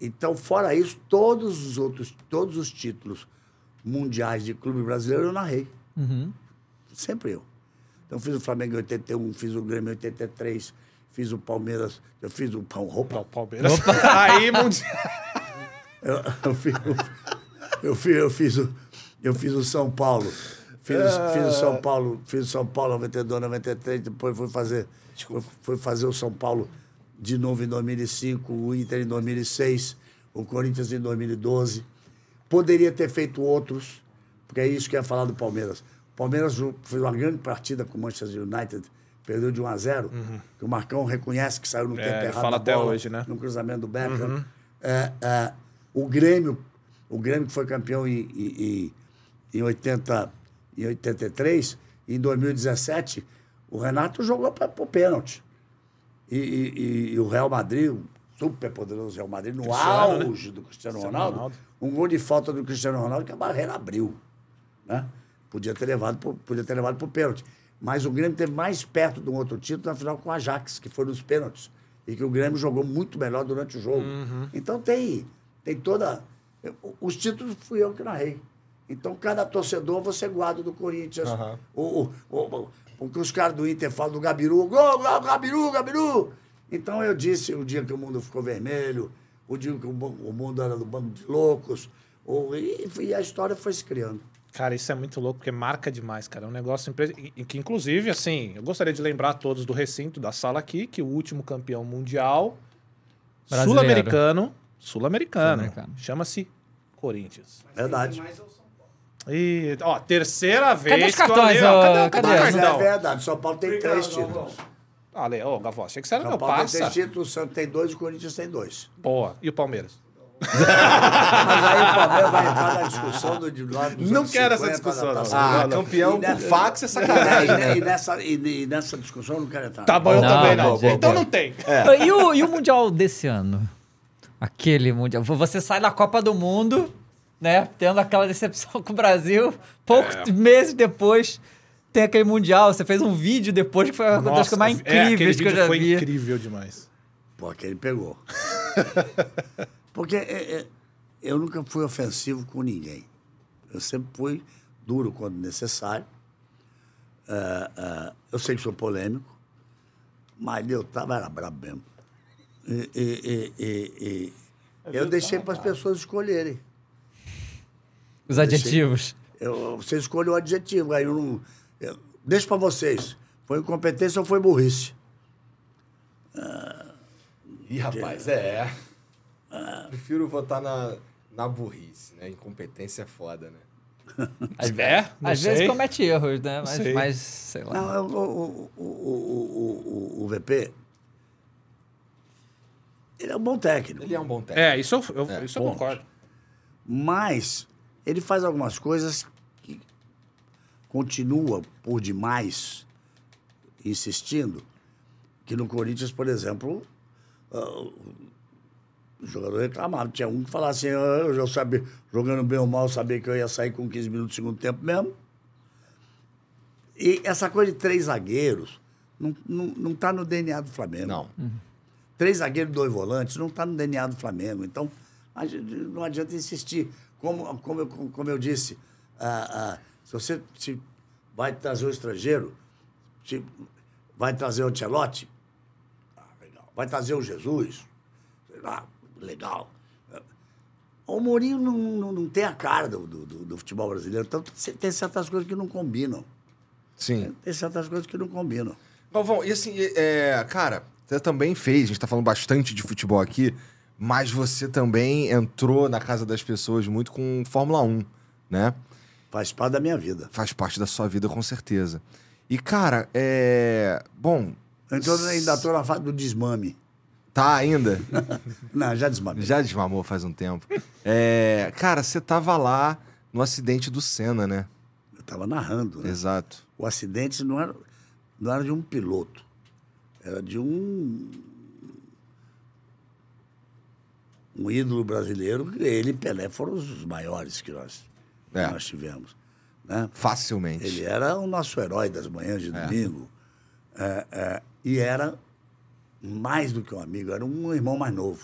Speaker 4: Então, fora isso, todos os outros, todos os títulos mundiais de clube brasileiro eu narrei. Sempre eu. Então, fiz o Flamengo em 81, fiz o Grêmio em 83, fiz o Palmeiras, eu fiz o Pão Roupa.
Speaker 3: Não, Palmeiras. Aí, mundial.
Speaker 4: Eu, eu fiz, eu, fiz, eu, fiz o, eu fiz o São Paulo. Fiz, fiz o São Paulo, fiz o São Paulo 92, 93, depois fui fazer, fui, fui fazer o São Paulo de novo em 2005, o Inter em 2006, o Corinthians em 2012. Poderia ter feito outros, porque é isso que eu ia falar do Palmeiras. O Palmeiras fez uma grande partida com o Manchester United, perdeu de 1 a 0, que o Marcão reconhece que saiu no
Speaker 3: Uhum. É,
Speaker 4: tempo
Speaker 3: ele
Speaker 4: errado
Speaker 3: fala até
Speaker 4: bola,
Speaker 3: hoje, né?
Speaker 4: no cruzamento do Beckham. É, é, o Grêmio, o Grêmio que foi campeão em, em, em, 80, em 83, em 2017, o Renato jogou para o pênalti. E, e- e- o Real Madrid, o super poderoso Real Madrid, no
Speaker 3: Cristiano, né?
Speaker 4: auge do Cristiano,
Speaker 3: Cristiano
Speaker 4: Ronaldo,
Speaker 3: Ronaldo.
Speaker 4: um gol de falta do Cristiano Ronaldo que a barreira abriu. Né? Podia ter levado pro- podia ter levado para o pênalti. Mas o Grêmio teve mais perto de um outro título na final com o Ajax, que foi nos pênaltis. E que o Grêmio jogou muito melhor durante o jogo.
Speaker 3: Uhum.
Speaker 4: Então tem, tem toda. Os títulos fui eu que narrei. Então, cada torcedor você guarda do Corinthians. O, o, o, o, o que os caras do Inter falam do Gabiru, gol, gol, Gabiru, Gabiru. Então eu disse o dia que o mundo ficou vermelho, o dia que o, mu- o mundo era do bando de loucos, o, e, e a história foi se criando.
Speaker 3: Cara, isso é muito louco, porque marca demais, cara. É um negócio impre- que, inclusive, assim, eu gostaria de lembrar a todos do recinto da sala aqui que o último campeão mundial sul-americano, sul-americano,
Speaker 2: Sul-americano.
Speaker 3: chama-se Corinthians.
Speaker 4: Verdade.
Speaker 3: E, ó, terceira vez
Speaker 2: os
Speaker 3: que eu
Speaker 2: cartões,
Speaker 3: ó, cadê, o- cadê
Speaker 2: cadê?
Speaker 3: o
Speaker 4: Mas é verdade, São Paulo tem três títulos.
Speaker 3: Ah, Ale, ô, Gavó, achei que você era
Speaker 4: São
Speaker 3: meu
Speaker 4: Paulo tem
Speaker 3: parça.
Speaker 4: três títulos, o Santos tem dois e o Corinthians tem dois.
Speaker 3: Boa. E o Palmeiras?
Speaker 4: Mas aí o Palmeiras vai entrar na discussão do, de lá dos
Speaker 3: Não quero essa
Speaker 4: 50,
Speaker 3: discussão,
Speaker 4: da
Speaker 3: não.
Speaker 4: Taça
Speaker 1: Ah,
Speaker 4: Rio.
Speaker 1: campeão com fax é
Speaker 4: E,
Speaker 1: sacanagem, né?
Speaker 4: e nessa, e, e nessa discussão eu não quero entrar.
Speaker 3: Tá bom, eu
Speaker 2: Não,
Speaker 3: também não.
Speaker 2: não, gente.
Speaker 3: então não tem.
Speaker 2: E, o, e o Mundial desse ano? Aquele Mundial. Você sai da Copa do Mundo, né? Tendo aquela decepção com o Brasil. Poucos
Speaker 3: É.
Speaker 2: meses depois tem aquele Mundial. Você fez um vídeo depois que foi uma das coisas mais
Speaker 3: é,
Speaker 2: incríveis que eu já
Speaker 3: foi
Speaker 2: vi.
Speaker 3: incrível demais.
Speaker 4: Pô, aquele pegou. Porque é, é, eu nunca fui ofensivo com ninguém. Eu sempre fui duro quando necessário. É, é, eu sei que sou polêmico, mas eu tava, era brabo mesmo. E, e- e- e- e eu deixei para as pessoas escolherem.
Speaker 2: Os adjetivos.
Speaker 4: Eu, você escolhe o adjetivo. Aí eu não. Eu, deixa para vocês. Foi incompetência ou foi burrice?
Speaker 1: Ih, rapaz, é. Prefiro votar na, na burrice, né? Incompetência é foda, né?
Speaker 3: É, não
Speaker 2: Às vezes comete erros, né? Mas,
Speaker 3: sei.
Speaker 2: mas sei lá.
Speaker 4: Não, eu- o, o, o, o, o, o VP. Ele é um bom técnico.
Speaker 1: Ele é um bom técnico.
Speaker 3: É, isso eu, eu-
Speaker 1: É,
Speaker 3: isso eu concordo.
Speaker 4: Mas ele faz algumas coisas que continua por demais insistindo. Que no Corinthians, por exemplo, ah, o jogador reclamava. Tinha um que falava assim, "Ah, eu já sabia, jogando bem ou mal, sabia que eu ia sair com 15 minutos do segundo tempo mesmo. E essa coisa de três zagueiros não, não, não tá no DNA do Flamengo.
Speaker 1: Não.
Speaker 4: Três zagueiros e dois volantes não está no DNA do Flamengo. Então, não adianta insistir. Como, como, eu, como eu disse, ah, ah, se você se vai trazer o estrangeiro, se vai trazer o Ancelotti, ah, legal. vai trazer o Jesus, sei lá, legal. O Mourinho não, não, não tem a cara do, do, do- do futebol brasileiro. Então, tem certas coisas que não combinam.
Speaker 1: Sim.
Speaker 4: Tem certas coisas que não combinam.
Speaker 1: Galvão, e assim, é, cara, você também fez, a gente tá falando bastante de futebol aqui, mas você também entrou na casa das pessoas muito com Fórmula 1, né?
Speaker 4: Faz parte da minha vida.
Speaker 1: Faz parte da sua vida, com certeza. E, cara, é. Bom.
Speaker 4: Então, ainda estou na fase do desmame.
Speaker 1: Tá ainda?
Speaker 4: Não, já desmamei.
Speaker 1: Já desmamou faz um tempo. É, cara, você tava lá no acidente do Senna, né?
Speaker 4: Eu estava narrando. Né?
Speaker 1: Exato.
Speaker 4: O acidente não era, não era de um piloto, era de um. Um ídolo brasileiro, que ele e Pelé foram os maiores que nós, que
Speaker 1: É.
Speaker 4: nós tivemos. Né?
Speaker 1: Facilmente.
Speaker 4: Ele era o nosso herói das manhãs de domingo. É, é, e era mais do que um amigo, era um irmão mais novo.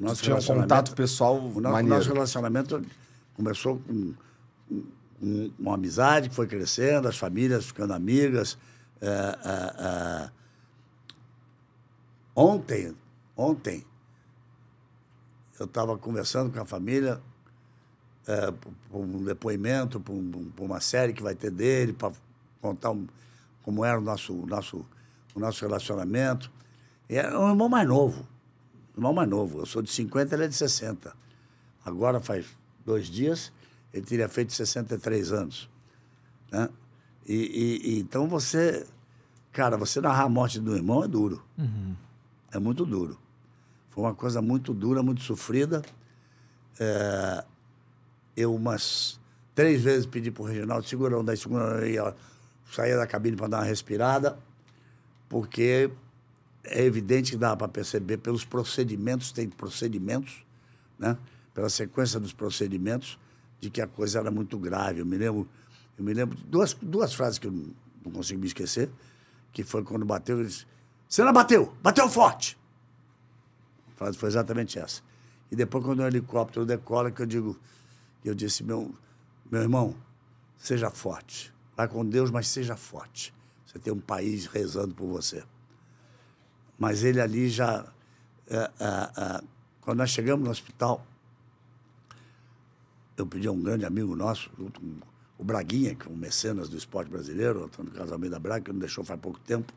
Speaker 4: O nosso
Speaker 1: Tinha um contato pessoal
Speaker 4: o no- o
Speaker 1: maneiro.
Speaker 4: nosso relacionamento começou com, com uma amizade que foi crescendo, as famílias ficando amigas. É, é, é. Ontem, ontem, eu estava conversando com a família é, por um depoimento, por, um- por uma série que vai ter dele, para contar um- como era o nosso, nosso, o nosso relacionamento. E era um irmão mais novo. Irmão mais novo. Eu sou de 50, ele é de 60. Agora faz dois dias, ele teria feito 63 anos. Né? E, e- e então você. Cara, você narrar a morte do irmão é duro. É muito duro. Foi uma coisa muito dura, muito sofrida. É, eu umas três vezes pedi para o Reginaldo segurão da segunda e saía da cabine para dar uma respirada, porque é evidente que dá para perceber pelos procedimentos, tem procedimentos, né? pela sequência dos procedimentos, de que a coisa era muito grave. Eu me lembro, eu me lembro duas, duas frases que eu não, não consigo me esquecer, que foi quando bateu, ele disse, Senna bateu, bateu forte. Frase foi exatamente essa. E depois, quando o helicóptero decola, que eu digo, eu disse, meu, meu irmão, seja forte. Vai com Deus, mas seja forte. Você tem um país rezando por você. Mas ele ali já. é, é, é, quando nós chegamos no hospital, eu pedi a um grande amigo nosso, junto com o Braguinha, que é um mecenas do esporte brasileiro, Antônio Carlos Almeida Braga, que não deixou faz pouco tempo.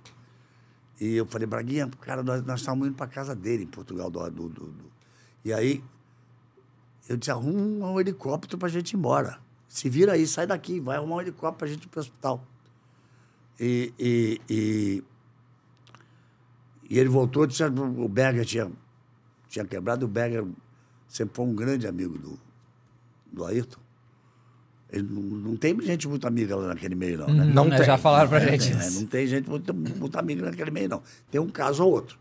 Speaker 4: E eu falei, Braguinha, cara, nós, nós estávamos indo para casa dele em Portugal. Do, do, do- E aí, eu disse, arruma um helicóptero para a gente ir embora. Se vira aí, sai daqui, vai arrumar um helicóptero para a gente ir para o hospital. E, e, e, e ele voltou, disse, o Berger tinha, tinha quebrado, o Berger sempre foi um grande amigo do, do Ayrton. Ele não, não tem gente muito amiga lá naquele meio, não, né?
Speaker 1: Não
Speaker 2: É,
Speaker 1: tem.
Speaker 2: Já falaram pra
Speaker 4: É,
Speaker 2: gente
Speaker 4: é,
Speaker 2: isso.
Speaker 4: não tem gente muito, muito amiga naquele meio, não. Tem um caso ou outro.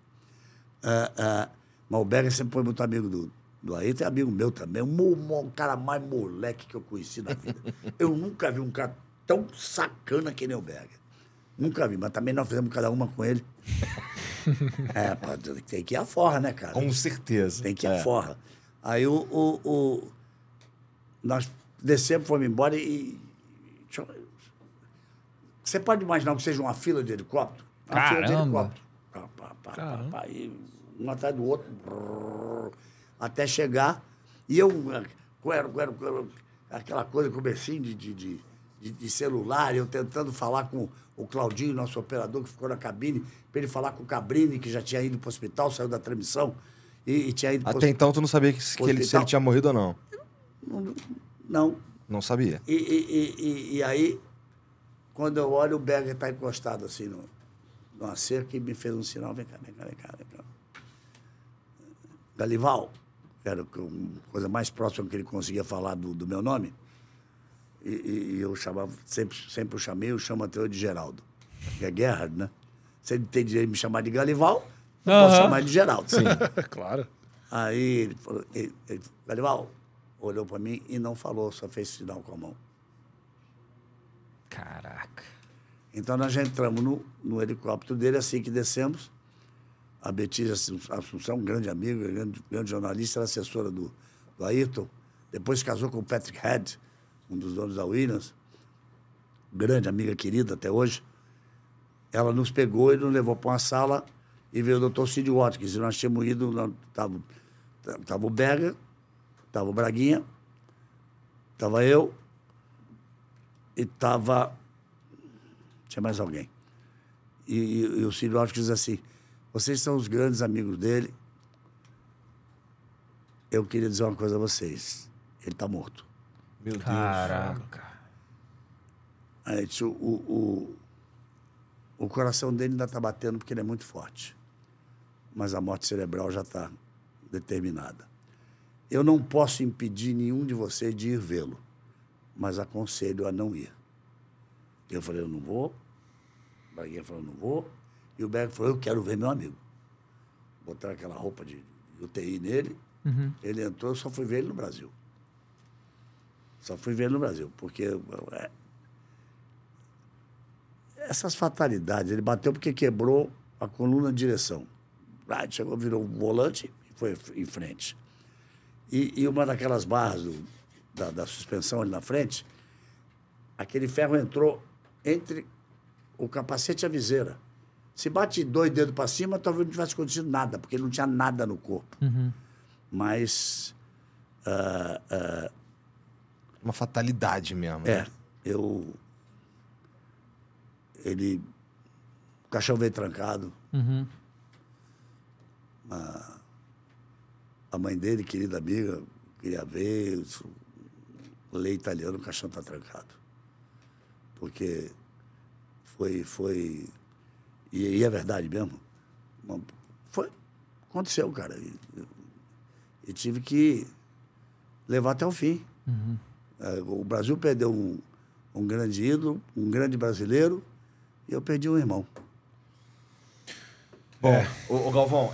Speaker 4: Ah, ah, mas o Berger sempre foi muito amigo do, do Ayrton, é amigo meu também. O, cara mais moleque que eu conheci na vida. Eu nunca vi um cara tão sacana que nem o Berger. Nunca vi, mas também nós fizemos cada uma com ele. é, pá, tem que ir à forra, né, cara?
Speaker 1: Com certeza.
Speaker 4: Tem que ir à
Speaker 1: É.
Speaker 4: forra. Aí o, o, o- nós descemos, fomos embora e. Você pode imaginar que seja uma fila de helicóptero? Uma fila de
Speaker 2: Caramba.
Speaker 4: helicóptero. Pá, pá, pá, pá, pá, e um atrás do outro, brrr, até chegar. E eu, quero, quero, quero, aquela coisa, comecinho de, de, de, de- de celular, eu tentando falar com o Claudinho, nosso operador, que ficou na cabine, para ele falar com o Cabrini, que já tinha ido para o hospital, saiu da transmissão e, e tinha ido para
Speaker 1: Até então tu não sabia que, que ele, se ele tinha morrido ou não.
Speaker 4: Não.
Speaker 1: Não sabia.
Speaker 4: E, e, e, e- e aí, quando eu olho, o Berger está encostado assim no, numa cerca e me fez um sinal. Vem cá, vem cá, vem cá. Vem cá. Galival, que era a coisa mais próxima que ele conseguia falar do, do meu nome. E, e- e eu chamava, sempre, sempre eu chamei, eu chamo até hoje de Geraldo. Que é Gerhard, né? Se ele tem direito de me chamar de Galival, eu posso chamar de Geraldo. Sim.
Speaker 3: claro.
Speaker 4: Aí ele falou, ele, ele, Galival, olhou para mim e não falou, só fez sinal com a mão.
Speaker 2: Caraca.
Speaker 4: Então nós já entramos no, no helicóptero dele, assim que descemos. A Betícia Assunção, um grande amigo, grande, grande jornalista, era assessora do, do Ayrton. Depois casou com o Patrick Head, um dos donos da Williams. Grande amiga querida até hoje. Ela nos pegou e nos levou para uma sala e veio o doutor Cid Watkins. E nós tínhamos ido, estava tava o Berger, estava o Braguinha, estava eu e estava tinha mais alguém. E, e, e o Cid Watkins diz assim, vocês são os grandes amigos dele, eu queria dizer uma coisa a vocês, ele está morto.
Speaker 1: Meu Deus.
Speaker 2: Caraca.
Speaker 4: Aí disse, o, o, o, o coração dele ainda está batendo porque ele é muito forte. Mas a morte cerebral já está determinada. Eu não posso impedir nenhum de vocês de ir vê-lo, mas aconselho a não ir. Eu falei, eu não vou. O Braguinha falou, não vou. E o Berg falou, eu quero ver meu amigo. Botaram aquela roupa de UTI nele. Ele entrou, eu só fui ver ele no Brasil. Só fui ver ele no Brasil, porque é, essas fatalidades, ele bateu porque quebrou a coluna de direção. Aí chegou, virou volante e foi em frente. E, e uma daquelas barras do- da, da suspensão ali na frente, aquele ferro entrou entre o capacete e a viseira. Se bate dois dedos para cima, talvez não tivesse acontecido nada, porque não tinha nada no corpo. Mas, ah, ah,
Speaker 1: Uma fatalidade mesmo. né?
Speaker 4: é, eu. Ele. O caixão veio trancado. A, a mãe dele, querida amiga, queria ver. Lei italiano, o caixão está trancado. Porque foi. foi e, e é verdade mesmo. Foi. Aconteceu, cara. E, e tive que levar até o fim. É, O Brasil perdeu um, um grande ídolo, um grande brasileiro, e eu perdi um irmão.
Speaker 1: Bom, ô, ô, Galvão,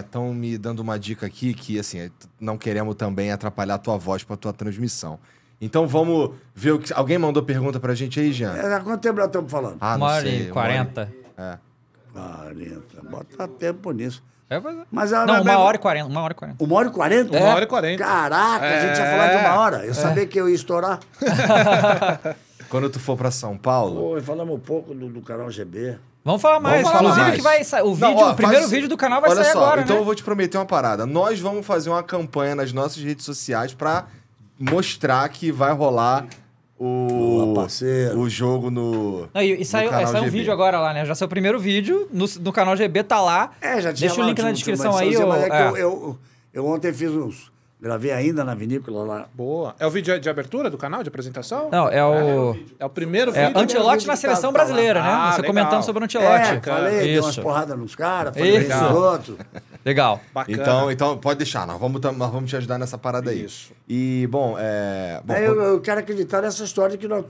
Speaker 1: estão me dando uma dica aqui que, assim, é, não queremos também atrapalhar a tua voz para tua transmissão. Então vamos ver o que. Alguém mandou pergunta pra gente aí, Jean?
Speaker 4: É, há quanto tempo nós estamos falando?
Speaker 1: Ah,
Speaker 2: Uma hora e quarenta.
Speaker 1: hora-
Speaker 4: 40. Bota tempo nisso.
Speaker 2: É, é.
Speaker 4: Mas,
Speaker 2: Não, uma hora e quarenta. Uma hora e quarenta.
Speaker 4: Uma hora e quarenta?
Speaker 3: Uma hora e quarenta.
Speaker 4: Caraca, a gente ia falar de uma hora. Eu sabia que eu ia estourar.
Speaker 1: Quando tu for pra São Paulo.
Speaker 4: Pô, falamos um pouco do, do canal GB.
Speaker 2: Vamos falar mais.
Speaker 1: Vamos falar
Speaker 2: Inclusive
Speaker 1: mais.
Speaker 2: que vai sair. O,
Speaker 1: Não,
Speaker 2: vídeo,
Speaker 1: ó,
Speaker 2: o primeiro
Speaker 1: faz-
Speaker 2: vídeo do canal vai
Speaker 1: Olha
Speaker 2: sair
Speaker 1: só,
Speaker 2: agora,
Speaker 1: então
Speaker 2: né?
Speaker 1: eu vou te prometer uma parada. Nós vamos fazer uma campanha nas nossas redes sociais pra mostrar que vai rolar o,
Speaker 4: Boa,
Speaker 1: o jogo no.
Speaker 2: Não, e, e saiu,
Speaker 1: canal
Speaker 2: é, saiu um vídeo agora lá, né? Já saiu o primeiro vídeo. No, no canal GB tá lá.
Speaker 4: É, já tinha
Speaker 2: Deixa o
Speaker 4: lá,
Speaker 2: link
Speaker 4: tinha
Speaker 2: na descrição aí.
Speaker 4: mas é que
Speaker 2: é.
Speaker 4: eu, eu, eu ontem fiz uns. Gravei ainda na vinícola lá.
Speaker 3: Boa. É o vídeo de abertura do canal, de apresentação?
Speaker 2: Não, é o.
Speaker 3: É o primeiro
Speaker 2: É,
Speaker 3: vídeo.
Speaker 2: Antelote na seleção
Speaker 4: tá-
Speaker 2: brasileira, né?
Speaker 3: Ah,
Speaker 2: Você
Speaker 3: legal.
Speaker 2: comentando sobre o Antelote.
Speaker 4: É, falei, dei umas porradas nos caras, falei
Speaker 2: Isso.
Speaker 4: isso. outros.
Speaker 2: Legal.
Speaker 3: Bacana.
Speaker 1: Então, então, pode deixar, nós vamos, nós vamos te ajudar nessa parada aí.
Speaker 3: Isso.
Speaker 1: E, bom, é. Bom,
Speaker 4: É, eu, eu quero acreditar nessa história que nós,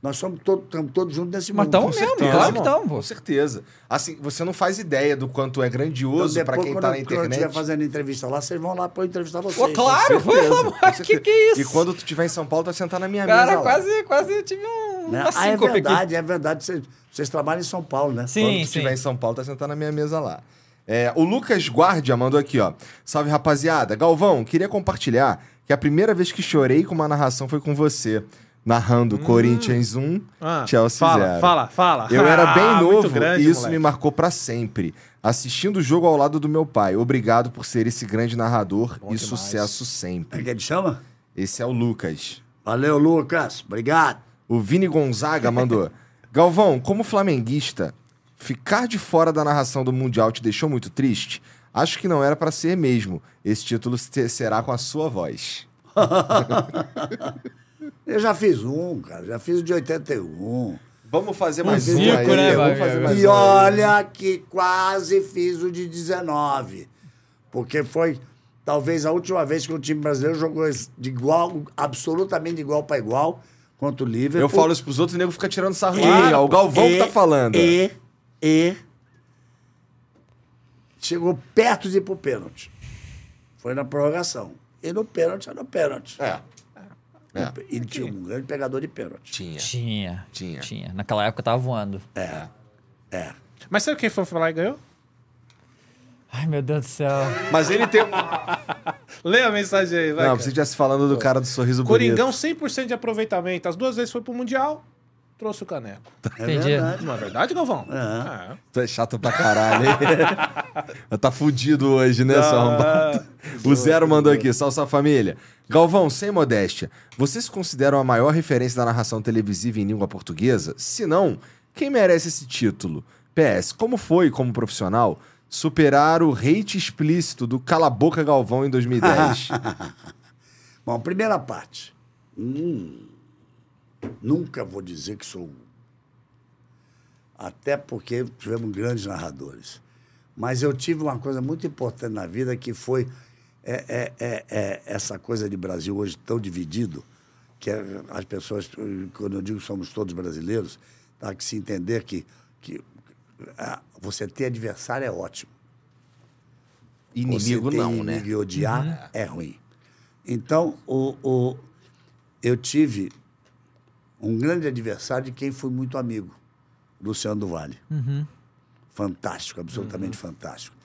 Speaker 4: nós, somos todos, estamos todos juntos nesse
Speaker 2: Mas
Speaker 4: mundo.
Speaker 2: tamo
Speaker 4: Com
Speaker 2: mesmo,
Speaker 4: certeza.
Speaker 2: claro que estamos, pô.
Speaker 1: Com certeza. Assim, você não faz ideia do quanto é
Speaker 4: Então,
Speaker 1: grandioso pra
Speaker 4: depois,
Speaker 1: quem
Speaker 4: quando,
Speaker 1: tá na
Speaker 4: eu- quando eu
Speaker 1: internet.
Speaker 4: estiver fazendo entrevista lá, vocês vão lá para eu entrevistar vocês.
Speaker 2: Pô, claro,
Speaker 1: Com certeza,
Speaker 2: pelo
Speaker 1: com
Speaker 2: amor, que que é isso?
Speaker 1: E quando tu estiver em São Paulo, tu vai sentar na minha
Speaker 2: Cara,
Speaker 1: mesa. lá.
Speaker 2: quase, quase tive um,
Speaker 4: Né?
Speaker 2: uma
Speaker 4: Ah, é
Speaker 2: síncope aqui.
Speaker 4: verdade, é verdade. Vocês, vocês trabalham em São Paulo, né?
Speaker 1: Quando
Speaker 2: Sim,
Speaker 1: tu
Speaker 2: sim.
Speaker 1: estiver em São Paulo, tá sentado na minha mesa lá. É, o Lucas Guardia mandou aqui, ó. Salve, rapaziada. Galvão, queria compartilhar que a primeira vez que chorei com uma narração foi com você, narrando Corinthians 1,
Speaker 3: Ah,
Speaker 1: Chelsea
Speaker 3: fala,
Speaker 1: 0.
Speaker 3: fala, fala.
Speaker 1: Eu era bem
Speaker 3: Ah,
Speaker 1: novo
Speaker 3: grande,
Speaker 1: e isso
Speaker 3: moleque.
Speaker 1: me marcou pra sempre. Assistindo o jogo ao lado do meu pai. Obrigado por ser esse grande narrador
Speaker 3: Bom
Speaker 1: e
Speaker 3: demais.
Speaker 1: sucesso
Speaker 4: Como
Speaker 1: sempre.
Speaker 4: é que ele chama?
Speaker 1: Esse é o Lucas.
Speaker 4: Valeu, Lucas. Obrigado.
Speaker 1: O Vini Gonzaga mandou. Galvão, como flamenguista, ficar de fora da narração do Mundial te deixou muito triste? Acho que não era pra ser mesmo. Esse título se- será com a sua voz.
Speaker 4: Eu já fiz um, cara. Já fiz o de 81.
Speaker 1: Vamos fazer
Speaker 2: mais um
Speaker 1: um
Speaker 2: aí, né,
Speaker 1: Vamos fazer mais
Speaker 4: E
Speaker 1: um
Speaker 4: olha que quase fiz o de 19. Porque foi talvez a última vez que o time brasileiro jogou de igual, absolutamente de igual para igual contra o Liverpool.
Speaker 1: Eu falo isso pros outros e o nego fica tirando sarro mim, ó. O Galvão que
Speaker 4: e-
Speaker 1: tá falando.
Speaker 4: E, e chegou perto de ir pro pênalti. Foi na prorrogação. E no pênalti era no pênalti.
Speaker 1: É. É.
Speaker 4: E tinha um grande pegador de pênalti.
Speaker 1: Tinha.
Speaker 2: Tinha.
Speaker 1: Tinha.
Speaker 2: Tinha. Naquela época tava voando.
Speaker 4: É. É.
Speaker 3: Mas sabe quem foi falar e ganhou?
Speaker 2: Ai, meu Deus do céu.
Speaker 1: Mas ele tem.
Speaker 3: Lê a mensagem aí, vai.
Speaker 1: Não,
Speaker 3: cara.
Speaker 1: você estivesse falando do cara do sorriso
Speaker 3: Coringão,
Speaker 1: bonito.
Speaker 3: 100% de aproveitamento. As duas vezes foi pro Mundial, trouxe o caneco.
Speaker 4: É
Speaker 2: Entendi.
Speaker 4: verdade.
Speaker 3: Não é verdade, Galvão?
Speaker 4: É.
Speaker 3: É.
Speaker 1: Tu é chato pra caralho, hein? tá fudido hoje, né, seu arrombado? O Zero mandou aqui, salve sua família. Galvão, sem modéstia, vocês se consideram a maior referência da narração televisiva em língua portuguesa? Se não, quem merece esse título? PS, como foi, como profissional, superar o hate explícito do Cala a Boca Galvão em 2010?
Speaker 4: Bom, primeira parte. Hum, nunca vou dizer que sou. Até porque tivemos grandes narradores. Mas eu tive uma coisa muito importante na vida que foi é, é, é, é essa coisa de Brasil hoje tão dividido, que é as pessoas, quando eu digo que somos todos brasileiros, tá, que se entender que, que você ter adversário é ótimo.
Speaker 1: Inimigo não,
Speaker 4: inimigo
Speaker 1: né?
Speaker 4: E odiar é ruim. Então, o, o, eu tive um grande adversário de quem fui muito amigo, Luciano do Vale. Fantástico, absolutamente fantástico.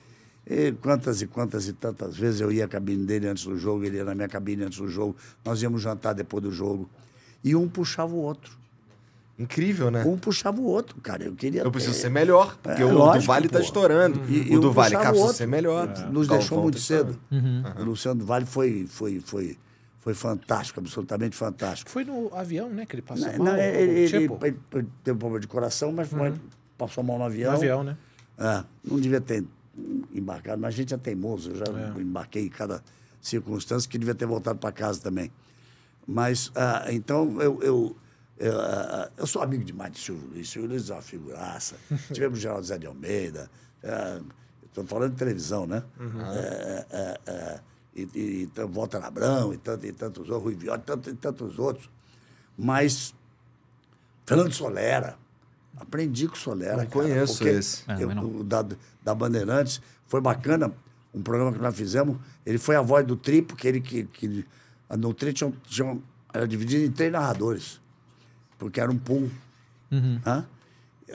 Speaker 4: E quantas e quantas e tantas vezes eu ia à cabine dele antes do jogo, ele ia na minha cabine antes do jogo, nós íamos jantar depois do jogo. E um puxava o outro.
Speaker 1: Incrível, né?
Speaker 4: Um puxava o outro, cara. Eu queria.
Speaker 1: Eu preciso
Speaker 4: ter-
Speaker 1: ser melhor, porque
Speaker 4: É,
Speaker 1: o do
Speaker 4: lógico,
Speaker 1: Vale tá estourando.
Speaker 4: E- e
Speaker 1: o do Vale, cara, precisa ser melhor.
Speaker 4: Nos
Speaker 1: Galvão
Speaker 4: deixou muito
Speaker 1: tá
Speaker 4: cedo. O Luciano do Vale foi, foi, foi, foi fantástico, absolutamente fantástico.
Speaker 3: Foi no avião, né, que ele passou
Speaker 4: Não,
Speaker 3: mal?
Speaker 4: não, ele,
Speaker 3: tipo,
Speaker 4: ele- ele teve problema de coração, mas foi- passou mal no avião.
Speaker 3: no avião, né?
Speaker 4: É, não devia ter embarcado, mas a gente é teimoso. Eu já
Speaker 3: É.
Speaker 4: embarquei em cada circunstância que devia ter voltado para casa também. Mas, ah, então, eu, eu, eu, ah, eu sou amigo demais de Silvio Luiz. Silvio Luiz é uma figuraça. Tivemos o Geraldo Zé de Almeida. Estou falando de televisão, né? É, é, é, e, e, então, Walter Abrão e, tanto, e tantos outros, Rui Viotti, tanto, e tantos outros. Mas Fernando Solera. Aprendi com o Solera.
Speaker 1: Não
Speaker 4: cara,
Speaker 1: conheço
Speaker 4: porque
Speaker 1: esse.
Speaker 4: Eu- da, da Bandeirantes. Foi bacana um programa que nós fizemos. Ele foi a voz do Tri, porque ele que. que no Tri tinha, tinha, era dividido em três narradores. Porque era um pool. Hã?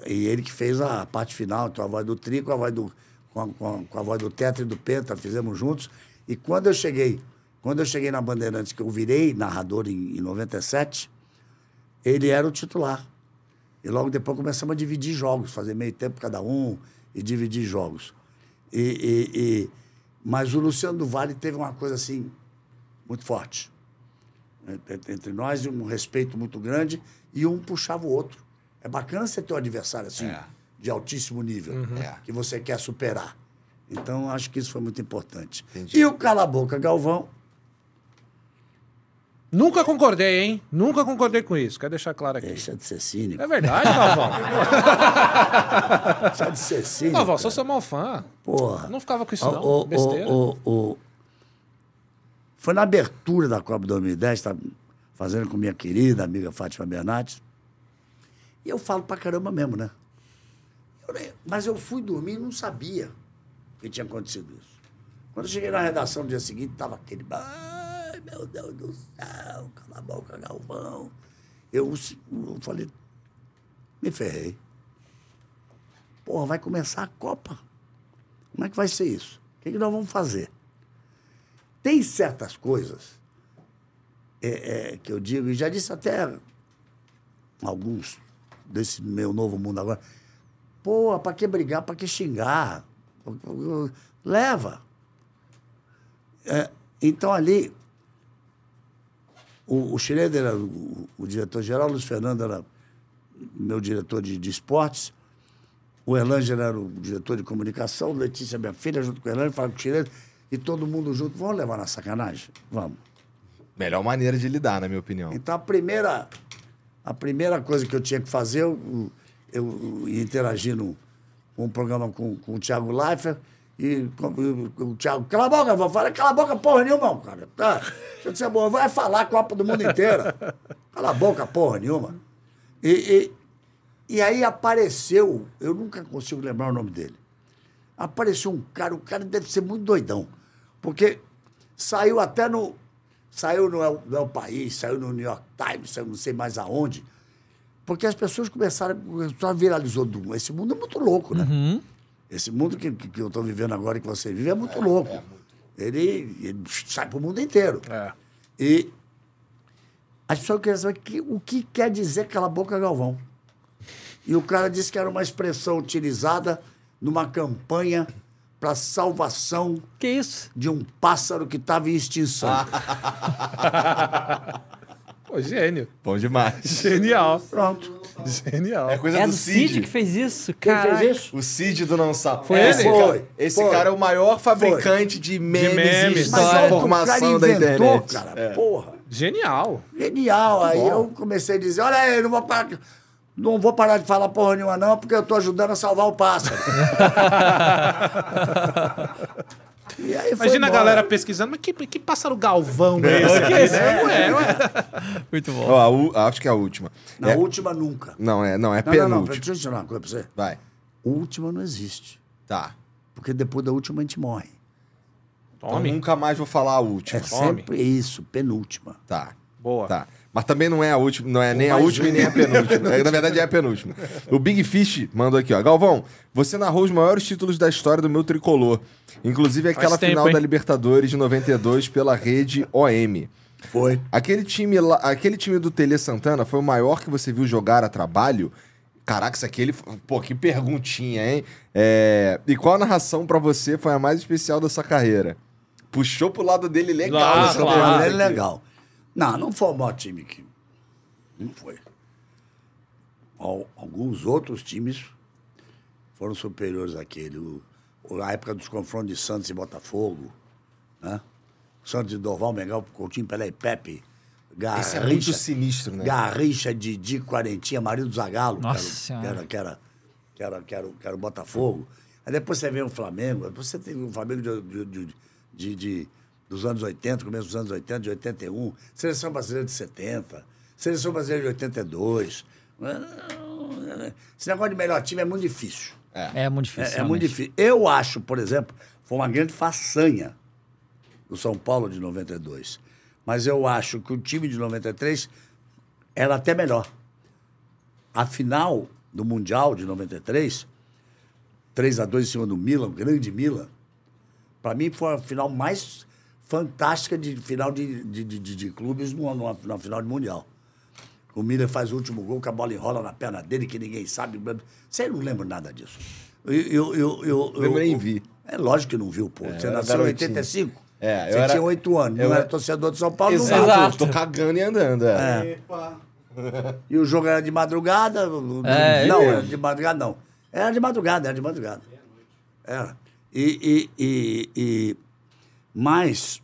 Speaker 4: E ele que fez a parte final, então a voz do Tri com a voz do, com a, com a- com a voz do Tetra e do Penta, fizemos juntos. E quando eu cheguei, quando eu cheguei na Bandeirantes, que eu virei narrador em, em 97, ele era o titular. E logo depois começamos a dividir jogos, fazer meio tempo cada um e dividir jogos. E, e- e- mas o Luciano do Vale teve uma coisa assim, muito forte. Entre- nós, um respeito muito grande e um puxava o outro. É bacana você ter um adversário assim,
Speaker 5: É.
Speaker 4: de altíssimo nível,
Speaker 5: É.
Speaker 4: que você quer superar. Então, acho que isso foi muito importante.
Speaker 1: Entendi.
Speaker 4: E o Cala a Boca Galvão,
Speaker 3: Nunca concordei, hein? Nunca concordei com isso. Quero deixar claro aqui.
Speaker 4: deixa de ser cínico.
Speaker 3: É verdade, Galvão.
Speaker 4: Deixa de ser cínico.
Speaker 3: Galvão,
Speaker 4: cara.
Speaker 3: sou seu maior fã.
Speaker 4: Porra.
Speaker 3: Não ficava com isso, não.
Speaker 4: ó,
Speaker 3: Besteira.
Speaker 4: ó. Foi na abertura da Copa 2010, tá fazendo com minha querida amiga Fátima Bernardes. E eu falo pra caramba mesmo, né? Eu mas eu fui dormir e não sabia que tinha acontecido isso. Quando eu cheguei na redação no dia seguinte, tava aquele. Ai, meu Deus do céu, cala a boca, Galvão. Eu, eu falei, me ferrei. Porra, vai começar a Copa. Como é que vai ser isso? O que, que nós vamos fazer? Tem certas coisas é, é, que eu digo, e já disse até alguns desse meu novo mundo agora, pô, pra que brigar, pra que xingar? Leva. É, então ali, o, o Schroeder era o, o diretor-geral, o Luiz Fernando era meu diretor de, de esportes, o Erlanger era o diretor de comunicação, Letícia, minha filha, junto com o Erlanger, Fábio Schroeder, e todo mundo junto. Vamos levar na sacanagem? Vamos.
Speaker 1: Melhor maneira de lidar, na minha opinião.
Speaker 4: Então a primeira, a primeira coisa que eu tinha que fazer, eu, eu, eu ia interagir no, com um programa com, com o Thiago Leifert e o Thiago, cala a boca, vou falar, cala a boca porra nenhuma, cara. Tá? Deixa eu dizer, bom, vai falar Copa do Mundo inteira. Cala a boca porra nenhuma. E, e, e aí apareceu, eu nunca consigo lembrar o nome dele. Apareceu um cara, o cara deve ser muito doidão. Porque saiu até no. Saiu no El, no El País, saiu no New York Times, saiu não sei mais aonde. Porque as pessoas começaram, só viralizou. do- Esse mundo é muito louco, né? Esse mundo que, que, eu estou vivendo agora e que você vive é muito louco. Ele, ele sai para o mundo inteiro.
Speaker 3: É.
Speaker 4: E as pessoas queriam saber que- o que quer dizer cala a boca, Galvão. E o cara disse que era uma expressão utilizada numa campanha para salvação
Speaker 2: Que isso?
Speaker 4: de um pássaro que estava em extinção.
Speaker 3: Pô, gênio.
Speaker 1: Bom demais.
Speaker 3: Genial.
Speaker 4: Pronto.
Speaker 3: Genial.
Speaker 1: É coisa
Speaker 2: É
Speaker 1: do
Speaker 2: do Cid
Speaker 1: Cid.
Speaker 2: que fez isso?
Speaker 4: Quem
Speaker 2: Cara.
Speaker 4: fez isso?
Speaker 1: O Cid do Não Sabe.
Speaker 3: Foi
Speaker 1: esse
Speaker 3: ele?
Speaker 1: Cara,
Speaker 4: Foi,
Speaker 1: esse
Speaker 4: foi.
Speaker 1: cara é o maior fabricante de memes,
Speaker 3: memes,
Speaker 1: e
Speaker 4: Mas
Speaker 3: História.
Speaker 1: informação
Speaker 4: cara
Speaker 1: da internet.
Speaker 4: cara.
Speaker 1: É.
Speaker 4: Porra.
Speaker 3: Genial.
Speaker 4: Genial. Aí
Speaker 3: bom.
Speaker 4: eu comecei a dizer, olha aí, não vou parar, não vou parar de falar porra nenhuma não, porque eu tô ajudando a salvar o pássaro. e
Speaker 3: Imagina a
Speaker 4: embora.
Speaker 3: galera pesquisando, mas que, que pássaro galvão é esse aqui? né? Ué, ué.
Speaker 2: Muito bom.
Speaker 1: Ó, a acho que é a última.
Speaker 4: Na
Speaker 1: É-
Speaker 4: última, nunca.
Speaker 1: Não, é, não, é
Speaker 4: Não, não, não,
Speaker 1: penúltima.
Speaker 4: deixa eu ensinar uma coisa pra você.
Speaker 1: Vai.
Speaker 4: Última não existe.
Speaker 1: Tá.
Speaker 4: Porque depois da última a gente morre.
Speaker 1: Então
Speaker 3: Tome.
Speaker 1: nunca mais vou falar a última.
Speaker 4: É
Speaker 3: Tome.
Speaker 4: sempre isso, penúltima.
Speaker 1: Tá.
Speaker 3: Boa.
Speaker 1: Tá. Mas também não é a última, não é nem a última e nem a penúltima. É, Na verdade é a penúltima. O Big Fish mandou aqui, ó. Galvão, você narrou os maiores títulos da história do meu tricolor. Inclusive aquela
Speaker 3: tempo,
Speaker 1: final
Speaker 3: hein?
Speaker 1: da Libertadores de 92 pela rede OM.
Speaker 4: Foi.
Speaker 1: Aquele time, lá, aquele time do Tele Santana foi o maior que você viu jogar a trabalho? Caraca, isso aqui ele. Pô, que perguntinha, hein? É, E qual narração pra você foi a mais especial da sua carreira? Puxou pro lado dele legal.
Speaker 3: Claro,
Speaker 1: essa
Speaker 3: claro.
Speaker 4: é
Speaker 1: aqui.
Speaker 4: legal. Não, não foi o maior time que. Não foi. Al- Alguns outros times foram superiores àquele. O, a época dos confrontos de Santos e Botafogo, né? Santos de Dorval, Mengal, Coutinho, Pelé e Pepe.
Speaker 1: Esse é muito
Speaker 4: Garrincha,
Speaker 1: sinistro, né?
Speaker 4: Garrincha, Didi, Quarentinha, marido do Zagalo,
Speaker 2: Nossa
Speaker 4: que, era,
Speaker 2: Senhora.
Speaker 4: que, era, que, era, que, era, que, era, que era o Botafogo. Aí depois você vê o Flamengo, depois você tem o Flamengo de, de- de- de- de- dos anos 80, começo dos anos 80, de 81, Seleção Brasileira de 70, Seleção Brasileira de 82. Esse negócio de melhor time é muito difícil.
Speaker 2: É muito difícil.
Speaker 4: É, é muito difícil. Eu acho, por exemplo, foi uma grande façanha do São Paulo de 92. Mas eu acho que o time de 93 era até melhor. A final do Mundial de 93, 3 a 2 em cima do Milan, o grande Milan, para mim foi a final mais fantástica de final de, de, de, de- de clubes numa, numa, numa final de Mundial. O Miller faz o último gol, que a bola enrola na perna dele, que ninguém sabe. Você não lembra nada disso. Eu, eu, eu, eu,
Speaker 1: Lembro nem
Speaker 4: eu-
Speaker 1: vi.
Speaker 4: É lógico que não viu, pô. Você
Speaker 1: eu era
Speaker 4: nasceu em
Speaker 1: garotinho.
Speaker 4: 85.
Speaker 1: É, eu
Speaker 4: Você
Speaker 1: era-
Speaker 4: tinha 8 anos.
Speaker 1: eu
Speaker 4: Não era
Speaker 1: era-
Speaker 4: torcedor de São Paulo, não
Speaker 1: Exato.
Speaker 4: viu.
Speaker 2: Exato.
Speaker 1: Tô cagando e andando. É.
Speaker 6: Epa.
Speaker 4: E o jogo era de madrugada?
Speaker 2: É,
Speaker 4: não,
Speaker 2: ele-
Speaker 4: era de madrugada, não. Era de madrugada, era de madrugada. Era. E, e, e, e- Mas.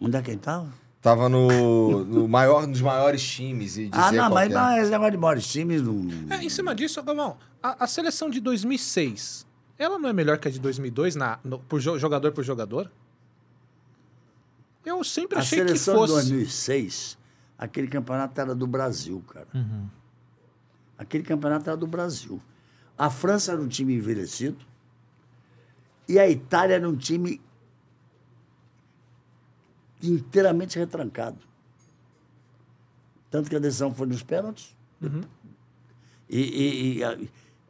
Speaker 4: Onde é que ele estava?
Speaker 1: Tava no, no maior, nos maiores times e dizer
Speaker 4: Ah, não, mas,
Speaker 1: que é.
Speaker 4: mas esse negócio de maiores times não.
Speaker 3: É, em cima disso, Galvão, a, a seleção de 2006, ela não é melhor que a de 2002 na, no- por jo- jogador por jogador? Eu sempre
Speaker 4: A
Speaker 3: achei que
Speaker 4: seleção
Speaker 3: fosse.
Speaker 4: de 2006, aquele campeonato era do Brasil, cara. Aquele campeonato era do Brasil. A França era um time envelhecido e a Itália era um time inteiramente retrancado. Tanto que a decisão foi nos pênaltis. E, e- e a-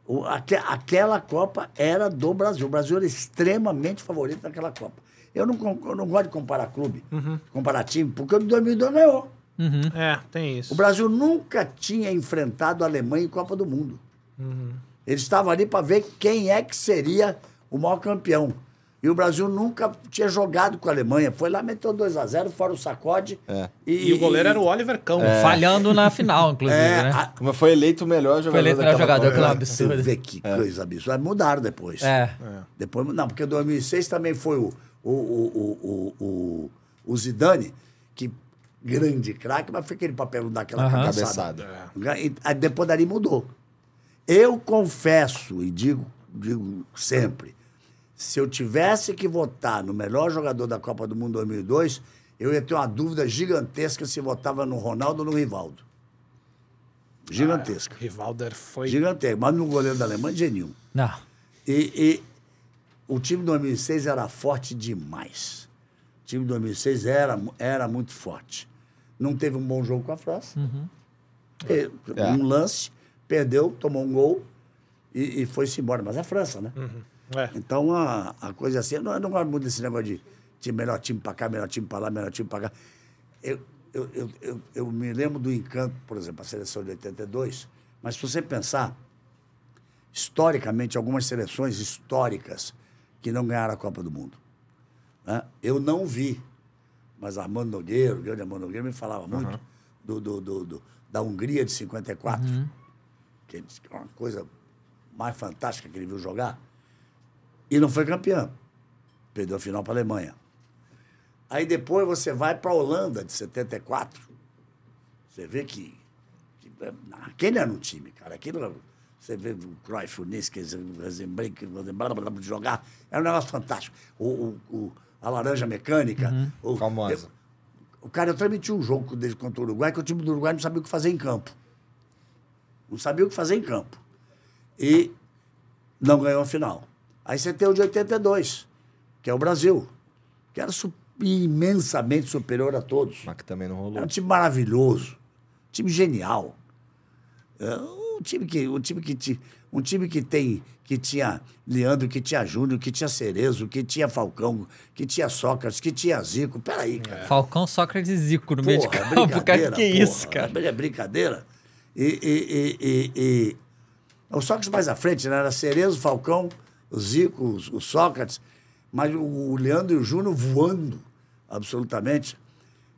Speaker 4: o- aque- aquela Copa era do Brasil. O Brasil era extremamente favorito naquela Copa. Eu não, eu não gosto de comparar clube, comparar time, porque o de 2002 ganhou.
Speaker 3: É, tem isso.
Speaker 4: O Brasil nunca tinha enfrentado a Alemanha em Copa do Mundo. Eles estavam ali para ver quem é que seria o maior campeão. E o Brasil nunca tinha jogado com a Alemanha. Foi lá, meteu 2 a 0 fora o sacode.
Speaker 3: E, o goleiro era o Oliver Cão.
Speaker 2: Falhando na final, inclusive,
Speaker 4: É,
Speaker 2: né?
Speaker 4: a-
Speaker 1: Mas foi eleito o melhor jogador
Speaker 2: Foi eleito o melhor
Speaker 1: daquela
Speaker 2: jogador, é um
Speaker 4: Você
Speaker 2: absurdo.
Speaker 4: vê que coisa absurda. Mudaram depois.
Speaker 2: É.
Speaker 4: Depois, não, porque 2006 também foi o, o, o, o, o, o Zidane, que grande craque, mas foi aquele papel não daquela
Speaker 2: Aham.
Speaker 4: cabeçada. E, aí depois dali mudou. Eu confesso e digo, digo sempre, se eu tivesse que votar no melhor jogador da Copa do Mundo 2002, eu ia ter uma dúvida gigantesca se votava no Ronaldo ou no Rivaldo. Gigantesca.
Speaker 3: Rivalder foi.
Speaker 4: Gigantesca. Mas no goleiro da Alemanha, de nenhum.
Speaker 2: Não.
Speaker 4: E, e o time de 2006 era forte demais. O time de 2006 era, era muito forte. Não teve um bom jogo com a França. E,
Speaker 1: É.
Speaker 4: Um lance, perdeu, tomou um gol e, e foi-se embora. Mas é França, né?
Speaker 3: É.
Speaker 4: Então a, a coisa assim, eu não, eu não gosto muito desse negócio de, de melhor time pra cá, melhor time pra lá, melhor time pra cá. Eu, eu, eu, eu, eu me lembro do encanto, por exemplo, a seleção de 82, mas se você pensar, historicamente, algumas seleções históricas que não ganharam a Copa do Mundo. né? Eu não vi, mas Armando Nogueira, o grande Armando Nogueira, me falava muito do, do, do- do- da Hungria de 54, que ele disse que é uma coisa mais fantástica que ele viu jogar, e não foi campeão. Perdeu a final para a Alemanha. Aí depois você vai para a Holanda, de 74. Você vê que, que aquele era um time, cara. Aquilo, era- você vê o Cruyff, o Niske, o Rosenbrink, jogar. Era um negócio fantástico. O, o- o- a laranja mecânica. o-
Speaker 1: Famosa.
Speaker 4: o cara, eu transmiti um jogo dele contra o Uruguai, que o time do Uruguai não sabia o que fazer em campo. Não sabia o que fazer em campo. E não ganhou a final. Aí você tem o de 82, que é o Brasil, que era su- imensamente superior a todos.
Speaker 1: Mas que também não rolou.
Speaker 4: Era um time maravilhoso, um time genial. É, um time que, um time que, um time que tem que tinha Leandro, que tinha Júnior, que tinha Cerezo, que tinha Falcão, que tinha Sócrates, que tinha Zico. Peraí, cara.
Speaker 2: Falcão, Sócrates e Zico no meio de
Speaker 4: Porra,
Speaker 2: campo, cara. Que
Speaker 4: porra,
Speaker 2: isso, cara?
Speaker 4: É brincadeira. E, e, e, e, e- o Sócrates mais à frente, né? Era Cerezo, Falcão, o Zico, o, Sócrates, mas o, Leandro e o Júnior voando, absolutamente.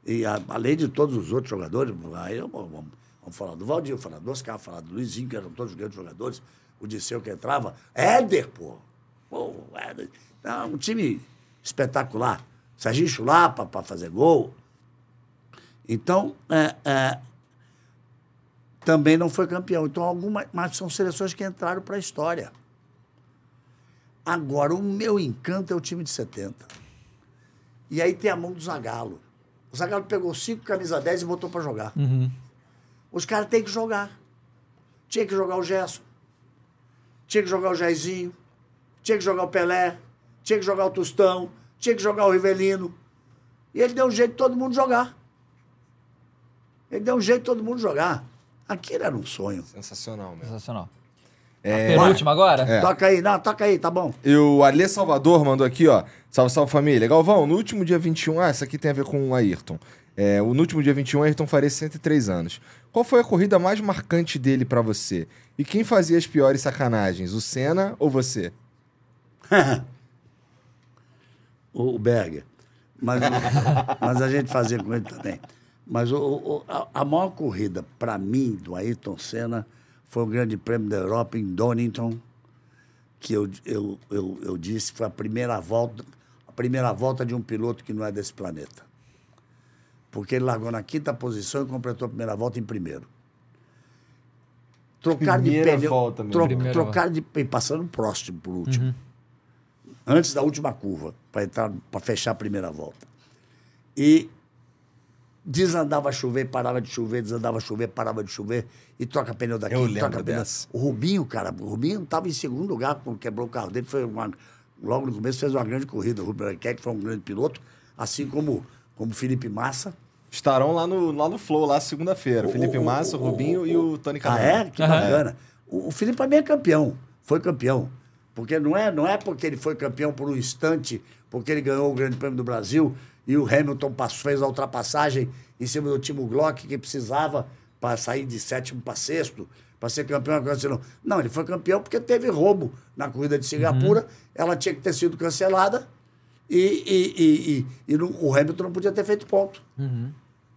Speaker 4: E a- além de todos os outros jogadores, aí vamos, vamos falar do Valdir, falar do Oscar, falar do Luizinho, que eram todos grandes jogadores, o Disseu que entrava, Éder, pô. Pô, Éder. Não, um time espetacular. Serginho Chulapa para fazer gol. Então, é, é, também não foi campeão. Então, algumas, mas são seleções que entraram para a história. Agora, o meu encanto é o time de 70. E aí tem a mão do Zagallo. O Zagallo pegou cinco camisa 10 e botou para jogar. Os caras têm que jogar. Tinha que jogar o Gerson. Tinha que jogar o Jairzinho. Tinha que jogar o Pelé. Tinha que jogar o Tostão. Tinha que jogar o Rivelino. E ele deu um jeito de todo mundo jogar. Ele deu um jeito de todo mundo jogar. Aquilo era um sonho.
Speaker 1: Sensacional mesmo.
Speaker 2: Sensacional. A penúltima agora?
Speaker 1: É.
Speaker 4: Toca aí, não, toca aí, tá bom.
Speaker 1: E o Alê Salvador mandou aqui, ó. Salve, salve família. Galvão, no último dia 21. Ah, essa aqui tem a ver com o Ayrton. É, no último dia 21, Ayrton faria 103 anos. Qual foi a corrida mais marcante dele pra você? E quem fazia as piores sacanagens, o Senna ou você?
Speaker 4: o Berger. Mas, mas a gente fazia com ele também. Mas o- o- a, a maior corrida, para mim, do Ayrton Senna, foi o Grande Prêmio da Europa em Donington, que eu, eu, eu, eu disse foi a primeira volta, a primeira volta de um piloto que não é desse planeta. Porque ele largou na quinta posição e completou a primeira volta em primeiro. Trocar de
Speaker 1: Primeira
Speaker 4: pneu.
Speaker 1: volta
Speaker 4: tro-
Speaker 2: Primeira
Speaker 4: trocar de. e passando próximo por último antes da última curva, para entrar para fechar a primeira volta. E desandava a chover, parava de chover, desandava a chover, parava de chover, e troca pneu daqui,
Speaker 1: Eu
Speaker 4: troca pneu.
Speaker 1: dessa.
Speaker 4: O Rubinho, cara, o Rubinho estava em segundo lugar quando quebrou o carro dele, foi uma, logo no começo fez uma grande corrida. O Rubinho Barrichello foi um grande piloto, assim como como o Felipe Massa.
Speaker 1: Estarão lá no, lá no Flow, lá segunda-feira.
Speaker 4: O-
Speaker 1: Felipe
Speaker 4: o-
Speaker 1: Massa, o
Speaker 4: o-
Speaker 1: Rubinho e o Tony
Speaker 4: Ah,
Speaker 1: Canaan.
Speaker 4: é? Que bacana. O, o Felipe também é campeão, foi campeão. Porque não é, não é porque ele foi campeão por um instante, porque ele ganhou o Grande Prêmio do Brasil e o Hamilton passou, fez a ultrapassagem em cima do Timo Glock que precisava para sair de sétimo para sexto, para ser campeão. assim, Não, ele foi campeão porque teve roubo na corrida de Singapura, ela tinha que ter sido cancelada e, e, e, e, não- o Hamilton não podia ter feito ponto.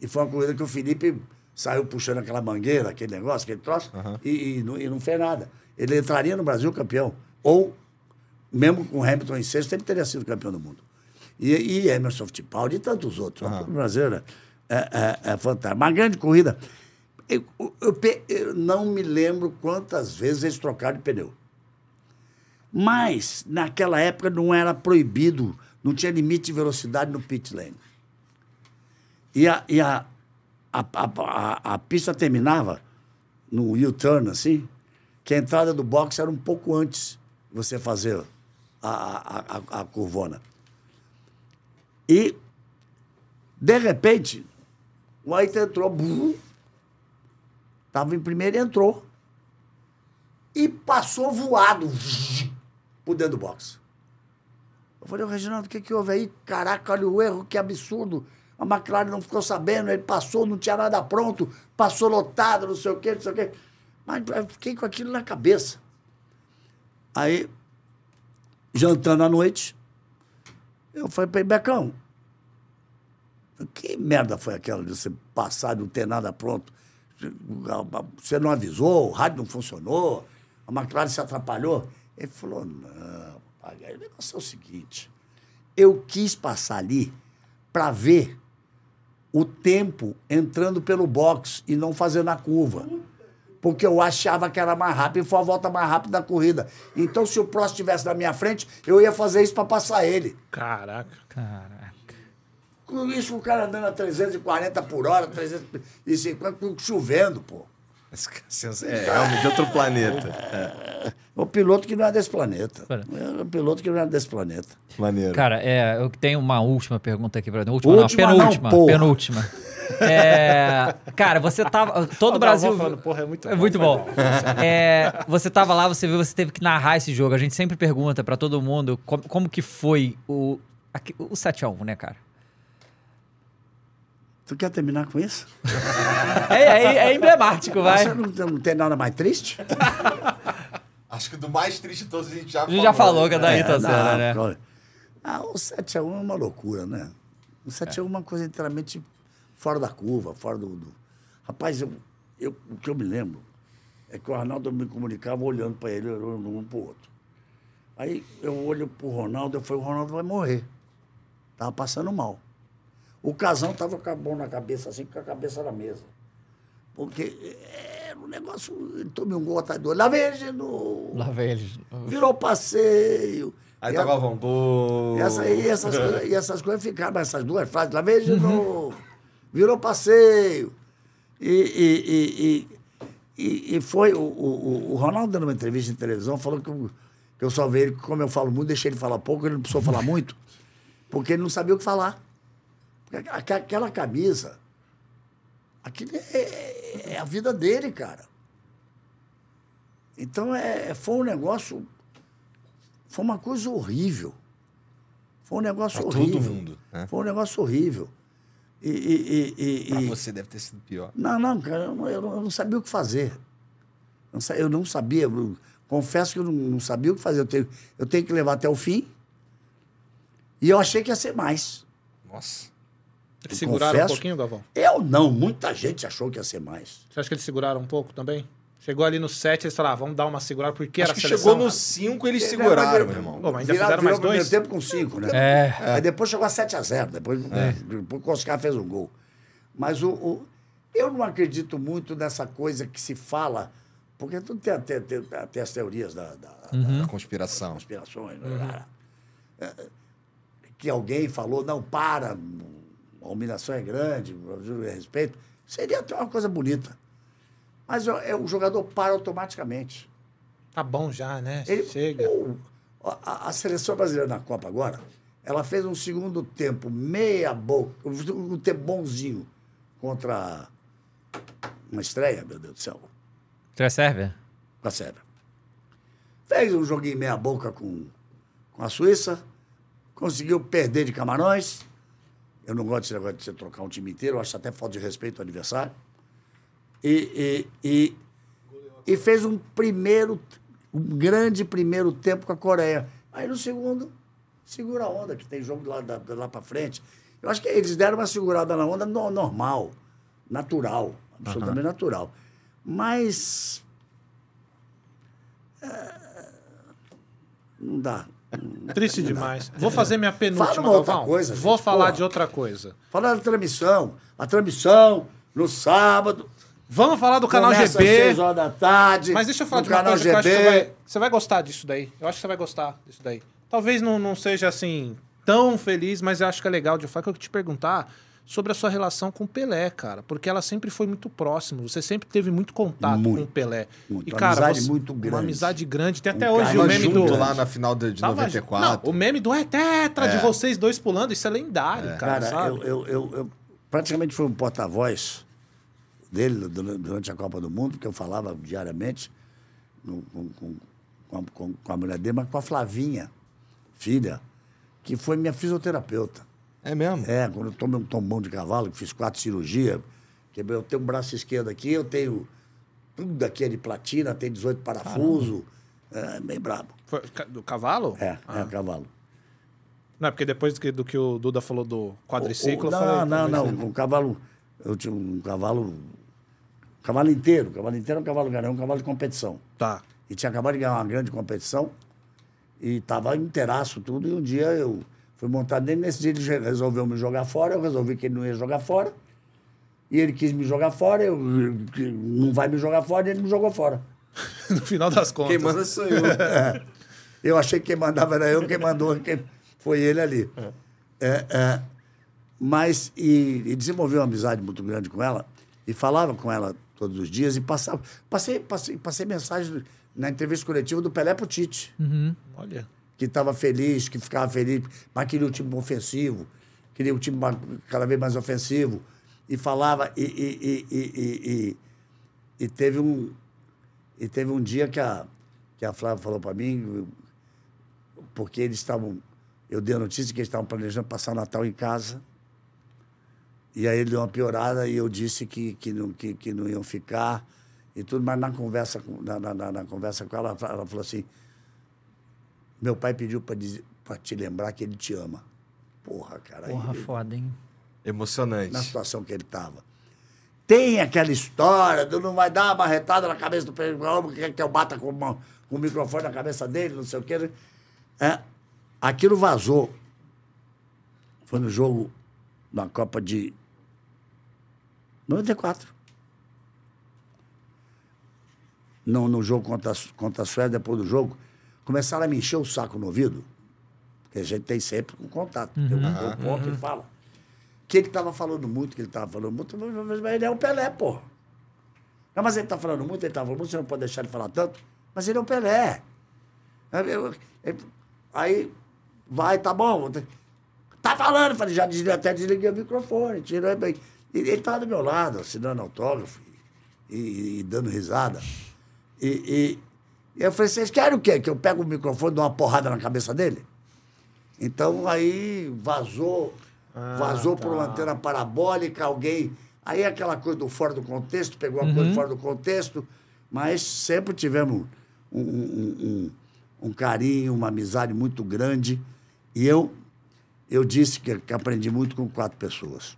Speaker 4: E foi uma corrida que o Felipe saiu puxando aquela mangueira, aquele negócio, aquele troço, e, e não, e não fez nada. Ele entraria no Brasil campeão. Ou, mesmo com o Hamilton em sexto, ele teria sido campeão do mundo. E, e Emerson Fittipaldi e tantos outros. O brasileiro é, é, é fantástico. Uma grande corrida. Eu, eu eu não me lembro quantas vezes eles trocaram de pneu. Mas, naquela época, não era proibido, não tinha limite de velocidade no pit lane. E a, e a, a, a, a, a pista terminava no U-turn, assim, que a entrada do box era um pouco antes de você fazer a, a, a, a curvona. E, de repente, o Ayrton entrou, estava em primeiro e entrou. E passou voado por dentro do box. Eu falei, "Ô, Reginaldo, o que, que houve aí? Caraca, olha o erro, que absurdo. A McLaren não ficou sabendo, ele passou, não tinha nada pronto, passou lotado, não sei o quê, não sei o quê. Mas eu fiquei com aquilo na cabeça. Aí, jantando à noite, eu falei para ele, Becão, que merda foi aquela de você passar e não ter nada pronto? Você não avisou, o rádio não funcionou, a McLaren se atrapalhou. Ele falou, não, pai, o negócio é o seguinte, eu quis passar ali para ver o tempo entrando pelo box e não fazendo a curva. Porque eu achava que era mais rápido e foi a volta mais rápida da corrida. Então, se o próximo estivesse na minha frente, eu ia fazer isso para passar ele.
Speaker 3: Caraca.
Speaker 2: Caraca.
Speaker 4: Com isso, o cara andando a 340 por hora, 350, chovendo, pô.
Speaker 1: É, realmente de outro planeta.
Speaker 4: O piloto que não é desse planeta.
Speaker 2: Olha.
Speaker 4: É o piloto que não é desse planeta.
Speaker 1: Maneiro.
Speaker 2: Cara, é, eu tenho uma última pergunta aqui pra Última,
Speaker 4: Última
Speaker 2: não,
Speaker 4: não,
Speaker 2: penúltima.
Speaker 4: porra.
Speaker 2: penúltima. É, cara, você tava. Todo o
Speaker 3: O
Speaker 2: Brasil.
Speaker 3: Falando, porra, é muito
Speaker 2: É
Speaker 3: bom,
Speaker 2: muito
Speaker 3: vai
Speaker 2: bom. É, você tava lá, você viu, você teve que narrar esse jogo. A gente sempre pergunta pra todo mundo como, como que foi o, o 7x1, né, cara?
Speaker 4: Tu quer terminar com isso?
Speaker 2: É, é- é emblemático, vai.
Speaker 4: Você não, não tem nada mais triste?
Speaker 1: Acho que do mais triste de todos a gente já
Speaker 2: A gente já falou que é da
Speaker 4: É,
Speaker 2: Ayrton
Speaker 4: não,
Speaker 2: Senna, né?
Speaker 4: claro. Ah, o 7x1 é uma loucura, né? O 7x1 é uma coisa inteiramente fora da curva, fora do. do- Rapaz, eu, eu- o que eu me lembro é que o Arnaldo me comunicava olhando para ele, olhando um para o outro. Aí eu olho para o Ronaldo, eu falei, o Ronaldo vai morrer. Tava passando mal. O casão tava com a mão na cabeça, assim, com a cabeça na mesa. Porque era um negócio. Ele tomou um gol atrás do outro. Lá vem ele no.
Speaker 2: Lá vem eles.
Speaker 4: Virou passeio.
Speaker 1: Aí
Speaker 4: E
Speaker 1: tá
Speaker 4: a- e, essa, e, essas coisas, e essas coisas ficaram, essas duas frases. Lá vem de novo. Virou passeio. E, e, e, e, foi. O, o, o Ronaldo, dando uma entrevista em televisão, falou que eu, que eu só vejo ele, como eu falo muito, deixei ele falar pouco, ele não precisou falar muito, porque ele não sabia o que falar. Aquela camisa, aquilo é, é a vida dele, cara. Então é, foi um negócio. Foi uma coisa horrível. Foi um negócio
Speaker 1: Pra todo
Speaker 4: horrível.
Speaker 1: mundo, né?
Speaker 4: Foi um negócio horrível. E, e, e, e- e-
Speaker 1: você deve ter sido pior.
Speaker 4: Não, não, cara, eu não, eu não- eu não sabia o que fazer. Eu não sabia. eu confesso que eu não, não sabia o que fazer. Eu tenho, eu tenho que levar até o fim. E eu achei que ia ser mais.
Speaker 1: Nossa.
Speaker 3: Eles seguraram um
Speaker 4: confesso-
Speaker 3: pouquinho, Galvão?
Speaker 4: Eu não, muita gente achou que ia ser mais.
Speaker 3: Você acha que eles seguraram um pouco também? Chegou ali no 7, eles falaram, ah, vamos dar uma segurada, porque
Speaker 1: Acho
Speaker 3: era
Speaker 1: que
Speaker 3: a seleção.
Speaker 1: chegou no 5 eles seguraram, meu irmão.
Speaker 3: Mas ainda
Speaker 4: Viraram-
Speaker 3: fizeram mais
Speaker 4: virou
Speaker 3: dois?
Speaker 4: primeiro tempo com cinco, né?
Speaker 2: É.
Speaker 4: Aí depois chegou a 7x0. Depois, depois o Oscar fez um gol. Mas o, o- eu não acredito muito nessa coisa que se fala, porque tudo tem, tem, tem, tem as teorias da, da-
Speaker 1: A conspiração.
Speaker 4: conspirações. né? É, Que alguém falou, não, para, a humilhação é grande, o é respeito. Seria até uma coisa bonita. Mas é, o jogador para automaticamente.
Speaker 3: Tá bom já, né?
Speaker 4: Ele-
Speaker 3: Chega.
Speaker 4: o- a, a seleção brasileira na Copa agora, ela fez um segundo tempo meia boca, um tempo bonzinho contra uma estreia, meu Deus do céu,
Speaker 2: Você é Sérvia?
Speaker 4: com a Sérvia. fez um joguinho meia-boca com, com a Suíça, conseguiu perder de Camarões. Eu não gosto desse negócio de você trocar um time inteiro, eu acho até falta de respeito ao adversário. E, e, e, e fez um primeiro, um grande primeiro tempo com a Coreia. Aí no segundo, segura a onda, que tem jogo lá, da, lá para frente. Eu acho que eles deram uma segurada na onda no- normal, natural, absolutamente natural. Mas. é, não dá.
Speaker 3: Triste demais. Vou fazer minha penúltima,
Speaker 4: Fala outra
Speaker 3: Galvão.
Speaker 4: coisa,
Speaker 3: Vou
Speaker 4: gente,
Speaker 3: falar
Speaker 4: porra.
Speaker 3: de outra coisa.
Speaker 4: Falar da transmissão. A transmissão, no sábado.
Speaker 3: Vamos falar do canal
Speaker 4: começa às
Speaker 3: GB.
Speaker 4: seis horas da tarde.
Speaker 3: Mas deixa eu falar de uma
Speaker 4: canal
Speaker 3: coisa que eu acho que
Speaker 4: GB.
Speaker 3: você vai, você vai gostar disso daí. Eu acho que você vai gostar disso daí. Talvez não, não seja assim tão feliz, mas eu acho que é legal de falar que eu te perguntar sobre a sua relação com o Pelé, cara, porque ela sempre foi muito próxima. Você sempre teve muito contato
Speaker 4: Muito,
Speaker 3: com o Pelé.
Speaker 4: muito.
Speaker 3: E
Speaker 4: Uma
Speaker 3: cara,
Speaker 4: amizade
Speaker 3: você-
Speaker 4: muito
Speaker 3: Uma
Speaker 4: grande.
Speaker 3: amizade grande. Tem até
Speaker 4: Um
Speaker 3: hoje o meme do
Speaker 1: lá na final de, de
Speaker 3: Tava-
Speaker 1: 94.
Speaker 3: Não, o meme do é tetra de vocês dois pulando, isso é lendário, cara,
Speaker 4: Cara,
Speaker 3: sabe?
Speaker 4: eu, eu, eu, eu praticamente fui um porta-voz dele durante a Copa do Mundo, que eu falava diariamente no- com, com, com, a, com- a mulher dele, mas com a Flavinha, filha, que foi minha fisioterapeuta.
Speaker 1: É mesmo?
Speaker 4: É, quando eu tomei um tombão de cavalo, que fiz quatro cirurgias, quebrei, eu tenho um braço esquerdo aqui, eu tenho tudo aqui é de platina, tem 18 parafusos, é bem brabo.
Speaker 3: Foi do cavalo?
Speaker 4: É,
Speaker 3: Ah.
Speaker 4: é cavalo.
Speaker 3: Não, é porque depois do que, do que o Duda falou do quadriciclo,
Speaker 4: O- o- não,
Speaker 3: falei...
Speaker 4: não,
Speaker 3: talvez-
Speaker 4: não. O cavalo. Eu tinha um cavalo. Cavalo inteiro. Cavalo inteiro é um cavalo ganhar, um cavalo de competição.
Speaker 3: Tá.
Speaker 4: E tinha acabado de ganhar uma grande competição. E estava inteiraço tudo. E um dia eu fui montar nele. Nesse dia ele resolveu me jogar fora. Eu resolvi que ele não ia jogar fora. E ele quis me jogar fora. Eu não vai me jogar fora. E ele me jogou fora.
Speaker 3: No final das contas.
Speaker 1: Quem manda sou eu.
Speaker 4: Eu achei que quem mandava era eu, quem mandou quem foi ele ali. É, é, mas, e, e desenvolvi uma amizade muito grande com ela, e falava com ela todos os dias, e passava. Passei, passei, passei mensagem na entrevista coletiva do Pelé pro Tite,
Speaker 3: Olha.
Speaker 4: que estava feliz, que ficava feliz, mas queria o time ofensivo, queria o time ma- cada vez mais ofensivo. E falava, e, e, e, e, e, e- e teve um. E teve um dia que a, que a Flávia falou para mim, porque eles estavam. Eu dei a notícia que eles estavam planejando passar o Natal em casa. E aí ele deu uma piorada e eu disse que, que, não, que, que não iam ficar e tudo, mas na conversa, com- na, na, na- na conversa com ela, ela falou assim: meu pai pediu para te lembrar que ele te ama. Porra, cara.
Speaker 2: Porra,
Speaker 4: aí,
Speaker 2: foda, hein?
Speaker 1: Emocionante.
Speaker 4: na situação que ele estava. Tem aquela história do não vai dar uma marretada na cabeça do Pedro que quer que eu bata com, uma- com o microfone na cabeça dele, não sei o quê. né? É, aquilo vazou. Foi no jogo da Copa de 94. No, no jogo contra, contra a Suécia, depois do jogo, começaram a me encher o saco no ouvido, que a gente tem sempre com contato. Tem um um pouco e fala que ele estava falando muito, que ele estava falando muito, mas ele é o Pelé, pô. Não, mas ele está falando muito, ele está falando muito, você não pode deixar ele falar tanto, mas ele é o Pelé. Eu- eu- eu- Aí, vai, tá bom. Tá falando, eu falei, já desliguei, até desliguei o microfone, tirou bem. E ele estava do meu lado, assinando autógrafo e, e dando risada. E, e- e eu falei, vocês querem o quê? Que eu pego o microfone e dou uma porrada na cabeça dele? Então aí vazou, vazou por uma antena parabólica, alguém. Aí aquela coisa do fora do contexto, pegou a coisa fora do contexto, mas sempre tivemos um, um- um- um- um carinho, uma amizade muito grande. E eu, eu disse que, que aprendi muito com quatro pessoas.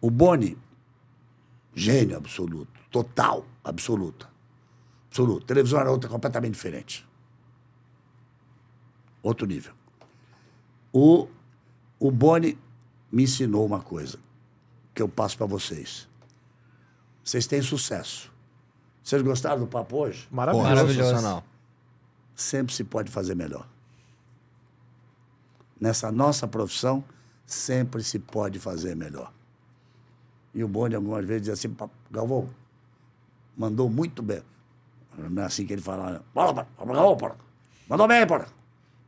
Speaker 4: O Boni, gênio absoluto, total, absoluta. Absoluto. Televisão era outra, completamente diferente. Outro nível. O, o Boni me ensinou uma coisa que eu passo para vocês. Vocês têm sucesso. Vocês gostaram do papo hoje?
Speaker 3: Maravilhoso.
Speaker 2: Maravilhoso.
Speaker 4: Sempre se pode fazer melhor. Nessa nossa profissão, sempre se pode fazer melhor. E o Boni algumas vezes diz assim, "Pa- Galvão, mandou muito bem. Não é assim que ele fala, né? Bola, bola, Galvão, porra. Mandou bem, porra.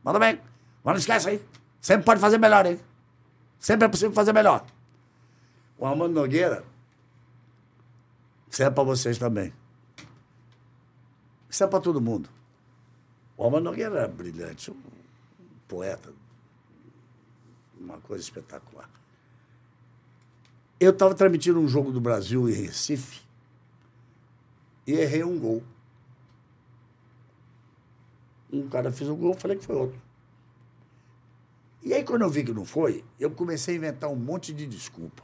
Speaker 4: Mandou bem. Mas não esquece aí. Sempre pode fazer melhor, hein? Sempre é possível fazer melhor. O Armando Nogueira, isso é para vocês também. Isso é para todo mundo. O Alma Nogueira era brilhante, um poeta, uma coisa espetacular. Eu estava transmitindo um jogo do Brasil em Recife e errei um gol. Um cara fez o gol, falei que foi outro. E aí, quando eu vi que não foi, eu comecei a inventar um monte de desculpa.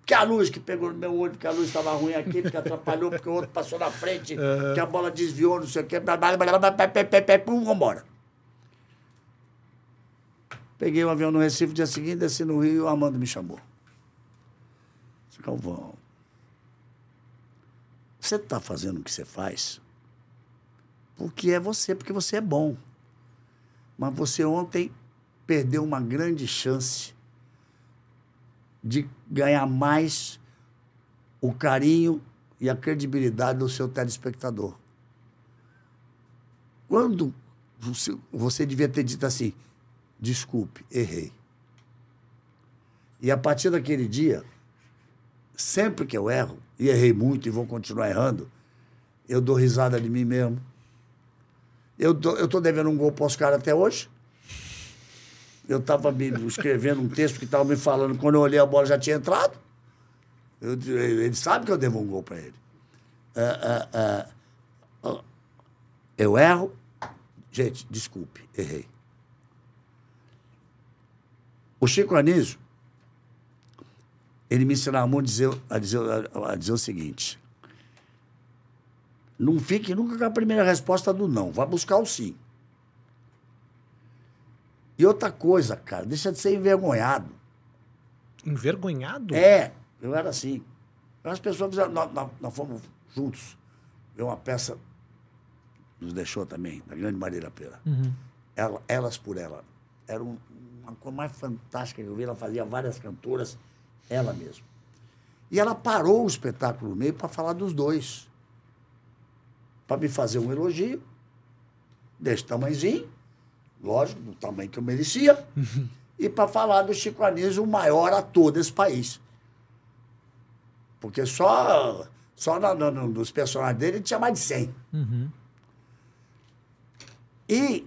Speaker 4: Porque a luz que pegou no meu olho, porque a luz estava ruim aqui, porque atrapalhou, porque o outro passou na frente, que a bola desviou, não sei o quê, blá, blá, blá, blá, blá, pé, pé, pé, pé, pum, vambora. Peguei um avião no Recife, dia seguinte, desci no Rio e o Armando me chamou. Disse, Galvão, você está fazendo o que você faz porque é você, porque você é bom. Mas você ontem perdeu uma grande chance de ganhar mais o carinho e a credibilidade do seu telespectador. Quando você, você devia ter dito assim, desculpe, errei. E a partir daquele dia, sempre que eu erro, e errei muito e vou continuar errando, eu dou risada de mim mesmo. Eu tô, eu tô devendo um gol para os caras até hoje. Eu estava escrevendo um texto que estava me falando, quando eu olhei a bola já tinha entrado. Eu, ele sabe que eu devo um gol para ele. Ah, ah, ah, eu erro. Gente, desculpe, errei. O Chico Anísio, ele me ensinava muito a dizer, a dizer, a dizer o seguinte: não fique nunca com a primeira resposta do não, vá buscar o sim. E outra coisa, cara, deixa de ser envergonhado.
Speaker 3: Envergonhado?
Speaker 4: É, eu era assim. As pessoas fizeram, nós, nós, nós fomos juntos ver uma peça, nos deixou também, da grande Marília Pera. Ela, elas por ela. Era um- uma coisa mais fantástica que eu vi. Ela fazia várias cantoras, ela mesma. E ela parou o espetáculo no meio para falar dos dois. Para me fazer um elogio, desse tamanhozinho, lógico, do tamanho que eu merecia, e para falar do Chico Anísio, o maior ator desse país. Porque só, só na, no- nos personagens dele ele tinha mais de 100. E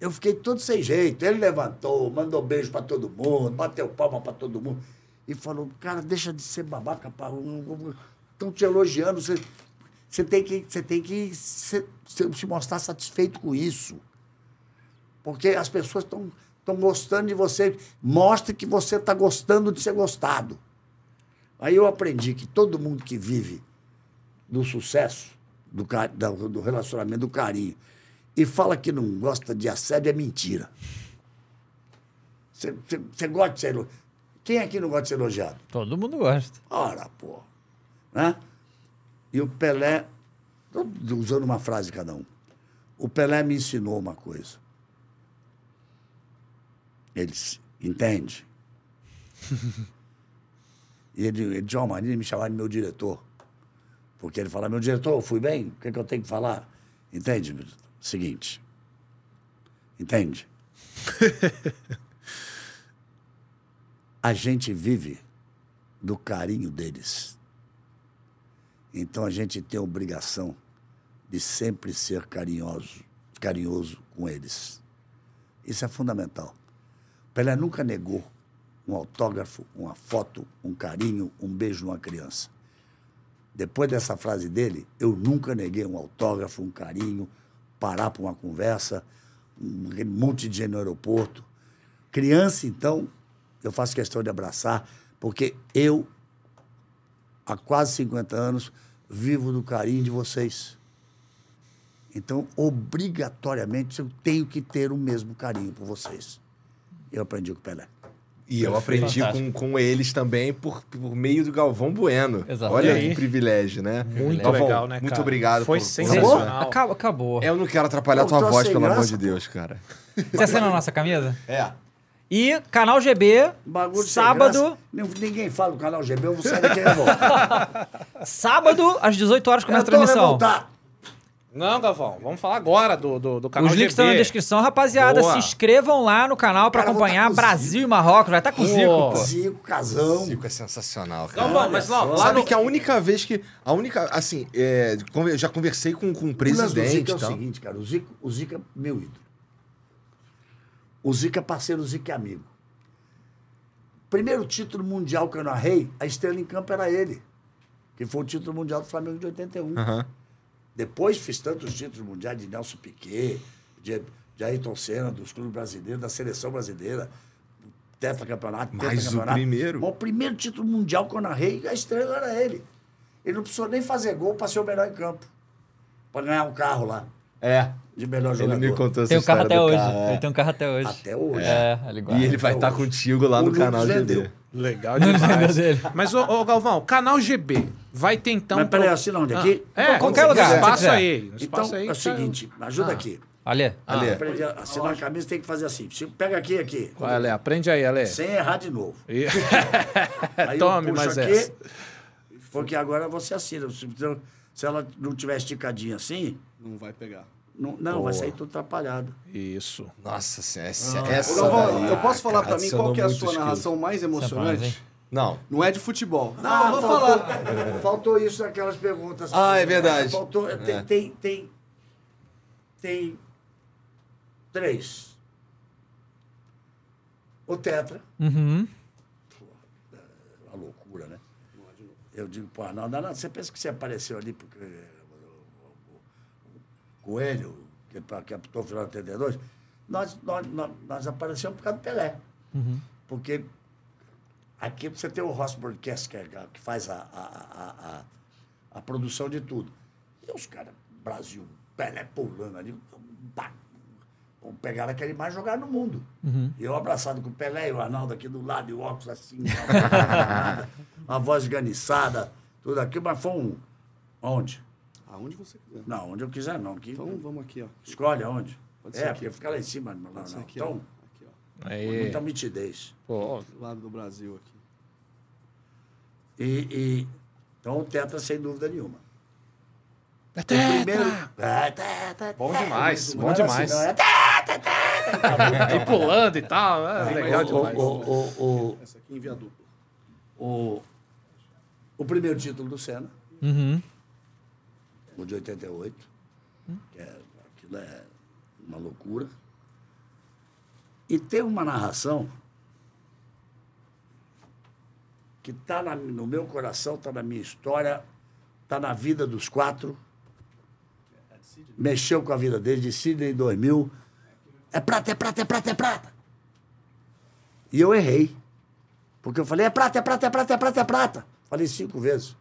Speaker 4: eu fiquei todo sem jeito. Ele levantou, mandou beijo para todo mundo, bateu palma para todo mundo. E falou, cara, deixa de ser babaca, estão te elogiando. Você, você tem que, você tem que se, se- mostrar satisfeito com isso. Porque as pessoas estão estão gostando de você. Mostre que você está gostando de ser gostado. Aí eu aprendi que todo mundo que vive do sucesso, do, do relacionamento, do carinho, e fala que não gosta de assédio é mentira. Você- gosta de ser elogiado? Quem aqui não gosta de ser elogiado?
Speaker 2: Todo mundo gosta.
Speaker 4: Ora, pô. Né? E o Pelé, usando uma frase cada um. O Pelé me ensinou uma coisa. Ele disse, entende? e ele, ele tinha uma de me chamar de meu diretor. Porque ele fala, meu diretor, eu fui bem? O que, é que eu tenho que falar? Entende? Seguinte. Entende? a gente vive do carinho deles. Então a gente tem a obrigação de sempre ser carinhoso, carinhoso com eles. Isso é fundamental. Pelé nunca negou um autógrafo, uma foto, um carinho, um beijo numa criança. Depois dessa frase dele, eu nunca neguei um autógrafo, um carinho, parar para uma conversa, um monte de gente no aeroporto. Criança, então, eu faço questão de abraçar, porque eu, há quase 50 anos, vivo do carinho de vocês. Então, obrigatoriamente, eu tenho que ter o mesmo carinho por vocês. Eu aprendi com o Pelé.
Speaker 1: E eu aprendi com, com eles também por, por meio do Galvão Bueno.
Speaker 2: Exato.
Speaker 1: Olha que privilégio, né?
Speaker 3: Muito
Speaker 1: Galvão,
Speaker 3: legal, né,
Speaker 1: Muito
Speaker 3: cara?
Speaker 1: obrigado.
Speaker 3: Foi
Speaker 1: por-
Speaker 3: sensacional.
Speaker 2: Acabou. acabou.
Speaker 1: Eu não quero atrapalhar
Speaker 4: Eu
Speaker 1: tua voz, pelo amor
Speaker 4: graça,
Speaker 1: de Deus, cara.
Speaker 2: Você assina a nossa camisa?
Speaker 1: É.
Speaker 2: E canal GB,
Speaker 4: Bagulho
Speaker 2: sábado,
Speaker 4: Ninguém fala do canal GB, eu vou sair daqui
Speaker 2: sábado, às 18 horas começa a
Speaker 4: eu tô
Speaker 2: transmissão.
Speaker 4: revoltado.
Speaker 3: Não, Galvão, vamos falar agora do, do, do canal
Speaker 2: Os links estão na descrição, rapaziada.
Speaker 3: Boa.
Speaker 2: Se inscrevam lá no canal
Speaker 4: eu vou
Speaker 2: acompanhar
Speaker 4: tá o
Speaker 2: Brasil e Marrocos. Vai estar com o Zico,
Speaker 3: Pô.
Speaker 4: Zico, Casão.
Speaker 1: Zico é sensacional, cara.
Speaker 3: Galvão, mas não, lá
Speaker 1: Sabe
Speaker 3: no...
Speaker 1: que a única vez que. A única. Assim, é, conver- já conversei com, com o
Speaker 4: O
Speaker 1: presidente
Speaker 4: Zico é
Speaker 1: e
Speaker 4: o
Speaker 1: tal.
Speaker 4: seguinte, cara. O Zico, o Zico é meu ídolo. O Zico é parceiro, o Zico é amigo. Primeiro título mundial que eu narrei, a estrela em campo era ele. Que foi o título mundial do Flamengo de 81.
Speaker 1: Aham.
Speaker 4: Depois fiz tantos títulos mundiais de Nelson Piquet, de, de Ayrton Senna, dos clubes brasileiros, da seleção brasileira, tetracampeonato,
Speaker 1: Mas
Speaker 4: tetracampeonato.
Speaker 1: o primeiro?
Speaker 4: Mas o primeiro título mundial que eu narrei, a estrela era ele. Ele não precisou nem fazer gol para ser o melhor em campo. Para ganhar um carro lá,
Speaker 1: É.
Speaker 4: de melhor
Speaker 1: Ele
Speaker 4: jogador.
Speaker 1: me contou essa
Speaker 2: Tem um carro
Speaker 1: história
Speaker 2: até hoje.
Speaker 1: carro, é.
Speaker 2: Ele tem um carro até hoje.
Speaker 4: Até hoje.
Speaker 2: É, ele guarda.
Speaker 1: E ele vai estar
Speaker 4: hoje.
Speaker 1: contigo lá
Speaker 4: O
Speaker 1: no
Speaker 4: Lucas
Speaker 1: canal GD.
Speaker 4: vendeu.
Speaker 3: Legal demais. Mas, ô, ô, Galvão, canal GB vai ter então...
Speaker 4: Mas peraí,
Speaker 3: pro-
Speaker 4: assina onde? Aqui?
Speaker 3: É,
Speaker 2: Qualquer
Speaker 3: no
Speaker 2: lugar,
Speaker 3: espaço
Speaker 2: quiser.
Speaker 3: aí.
Speaker 4: Então,
Speaker 3: espaço aí.
Speaker 4: é o seguinte, me ajuda
Speaker 3: Ah.
Speaker 4: aqui.
Speaker 2: Ale.
Speaker 1: Ale.
Speaker 4: Aprende a assinar a camisa, tem que fazer assim. Pega aqui, aqui.
Speaker 3: Vai, Ale, aprende aí, Ale.
Speaker 4: Sem errar de novo.
Speaker 3: E-
Speaker 4: Aí
Speaker 3: Tome
Speaker 4: aqui,
Speaker 3: essa.
Speaker 4: porque agora você assina. Se, se ela não tiver esticadinha assim,
Speaker 6: Não vai pegar.
Speaker 4: não, não vai sair tudo atrapalhado.
Speaker 3: Isso.
Speaker 1: Nossa senhora, essa,
Speaker 6: Ô,
Speaker 1: essa
Speaker 6: Galvão,
Speaker 1: daí,
Speaker 6: eu posso falar pra mim qual que é a sua narração mais emocionante?
Speaker 1: Não.
Speaker 6: Não é de futebol. Não,
Speaker 4: Ah,
Speaker 6: eu vou
Speaker 4: faltou,
Speaker 6: falar.
Speaker 4: faltou isso naquelas perguntas.
Speaker 1: Ah, é verdade.
Speaker 4: Faltou, tem,
Speaker 1: É.
Speaker 4: tem, tem, tem três. O Tetra,
Speaker 2: Uhum.
Speaker 4: uma loucura, né? Eu digo, pô, não, não, não, você pensa que você apareceu ali porque o, o- o Coelho, que, que apitou o final de 82, nós, nós, nós, nós aparecemos por causa do Pelé. Porque aqui você tem o Ross Broadcast, que, é- que faz a, a, a, a, a produção de tudo. E os caras, Brasil, Pelé pulando ali, pá, Vamos pegar aquela imagem e jogar no mundo. E eu abraçado com o Pelé e o Arnaldo aqui do lado, e o óculos assim, uma voz esganiçada, tudo aquilo, mas foi um. Onde?
Speaker 6: Aonde você quiser.
Speaker 4: Não, onde eu quiser não. Que...
Speaker 6: Então vamos aqui, ó.
Speaker 4: Escolhe aonde.
Speaker 6: Pode ser
Speaker 4: é,
Speaker 6: aqui.
Speaker 4: porque fica lá em cima. Não, não,
Speaker 6: aqui,
Speaker 4: Então,
Speaker 6: ó. Aqui, ó.
Speaker 3: Aí.
Speaker 4: muita nitidez.
Speaker 3: Pô,
Speaker 6: Do lado do Brasil aqui.
Speaker 4: E, e- então o Tetra, sem dúvida nenhuma.
Speaker 3: É tetra!
Speaker 4: primeiro. É, tetra,
Speaker 3: Bom demais,
Speaker 4: Não
Speaker 3: bom
Speaker 4: era
Speaker 3: demais.
Speaker 4: não, é tetra, tetra.
Speaker 3: E pulando e tal. É, legal
Speaker 4: O-
Speaker 3: demais.
Speaker 4: o, o, o,
Speaker 6: Essa aqui em via dupla.
Speaker 4: o, o primeiro título do Senna,
Speaker 2: Uhum.
Speaker 4: o de 88, que é, aquilo é uma loucura. E tem uma narração que está no meu coração, está na minha história, está na vida dos quatro. Mexeu com a vida deles, de Sidney em 2000. É prata, é prata, é prata, é prata. E eu errei. Porque eu falei, é prata, é prata, é prata, é prata, é prata. Falei cinco vezes.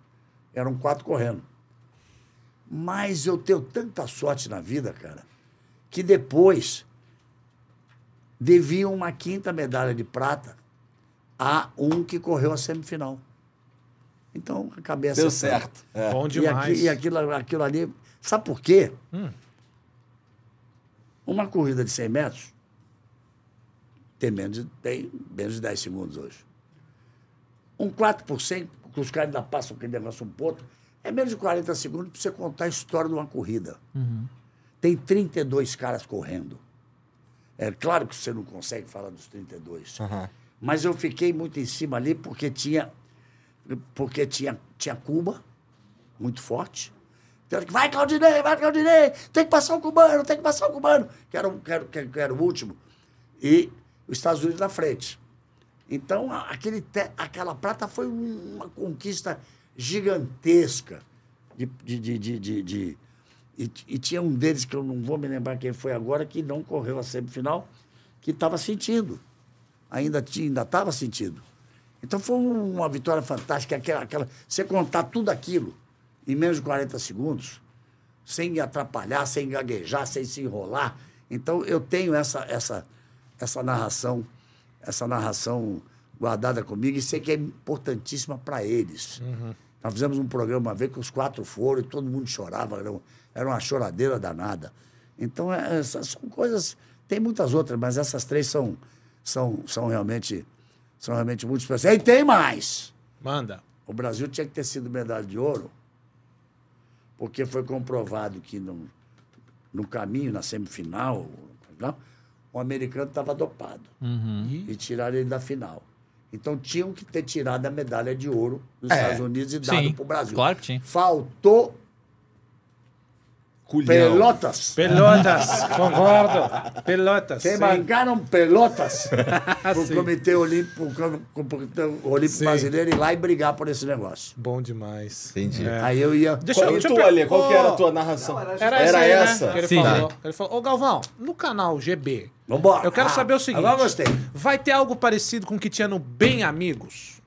Speaker 4: Eram quatro correndo. Mas eu tenho tanta sorte na vida, cara, que depois deviam uma quinta medalha de prata a um que correu a semifinal. Então, acabei
Speaker 1: Deu
Speaker 4: acertando.
Speaker 1: certo. É.
Speaker 3: Bom
Speaker 4: E,
Speaker 3: demais.
Speaker 4: aqui, e aquilo, aquilo ali. Sabe por quê? Uma corrida de 100 metros tem menos, de- tem menos de 10 segundos hoje. Um 4%, que os caras ainda passam aquele negócio um ponto, é menos de 40 segundos para você contar a história de uma corrida. Tem 32 caras correndo. É claro que você não consegue falar dos 32. Mas eu fiquei muito em cima ali porque tinha, porque tinha, tinha Cuba, muito forte. Então, Vai, Claudinei, vai, Claudinei, tem que passar o cubano, tem que passar o cubano, que era, que era, que era- o último. E os Estados Unidos na frente. Então, aquele, te- aquela prata foi um- uma conquista gigantesca. De, de, de, de- de- e, e tinha um deles, que eu não vou me lembrar quem foi agora, que não correu a semifinal, que estava sentindo. Ainda tinha, ainda estava sentindo. Então foi um- uma vitória fantástica. Aquela, aquela, você contar tudo aquilo em menos de 40 segundos, sem atrapalhar, sem gaguejar, sem se enrolar. Então eu tenho essa, essa, essa narração, essa narração guardada comigo e sei que é importantíssima para eles. Nós fizemos um programa uma vez que os quatro foram e todo mundo chorava, era, era uma choradeira danada. Então, é, essas são coisas. Tem muitas outras, mas essas três são, são, são, realmente, são realmente muito especiais. E tem mais!
Speaker 3: Manda.
Speaker 4: O Brasil tinha que ter sido medalha de ouro, porque foi comprovado que não, no caminho, na semifinal, não, o americano estava dopado. E tiraram ele da final. Então tinham que ter tirado a medalha de ouro dos
Speaker 1: É.
Speaker 4: Estados Unidos e dado para o Brasil.
Speaker 2: claro que tinha.
Speaker 4: Faltou
Speaker 1: Culhão.
Speaker 4: pelotas.
Speaker 3: Pelotas, concordo. Pelotas.
Speaker 4: Quem
Speaker 3: sim.
Speaker 4: marcaram pelotas para o
Speaker 3: Sim.
Speaker 4: Comitê Olímpico, pro Comitê Olímpico
Speaker 3: Sim.
Speaker 4: Brasileiro ir lá e brigar por esse negócio.
Speaker 3: Bom demais.
Speaker 1: Entendi.
Speaker 3: É.
Speaker 4: Aí eu ia.
Speaker 3: Deixa
Speaker 1: Qual,
Speaker 3: eu
Speaker 1: e
Speaker 3: te
Speaker 1: tu, Ale, qual que era a tua narração?
Speaker 3: Era,
Speaker 1: Era
Speaker 3: essa, aí,
Speaker 1: essa?
Speaker 3: Né? Que ele
Speaker 2: Sim.
Speaker 3: falou. Ele falou, ô Galvão, no canal GB,
Speaker 4: Vambora.
Speaker 3: eu quero
Speaker 4: Ah,
Speaker 3: saber o seguinte.
Speaker 4: Agora gostei.
Speaker 3: Vai ter algo parecido com o que tinha no Bem Amigos?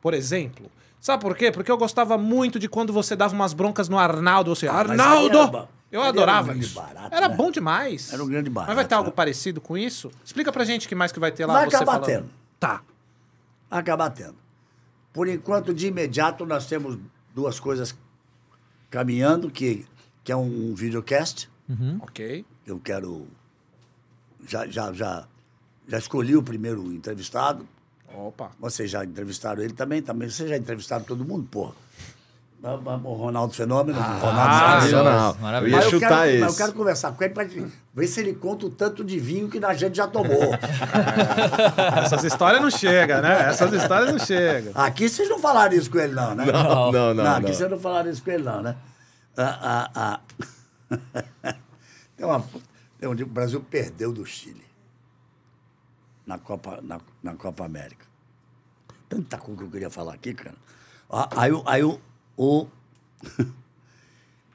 Speaker 3: Por exemplo. Sabe por quê? Porque eu gostava muito de quando você dava umas broncas no Arnaldo. Você,
Speaker 4: Ah,
Speaker 3: Arnaldo!
Speaker 4: era
Speaker 3: eu
Speaker 4: ali era um
Speaker 3: adorava isso.
Speaker 4: barato,
Speaker 3: era
Speaker 4: né?
Speaker 3: bom demais.
Speaker 4: Era um grande
Speaker 3: Mas vai
Speaker 4: barato,
Speaker 3: ter algo
Speaker 4: né?
Speaker 3: parecido com isso? Explica pra gente o que mais que vai ter lá.
Speaker 4: Vai
Speaker 3: você
Speaker 4: acabar
Speaker 3: falando.
Speaker 4: tendo.
Speaker 3: Tá.
Speaker 4: acabar tendo. Por enquanto, de imediato, nós temos duas coisas caminhando, que, que é um videocast.
Speaker 3: Ok.
Speaker 4: Eu quero. Já, já, já, já escolhi o primeiro entrevistado.
Speaker 3: Opa.
Speaker 4: Vocês já entrevistaram ele também, também. Vocês já entrevistaram todo mundo, porra. O Ronaldo Fenômeno. o Ronaldo
Speaker 2: Ah,
Speaker 1: Sensacional.
Speaker 2: Maravilha.
Speaker 1: Eu ia
Speaker 4: Mas eu,
Speaker 1: chutar
Speaker 4: quero,
Speaker 1: esse.
Speaker 4: mas eu quero conversar com ele para ver se ele conta o tanto de vinho que a gente já tomou.
Speaker 3: Essas histórias não chegam, né? Essas histórias não chegam.
Speaker 4: Aqui vocês não falaram isso com ele, não, né?
Speaker 1: Não, não, não.
Speaker 4: aqui
Speaker 1: não.
Speaker 4: vocês não falaram isso com ele, não, né? Ah, ah, ah. tem uma, tem um dia que o Brasil perdeu do Chile na Copa, na, na Copa América. Tanta coisa que eu queria falar aqui, cara. Ah, Aí, o- aí o, o-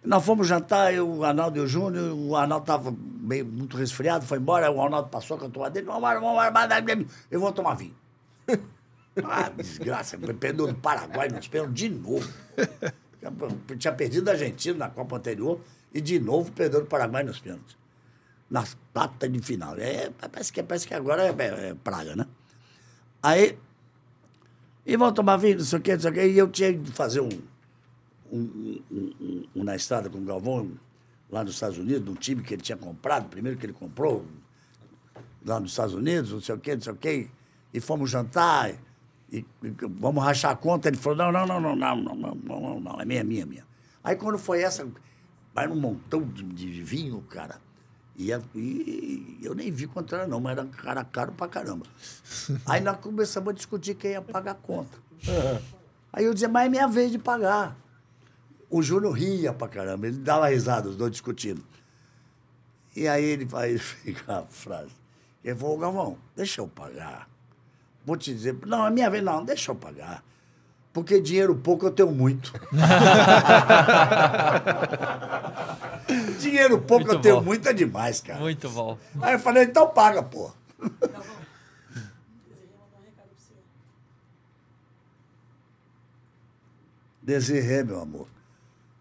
Speaker 4: Nós fomos jantar, eu, o Arnaldo e o Júnior, o Arnaldo estava meio muito resfriado, foi embora, o Arnaldo passou com a toalha dele, vamos embora, vamos embora, eu vou tomar vinho. Ah, desgraça, perdeu do Paraguai, nos pênaltis de novo. Tinha perdido a Argentina na Copa anterior e de novo perdeu do Paraguai nos pênaltis. Na data de final. É, parece, que, parece que agora é, é- é praga, né? Aí, e vão tomar vinho, não sei o quê, não sei o quê, e eu tinha de fazer um, um, um- um- um na estrada com o Galvão, lá nos Estados Unidos, um time que ele tinha comprado, primeiro que ele comprou, lá nos Estados Unidos, não sei o quê, não sei o quê, e fomos jantar, e, e vamos rachar a conta. Ele falou, não, não, não, não, não, não, não, não, não, não, é minha, minha, minha. Aí quando foi essa, vai um montão de, de vinho, cara, e, é- e eu nem vi era não, mas era cara caro pra caramba. Aí nós começamos a discutir quem ia pagar a conta. Aí eu dizia, mas é minha vez de pagar. O Júnior ria pra caramba, ele dava risada, os dois discutindo. E aí ele vai ficar a frase. Ele falou, Galvão, deixa eu pagar. Vou te dizer, não, é minha vez, não, deixa eu pagar. Porque dinheiro pouco eu tenho muito. dinheiro pouco
Speaker 2: Muito
Speaker 4: eu tenho
Speaker 2: bom.
Speaker 4: muito é demais, cara.
Speaker 2: Muito bom.
Speaker 4: Aí eu falei, então paga, pô. Desirê, meu amor.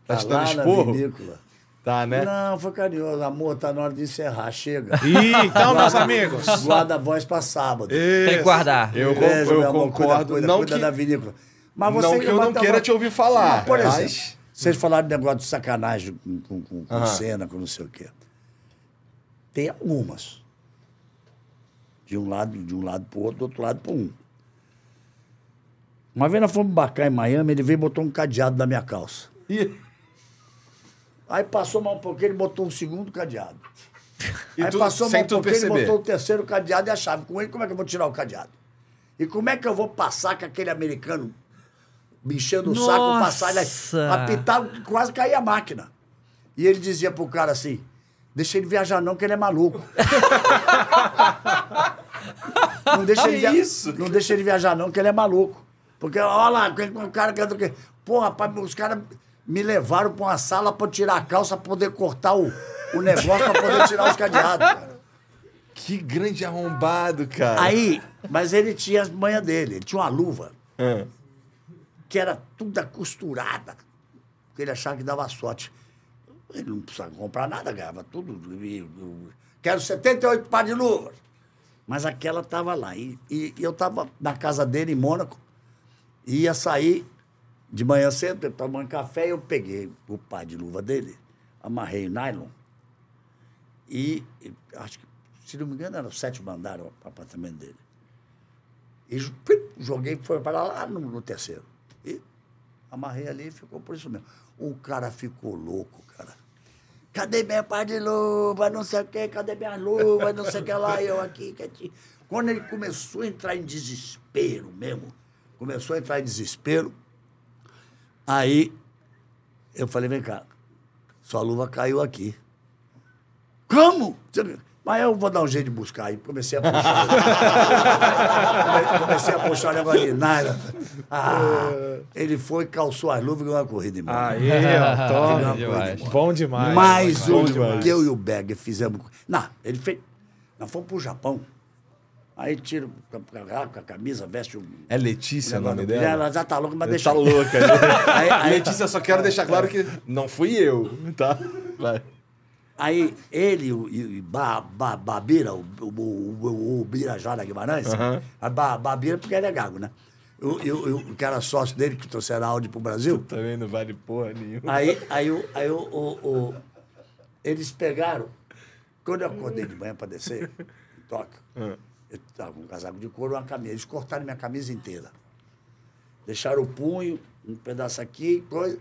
Speaker 1: Tá dando
Speaker 4: lá na
Speaker 1: esporro?
Speaker 4: vinícola.
Speaker 1: Tá, né?
Speaker 4: Não, foi carinhoso. Amor, tá na hora de encerrar. Chega.
Speaker 3: Ih, então, meus amigos.
Speaker 4: Guarda a voz pra sábado.
Speaker 2: Tem que guardar.
Speaker 1: Eu,
Speaker 4: Beijo,
Speaker 1: eu
Speaker 4: amor.
Speaker 1: concordo.
Speaker 4: Cuida, cuida,
Speaker 1: não
Speaker 4: cuida
Speaker 1: que,
Speaker 4: da vinícola. Mas
Speaker 1: não
Speaker 4: você
Speaker 1: que eu não queira te ouvir falar.
Speaker 4: Mas, por exemplo,
Speaker 1: mas-
Speaker 4: vocês falaram de negócio de sacanagem com, com, com, cena, com não sei o quê. Tem algumas. De um lado, de um lado pro outro, do outro lado pro um. Uma vez nós fomos embarcar em Miami, ele veio e botou um cadeado na minha calça.
Speaker 1: Ih,
Speaker 4: Aí passou mais um pouquinho, ele botou um segundo cadeado.
Speaker 1: E
Speaker 4: Aí
Speaker 1: tu-
Speaker 4: passou mais um pouquinho, ele
Speaker 1: perceber.
Speaker 4: botou o terceiro cadeado e a chave. Com ele, como é que eu vou tirar o cadeado? E como é que eu vou passar com aquele americano me enchendo o saco, passar ele
Speaker 2: Nossa!
Speaker 4: apitar, quase cair a máquina. E ele dizia pro cara assim, deixa ele viajar não, que ele é maluco. não, deixa ele via-
Speaker 1: isso?
Speaker 4: não deixa ele viajar não, que ele é maluco. Porque, olha lá, o cara quê? Pô, rapaz, os caras me levaram pra uma sala pra tirar a calça, pra poder cortar o, o negócio, pra poder tirar os cadeados, cara.
Speaker 1: que grande arrombado, cara.
Speaker 4: Aí, mas ele tinha as manhas dele, ele tinha uma luva
Speaker 1: Ah.
Speaker 4: Que era tudo costurada. Porque ele achava que dava sorte. Ele não precisava comprar nada, ganhava tudo. E- Quero 78 pares de luvas. Mas aquela estava lá. E, e eu estava na casa dele, em Mônaco, e ia sair de manhã cedo, tomando café, eu peguei o par de luva dele, amarrei o nylon, e e acho que, se não me engano, era o sétimo andar o apartamento dele. E jo- plim, joguei, foi para lá no, no terceiro. Amarrei ali e ficou por isso mesmo. O cara ficou louco, cara. cadê minha par de luva, não sei o quê, cadê minha luva, não sei o que lá, eu aqui, quietinho. Quando ele começou a entrar em desespero mesmo, começou a entrar em desespero, aí eu falei, vem cá, sua luva caiu aqui. Como? Mas eu vou dar um jeito de buscar aí. Comecei a puxar. Come- Comecei a puxar o negócio de Naira. Ah, ele foi, calçou as luvas e ganhou a corrida embora.
Speaker 3: Aí, ó,
Speaker 4: corrida embora.
Speaker 3: Bom demais.
Speaker 4: Mas o
Speaker 3: demais.
Speaker 4: que eu e o Berger fizemos. Não, ele fez. Nós fomos pro Japão. Aí tira o casaco, a camisa, veste o.
Speaker 1: É Letícia o nome dela?
Speaker 4: Ela já tá louca, mas
Speaker 1: Tá
Speaker 4: deixa.
Speaker 1: louca. né?
Speaker 4: Aí, aí,
Speaker 1: Letícia, só quero deixar claro que não fui eu, tá? Vai.
Speaker 4: Aí ele e o ba, ba, Babira, o, o, o, Birajara Guimarães, a ba, Babira porque ele é gago, né? Eu, eu, eu, que era sócio dele, que trouxeram áudio pro Brasil.
Speaker 1: Também não vale porra nenhuma.
Speaker 4: Aí, aí, o- aí o, o- o- eles pegaram. Quando eu acordei de manhã para descer, em Tóquio, eu estava com um casaco de couro e uma camisa. Eles cortaram minha camisa inteira. Deixaram o punho, um pedaço aqui, coisa.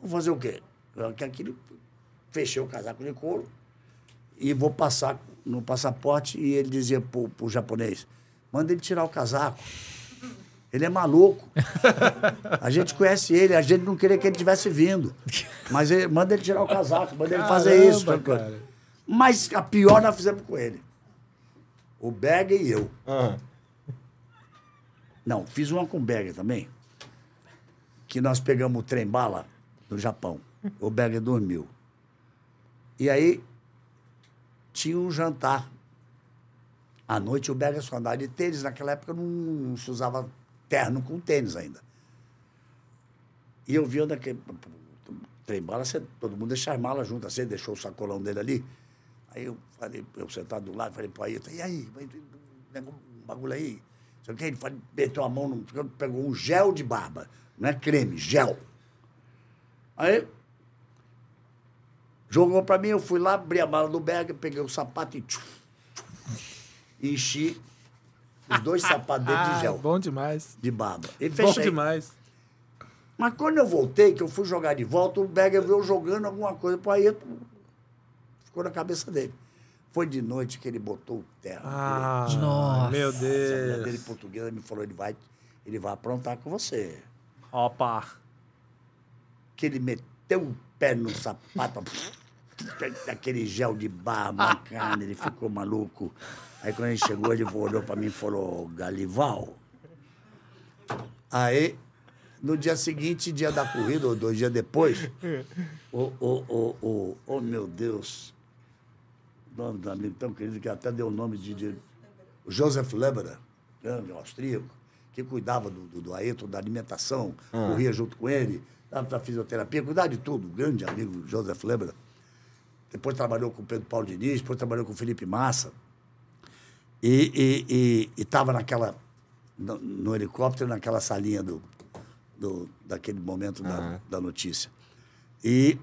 Speaker 4: Vou fazer o quê? Que aquilo, fechei o casaco de couro e vou passar no passaporte. E ele dizia pro, pro japonês: manda ele tirar o casaco. Ele é maluco. A gente conhece ele, a gente não queria que ele tivesse vindo. Mas ele, manda ele tirar o casaco, manda ele fazer isso.
Speaker 3: Caramba, cara.
Speaker 4: Mas a pior nós fizemos com ele. O Berger e eu.
Speaker 1: Ah,
Speaker 4: Não, fiz uma com o Berger também. Que nós pegamos o trem-bala no Japão. O Berger dormiu. E aí tinha um jantar. À noite o Berger só andava de tênis. Naquela época não se usava terno com tênis ainda. E eu vi onde aquele trem-bala, você- todo mundo deixa as malas juntas. Deixou o sacolão dele ali. Aí eu falei, eu sentado do lado, falei, pô, aí, e aí? Um bagulho aí. Não o que, ele falou, meteu a mão, no, pegou um gel de barba. Não é creme, gel. Aí, jogou pra mim, eu fui lá, abri a mala do Berger, peguei o sapato e tchuf, tchuf, enchi os dois sapatos dele de
Speaker 3: Ah,
Speaker 4: gel,
Speaker 3: bom demais.
Speaker 4: de barba. E
Speaker 3: Bom
Speaker 4: fechei.
Speaker 3: demais.
Speaker 4: Mas quando eu voltei, que eu fui jogar de volta, o Berger veio jogando alguma coisa pro Ayrton. Ficou na cabeça dele. Foi de noite que ele botou o terno.
Speaker 3: Ah,
Speaker 2: Nossa.
Speaker 3: meu
Speaker 4: A
Speaker 3: Deus.
Speaker 4: dele portuguesa me falou, ele vai, ele vai aprontar com você.
Speaker 3: Opa.
Speaker 4: Que ele meteu o pé no sapato, aquele gel de barba, carne, ele ficou maluco. Aí quando ele chegou, ele olhou pra mim e falou, Galival. Aí, no dia seguinte, dia da corrida, ou dois dias depois, o, o, o, o, oh meu Deus, nome do amigo tão querido que até deu o nome de, Joseph grande austríaco, que cuidava do, do, do Ayrton, da alimentação, corria junto com ele, para fisioterapia, cuidava de tudo. Grande amigo Joseph Leberer. Depois trabalhou com o Pedro Paulo Diniz, depois trabalhou com o Felipe Massa. E estava naquela, no, no helicóptero, naquela salinha do, do, daquele momento da, da notícia. E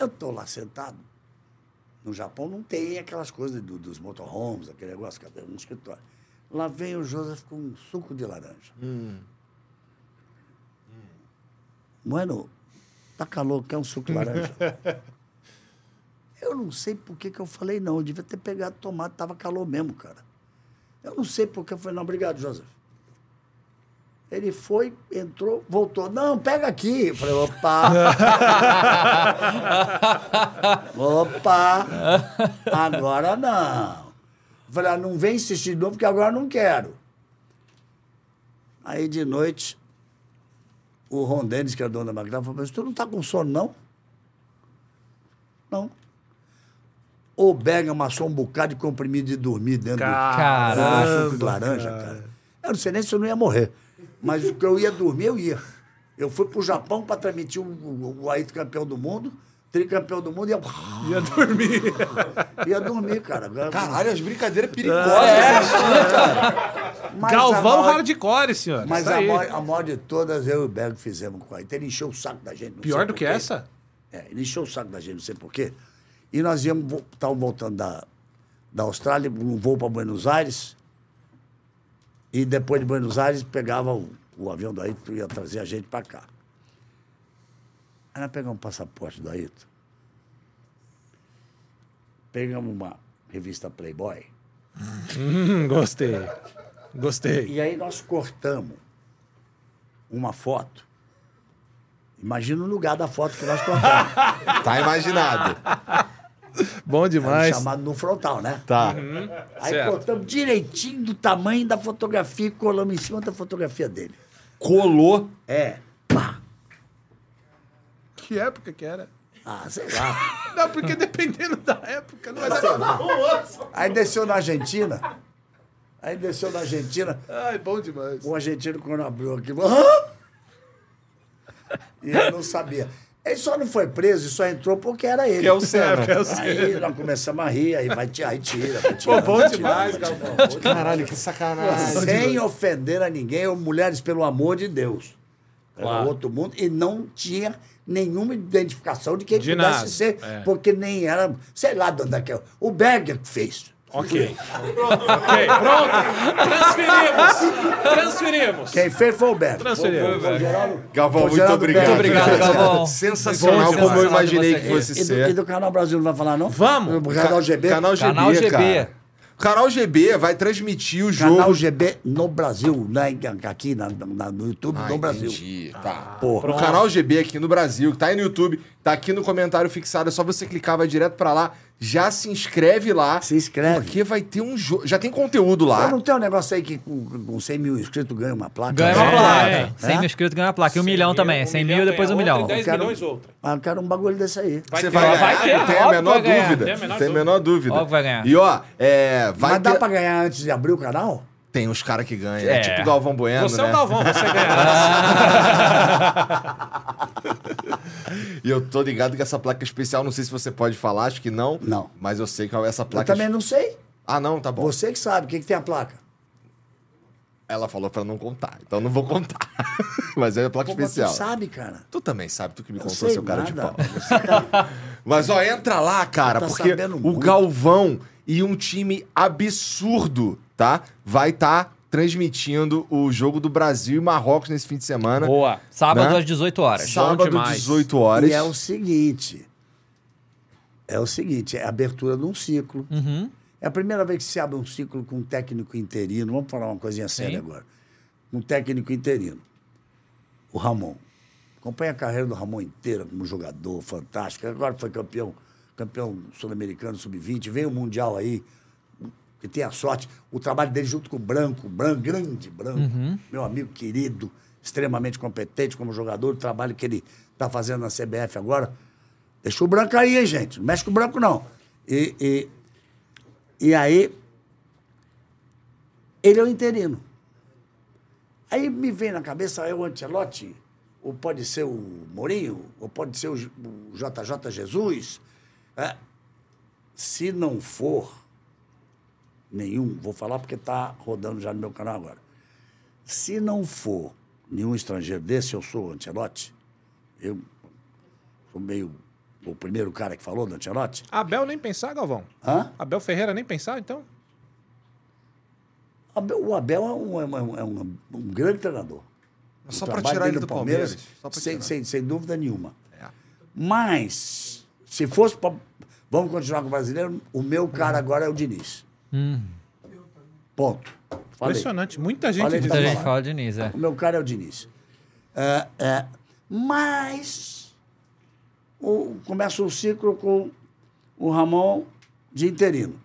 Speaker 4: eu estou lá sentado. No Japão não tem aquelas coisas do- dos motorhomes, aquele negócio, cadê? Um escritório. Lá vem o Joseph com um suco de laranja. Mano, tá calor, quer um suco de laranja? eu não sei por que, que eu falei não. Eu devia ter pegado tomate, tava calor mesmo, cara. Eu não sei por que eu falei, não, obrigado, Joseph. Ele foi, entrou, voltou. Não, pega aqui. Eu falei, opa. opa. Agora não. Eu falei, ah, não vem insistir de novo, porque agora eu não quero. Aí de noite, o Ron Dennis, que é dono da máquina, falou, mas tu não tá com sono, não? Não. O Berg amassou um bocado de comprimido de dormir dentro
Speaker 2: Caraca.
Speaker 4: do suco de laranja, cara. Eu não sei nem se eu não ia morrer. Mas o que eu ia dormir, eu ia. Eu fui pro Japão para transmitir o, o, o campeão do mundo, tricampeão do mundo, e eu
Speaker 3: Ia dormir.
Speaker 4: ia dormir, cara.
Speaker 1: Caralho, as brincadeiras perigosas.
Speaker 4: Mas
Speaker 3: Galvão
Speaker 4: maior-
Speaker 3: hardcore, senhor.
Speaker 4: Mas
Speaker 3: Isso
Speaker 4: a maior, a maior de todas, eu e o Berg fizemos com a. Ele encheu o saco da gente. não sei
Speaker 3: Pior do que
Speaker 4: quê.
Speaker 3: essa?
Speaker 4: É, ele encheu o saco da gente, não sei porquê. E nós íamos, estávamos voltando da, da Austrália, um voo para Buenos Aires. E depois de Buenos Aires, pegava o, o avião daí que ia trazer a gente para cá. Aí nós pegamos o passaporte do Ayrton. Pegamos uma revista Playboy.
Speaker 3: Hum, gostei. Gostei.
Speaker 4: E aí nós cortamos uma foto. Imagina o lugar da foto que nós cortamos.
Speaker 1: Tá imaginado.
Speaker 3: Bom
Speaker 4: Era
Speaker 3: demais.
Speaker 4: chamado no frontal, né?
Speaker 1: Tá.
Speaker 4: Aí
Speaker 3: Certo.
Speaker 4: cortamos direitinho do tamanho da fotografia e colamos em cima da fotografia dele.
Speaker 1: Colou.
Speaker 4: É.
Speaker 3: Que época que era?
Speaker 4: Ah, sei lá.
Speaker 3: Não, porque dependendo da época, não vai dar.
Speaker 4: Aí desceu na Argentina. Aí desceu na Argentina.
Speaker 3: Ai, bom demais.
Speaker 4: O argentino, quando abriu aquilo. Hã? E ele não sabia. Ele só não foi preso e só entrou porque era ele.
Speaker 1: Que é o Senna.
Speaker 4: Aí nós começamos a rir, aí vai tirar, aí tira, vai tirar.
Speaker 3: Pô, bom
Speaker 4: vai tirar,
Speaker 3: demais, Galvão.
Speaker 1: Caralho, que sacanagem.
Speaker 4: Sem ofender a ninguém, ou mulheres, pelo amor de Deus. Era
Speaker 3: Claro.
Speaker 4: outro mundo e não tinha nenhuma identificação de quem
Speaker 3: De
Speaker 4: pudesse
Speaker 3: nada,
Speaker 4: ser,
Speaker 3: é.
Speaker 4: porque nem era, sei lá de onde é que é. O Berger que fez.
Speaker 3: Ok. ok, pronto. Transferimos. Transferimos.
Speaker 4: Quem fez foi o Berger.
Speaker 3: Transferimos.
Speaker 4: Foi o Geraldo-
Speaker 1: Galvão,
Speaker 4: foi
Speaker 1: muito obrigado.
Speaker 2: Muito obrigado, Galvão.
Speaker 1: Sensacional,
Speaker 2: Bom,
Speaker 1: como eu imaginei que fosse
Speaker 4: E do, e
Speaker 1: ser.
Speaker 4: do Canal Brasil não vai falar, não?
Speaker 3: Vamos.
Speaker 4: O Canal GB.
Speaker 1: Canal GB,
Speaker 2: Canal GB.
Speaker 1: cara. Canal GB vai transmitir o jogo.
Speaker 4: Canal GB no Brasil, né? Aqui na, na- no YouTube
Speaker 1: Ah,
Speaker 4: no Brasil.
Speaker 1: entendi. Tá.
Speaker 4: Porra.
Speaker 1: O canal GB aqui no Brasil, que tá aí no YouTube, tá aqui no comentário fixado, é só você clicar, vai direto pra lá, já se inscreve lá.
Speaker 4: Se inscreve.
Speaker 1: Porque vai ter um jogo, já tem conteúdo lá.
Speaker 4: Mas não tem um negócio aí que com, com 100 mil inscritos ganha uma placa?
Speaker 2: Ganha
Speaker 3: É,
Speaker 2: uma placa.
Speaker 3: é.
Speaker 2: 100 mil inscritos ganha uma placa. E um milhão também. 100 mil, depois um milhão.
Speaker 3: 10
Speaker 4: Quero-
Speaker 3: milhões outra.
Speaker 4: Ah, eu quero um bagulho desse aí.
Speaker 3: Vai
Speaker 1: Você
Speaker 3: ter.
Speaker 1: vai ganhar,
Speaker 2: vai ter,
Speaker 1: não tem a menor
Speaker 2: que vai ganhar.
Speaker 1: dúvida.
Speaker 3: Tem a menor
Speaker 1: tem a menor dúvida.
Speaker 2: Óbvio que vai ganhar.
Speaker 1: E ó, é, vai
Speaker 4: Mas dá pra ganhar antes de abrir o canal?
Speaker 1: Tem uns caras que ganham, é.
Speaker 2: É.
Speaker 1: tipo o Galvão Bueno,
Speaker 3: Você
Speaker 1: né?
Speaker 3: é o Galvão, você ganha.
Speaker 1: E eu tô ligado que essa placa é especial, não sei se você pode falar, acho que não.
Speaker 4: Não.
Speaker 1: Mas eu sei que essa
Speaker 4: Eu
Speaker 1: placa...
Speaker 4: também não sei.
Speaker 1: Ah, não, tá bom.
Speaker 4: Você que sabe. O que, que tem a placa?
Speaker 1: Ela falou pra não contar, então não vou contar. Mas é a placa
Speaker 4: Pô, mas
Speaker 1: especial.
Speaker 4: Tu sabe, cara.
Speaker 1: Tu também sabe, tu que me
Speaker 4: Eu
Speaker 1: contou seu cara de
Speaker 4: nada.
Speaker 1: pau.
Speaker 4: Você tá-
Speaker 1: Mas ó, entra lá, cara,
Speaker 4: Tá
Speaker 1: porque o
Speaker 4: muito.
Speaker 1: Galvão e um time absurdo, tá? Vai estar transmitindo o jogo do Brasil e Marrocos nesse fim de semana.
Speaker 3: Boa.
Speaker 2: Sábado
Speaker 1: Né?
Speaker 2: às 18 horas.
Speaker 1: Sábado,
Speaker 3: demais.
Speaker 1: 18 horas.
Speaker 4: E é o seguinte. É o seguinte, é a abertura de um ciclo.
Speaker 2: Uhum.
Speaker 4: É a primeira vez que se abre um ciclo com um técnico interino. Vamos falar uma coisinha séria agora. Um técnico interino. O Ramon. Acompanha a carreira do Ramon inteira como jogador, fantástico. Agora foi campeão, campeão sul-americano, sub-20. Veio o Mundial aí. Que tem a sorte. O trabalho dele junto com o Branco, Branco grande Branco, meu amigo querido, extremamente competente como jogador. O trabalho que ele está fazendo na CBF agora. Deixa o Branco aí, hein, gente? Não mexe com o Branco, não. E, e, e aí, ele é o interino. Aí me vem na cabeça, é o Ancelotti, ou pode ser o Mourinho, ou pode ser o JJ Jesus. É, se não for nenhum, vou falar porque está rodando já no meu canal agora. Se não for nenhum estrangeiro desse, eu sou o Ancelotti. Eu sou meio o primeiro cara que falou do Ancelotti.
Speaker 3: Abel nem pensar, Galvão.
Speaker 4: Hã?
Speaker 3: Abel Ferreira nem pensar, então?
Speaker 4: Abel- O Abel é um, é um- é um- um grande treinador.
Speaker 1: Só
Speaker 4: trabalho
Speaker 1: tirar ele do Palmeiras. Só pra
Speaker 4: sem,
Speaker 1: tirar.
Speaker 4: sem, sem dúvida nenhuma.
Speaker 1: É.
Speaker 4: Mas, se fosse pra, Vamos continuar com o brasileiro, o meu cara agora é o Diniz. Ponto. Falei.
Speaker 3: Impressionante. Muita gente
Speaker 4: Falei
Speaker 3: diz
Speaker 2: Muita
Speaker 4: Tá
Speaker 2: gente fala de Diniz, é.
Speaker 4: O meu cara é o Diniz. É, é, mas o, começa o ciclo com o Ramon de interino.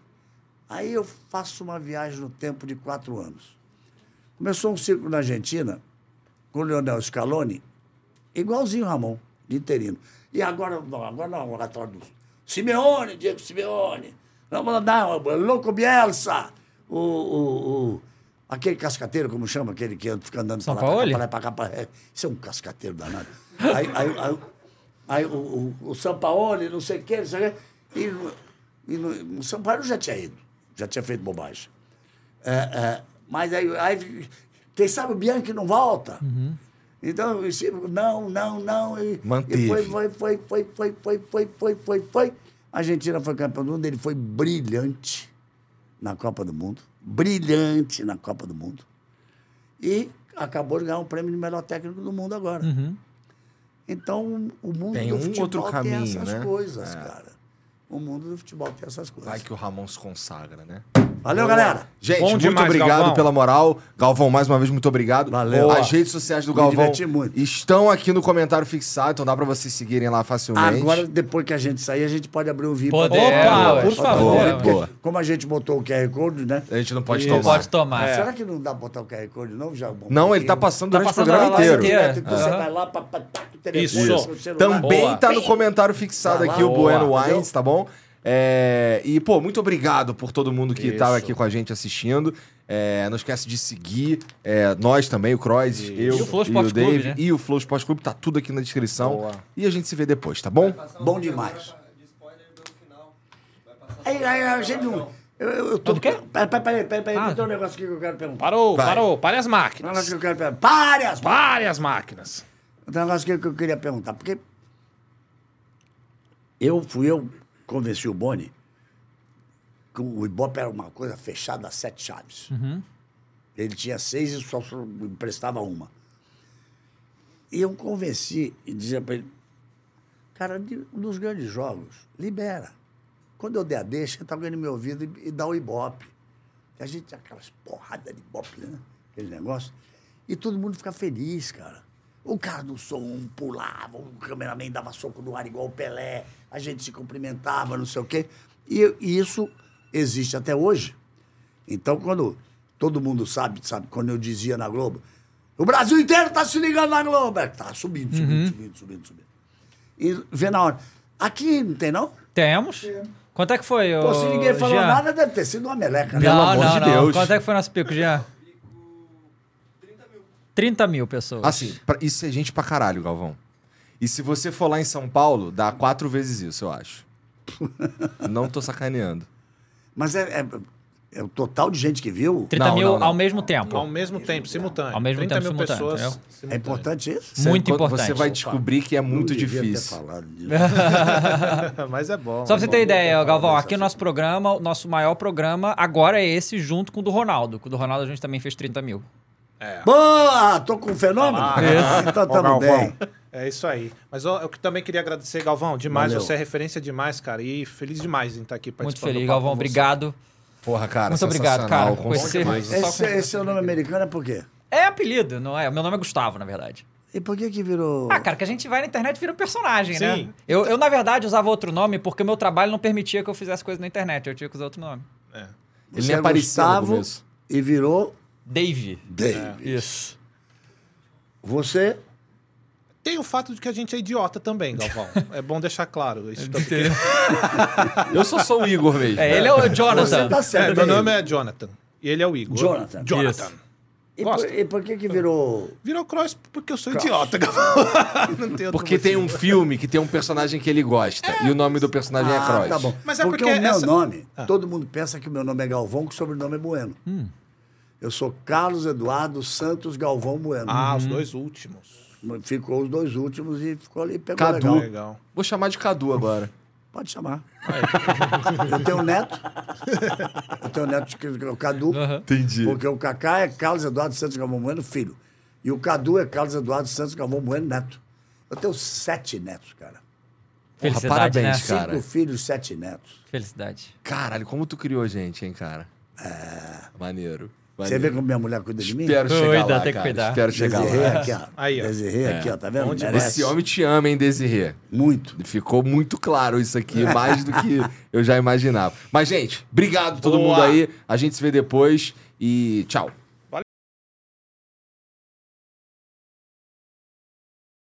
Speaker 4: Aí eu faço uma viagem no tempo de quatro anos. Começou um ciclo na Argentina com o Leonel Scaloni, igualzinho o Ramon, de interino. E agora, não, agora não, agora tá do Simeone, Diego Simeone. Vamos mandar o Louco Bielsa, o, o, o- aquele cascateiro, como chama, aquele que fica andando
Speaker 2: São
Speaker 4: pra lá, pra pra lá, pra cá, pra lá. É, Isso é um cascateiro danado. Aí, aí, aí, aí o, o, o Sampaoli, não sei o quê, não sei o quê. E, e no, o São Paulo já tinha ido, já tinha feito bobagem. É, é, mas aí, aí, quem sabe o Bianchi não volta. Então, eu sempre, não, não, não. E,
Speaker 1: Manteve.
Speaker 4: E foi, foi, foi, foi, foi, foi, foi, foi, foi, foi. A Argentina foi campeão do mundo, ele foi brilhante na Copa do Mundo. Brilhante na Copa do Mundo. E acabou de ganhar o prêmio de melhor técnico do mundo agora. Então, o mundo
Speaker 1: Tem
Speaker 4: do
Speaker 1: um
Speaker 4: futebol
Speaker 1: outro
Speaker 4: tem
Speaker 1: caminho,
Speaker 4: essas
Speaker 1: né?
Speaker 4: coisas, cara. O mundo do futebol tem essas coisas.
Speaker 1: Vai que o Ramon se consagra, né?
Speaker 4: Valeu, galera.
Speaker 1: Gente,
Speaker 3: Bom
Speaker 1: muito
Speaker 3: demais,
Speaker 1: obrigado
Speaker 3: Galvão.
Speaker 1: pela moral. Galvão, mais uma vez, muito obrigado.
Speaker 4: Valeu.
Speaker 1: As redes sociais do
Speaker 4: Me
Speaker 1: Galvão estão aqui no comentário fixado, então dá pra vocês seguirem lá facilmente.
Speaker 4: Agora, depois que a gente sair, a gente pode abrir o VIP.
Speaker 2: Podemos,
Speaker 4: Opa,
Speaker 2: por favor.
Speaker 4: Porque
Speaker 1: Boa.
Speaker 4: Como a gente botou o QR Code, né?
Speaker 1: A gente não pode
Speaker 3: Isso.
Speaker 1: tomar.
Speaker 2: Pode tomar.
Speaker 4: Será que não dá pra botar o QR Code? Já, bom,
Speaker 1: Não, ele tá passando
Speaker 2: Tá
Speaker 1: durante
Speaker 2: passando
Speaker 1: o programa inteiro.
Speaker 2: inteira.
Speaker 4: Então você
Speaker 2: Aham.
Speaker 4: vai lá, tá com o telefone,
Speaker 3: Isso.
Speaker 1: Também
Speaker 2: Boa.
Speaker 1: tá no comentário fixado aqui
Speaker 4: lá.
Speaker 1: o Bueno
Speaker 4: Boa.
Speaker 1: Wines, tá bom? É, e, pô, muito obrigado por todo mundo que
Speaker 3: Isso.
Speaker 1: tava aqui com a gente assistindo. É, não esquece de seguir é, nós também, o Croix, eu
Speaker 2: E o Flow
Speaker 1: e o
Speaker 2: Esporte Clube,
Speaker 1: Dave
Speaker 2: né?
Speaker 1: e o Flow Esporte Clube. Tá tudo aqui na descrição.
Speaker 3: Boa.
Speaker 1: E a gente se vê depois, tá bom?
Speaker 4: Bom demais. Aí, aí, a gente não... Eu, eu, tô... Peraí, peraí, peraí, peraí,
Speaker 2: Ah.
Speaker 4: tem um negócio aqui que eu quero perguntar.
Speaker 3: Parou,
Speaker 1: Vai.
Speaker 3: parou. Pare as
Speaker 4: Um
Speaker 3: máquinas.
Speaker 4: negócio que eu quero perguntar. Pare as
Speaker 3: Várias máquinas.
Speaker 4: Tem um negócio aqui que eu queria perguntar, porque eu fui, eu convenci o Boni que o Ibope era uma coisa fechada a sete chaves. Ele tinha seis e só, emprestava uma. E eu convenci e dizia para ele, cara, nos grandes jogos, libera. Quando eu der a deixa, tá alguém no meu ouvido e, e dá o Ibope. E a gente tinha aquelas porradas de Ibope, né? Aquele negócio. E todo mundo fica feliz, cara. O cara do som pulava, o cameraman dava soco no ar igual o Pelé, a gente se cumprimentava, não sei o quê. E, e isso existe até hoje. Então, quando todo mundo sabe, sabe, quando eu dizia na Globo, o Brasil inteiro tá se ligando na Globo. É, Tá subindo, subindo, subindo, subindo, subindo. E vê na hora. Aqui não tem, não?
Speaker 2: Temos. Quanto é que foi,
Speaker 4: Pô,
Speaker 2: ô,
Speaker 4: se ninguém falou
Speaker 2: Jean?
Speaker 4: nada, deve ter sido uma meleca, né?
Speaker 1: Pelo
Speaker 2: não,
Speaker 1: amor
Speaker 2: não,
Speaker 1: de
Speaker 2: não.
Speaker 1: Deus.
Speaker 2: Quanto é que foi nosso pico, Jean? 30 mil pessoas.
Speaker 1: Assim, pra- isso é gente pra caralho, Galvão. E se você for lá em São Paulo, dá quatro vezes isso, eu acho. Não tô sacaneando.
Speaker 4: Mas é, é, é o total de gente que viu.
Speaker 2: 30
Speaker 1: Não,
Speaker 2: mil
Speaker 1: não, não.
Speaker 2: ao mesmo tempo.
Speaker 3: Ao mesmo tempo, simultâneo.
Speaker 2: Ao mesmo
Speaker 3: 30
Speaker 2: tempo,
Speaker 3: mil
Speaker 2: simultâneo,
Speaker 3: pessoas.
Speaker 2: entendeu?
Speaker 4: É
Speaker 3: simultâneo.
Speaker 4: importante isso?
Speaker 1: Você-
Speaker 2: Muito
Speaker 1: quando
Speaker 2: importante.
Speaker 1: Você vai descobrir que é muito
Speaker 4: Não devia ter
Speaker 1: difícil.
Speaker 4: falado disso.
Speaker 3: Mas é bom.
Speaker 2: Só pra
Speaker 3: é
Speaker 2: você ter ideia, Galvão, aqui o nosso programa, o nosso maior programa agora é esse, junto com o do Ronaldo. Com o do Ronaldo a gente também fez 30 mil.
Speaker 4: Boa! Tô com um fenômeno?
Speaker 3: Ah,
Speaker 4: então
Speaker 3: Ó,
Speaker 4: tamo
Speaker 3: Galvão.
Speaker 4: bem.
Speaker 3: É isso aí. Mas ó, eu também queria agradecer, Galvão, demais.
Speaker 4: Valeu.
Speaker 3: Você é referência demais, cara. E feliz demais em estar aqui
Speaker 2: Muito
Speaker 3: participando.
Speaker 2: feliz,
Speaker 3: do papo
Speaker 2: Galvão. Obrigado.
Speaker 1: Porra, cara,
Speaker 2: Muito obrigado, cara.
Speaker 1: com
Speaker 2: Com esse-
Speaker 4: Esse, esse seu nome americano é por quê?
Speaker 2: É apelido, não é? O meu nome é Gustavo, na verdade.
Speaker 4: E por que que virou...
Speaker 2: Ah, cara, que a gente vai na internet e vira um personagem, né?
Speaker 3: Sim.
Speaker 2: Eu, eu, na verdade, usava outro nome porque o meu trabalho não permitia que eu fizesse coisa na internet. Eu tinha que usar outro nome.
Speaker 3: É.
Speaker 1: Ele
Speaker 4: Você é Gustavo e virou
Speaker 2: Dave.
Speaker 4: Dave.
Speaker 2: Isso.
Speaker 4: Você...
Speaker 3: Tem o fato de que a gente é idiota também, Galvão. é bom deixar claro isso. Porque...
Speaker 1: Eu só sou o Igor mesmo.
Speaker 2: É, ele é o
Speaker 4: Você
Speaker 2: Jonathan.
Speaker 4: tá
Speaker 3: É,
Speaker 4: certo.
Speaker 3: meu
Speaker 4: Dave.
Speaker 3: nome é Jonathan. E ele é o Igor.
Speaker 4: Jonathan.
Speaker 3: Jonathan.
Speaker 4: E por, e por que que virou...
Speaker 3: Virou Cross porque eu sou idiota, Galvão. Não tem outro
Speaker 1: Porque tem um
Speaker 3: motivo.
Speaker 1: filme que tem um personagem que ele gosta. E o nome do personagem é
Speaker 4: Ah,
Speaker 1: Cross.
Speaker 4: tá bom.
Speaker 3: Mas é
Speaker 4: porque,
Speaker 3: porque
Speaker 4: o meu
Speaker 3: essa-
Speaker 4: nome,
Speaker 3: Ah.
Speaker 4: todo mundo pensa que o meu nome é Galvão, que o sobrenome é Bueno. Eu sou Carlos Eduardo Santos Galvão Bueno.
Speaker 3: Ah, os dois últimos.
Speaker 4: Ficou os dois últimos e ficou ali, pegou
Speaker 1: Cadu.
Speaker 4: legal.
Speaker 3: Legal.
Speaker 1: Vou chamar de Cadu agora.
Speaker 4: Pode chamar. eu tenho um neto. Eu tenho um neto que é o Cadu.
Speaker 1: Entendi.
Speaker 4: Porque o Cacá é Carlos Eduardo Santos Galvão Bueno, filho. E o Cadu é Carlos Eduardo Santos Galvão Bueno, neto. Eu tenho sete netos, cara.
Speaker 1: Porra,
Speaker 2: Felicidade,
Speaker 1: parabéns,
Speaker 2: né?
Speaker 1: cara.
Speaker 4: Cinco filhos, sete netos.
Speaker 2: Felicidade.
Speaker 1: Caralho, como tu criou gente, hein, cara? É. Maneiro.
Speaker 4: Você vê como minha mulher cuida de mim?
Speaker 1: Espero chegar
Speaker 2: Cuida,
Speaker 1: lá,
Speaker 2: tem que
Speaker 1: cara.
Speaker 2: cuidar.
Speaker 1: Espero chegar
Speaker 4: Desirê
Speaker 1: lá.
Speaker 4: aqui, ó.
Speaker 3: Aí, ó.
Speaker 4: Desirê aqui, ó, tá vendo?
Speaker 3: Demais.
Speaker 4: Merece.
Speaker 1: Esse homem te ama, hein, Desirê?
Speaker 4: Muito.
Speaker 1: Ficou muito claro isso aqui, mais do que eu já imaginava. Mas, gente, obrigado a todo
Speaker 3: Boa.
Speaker 1: mundo aí. A gente se vê depois e tchau.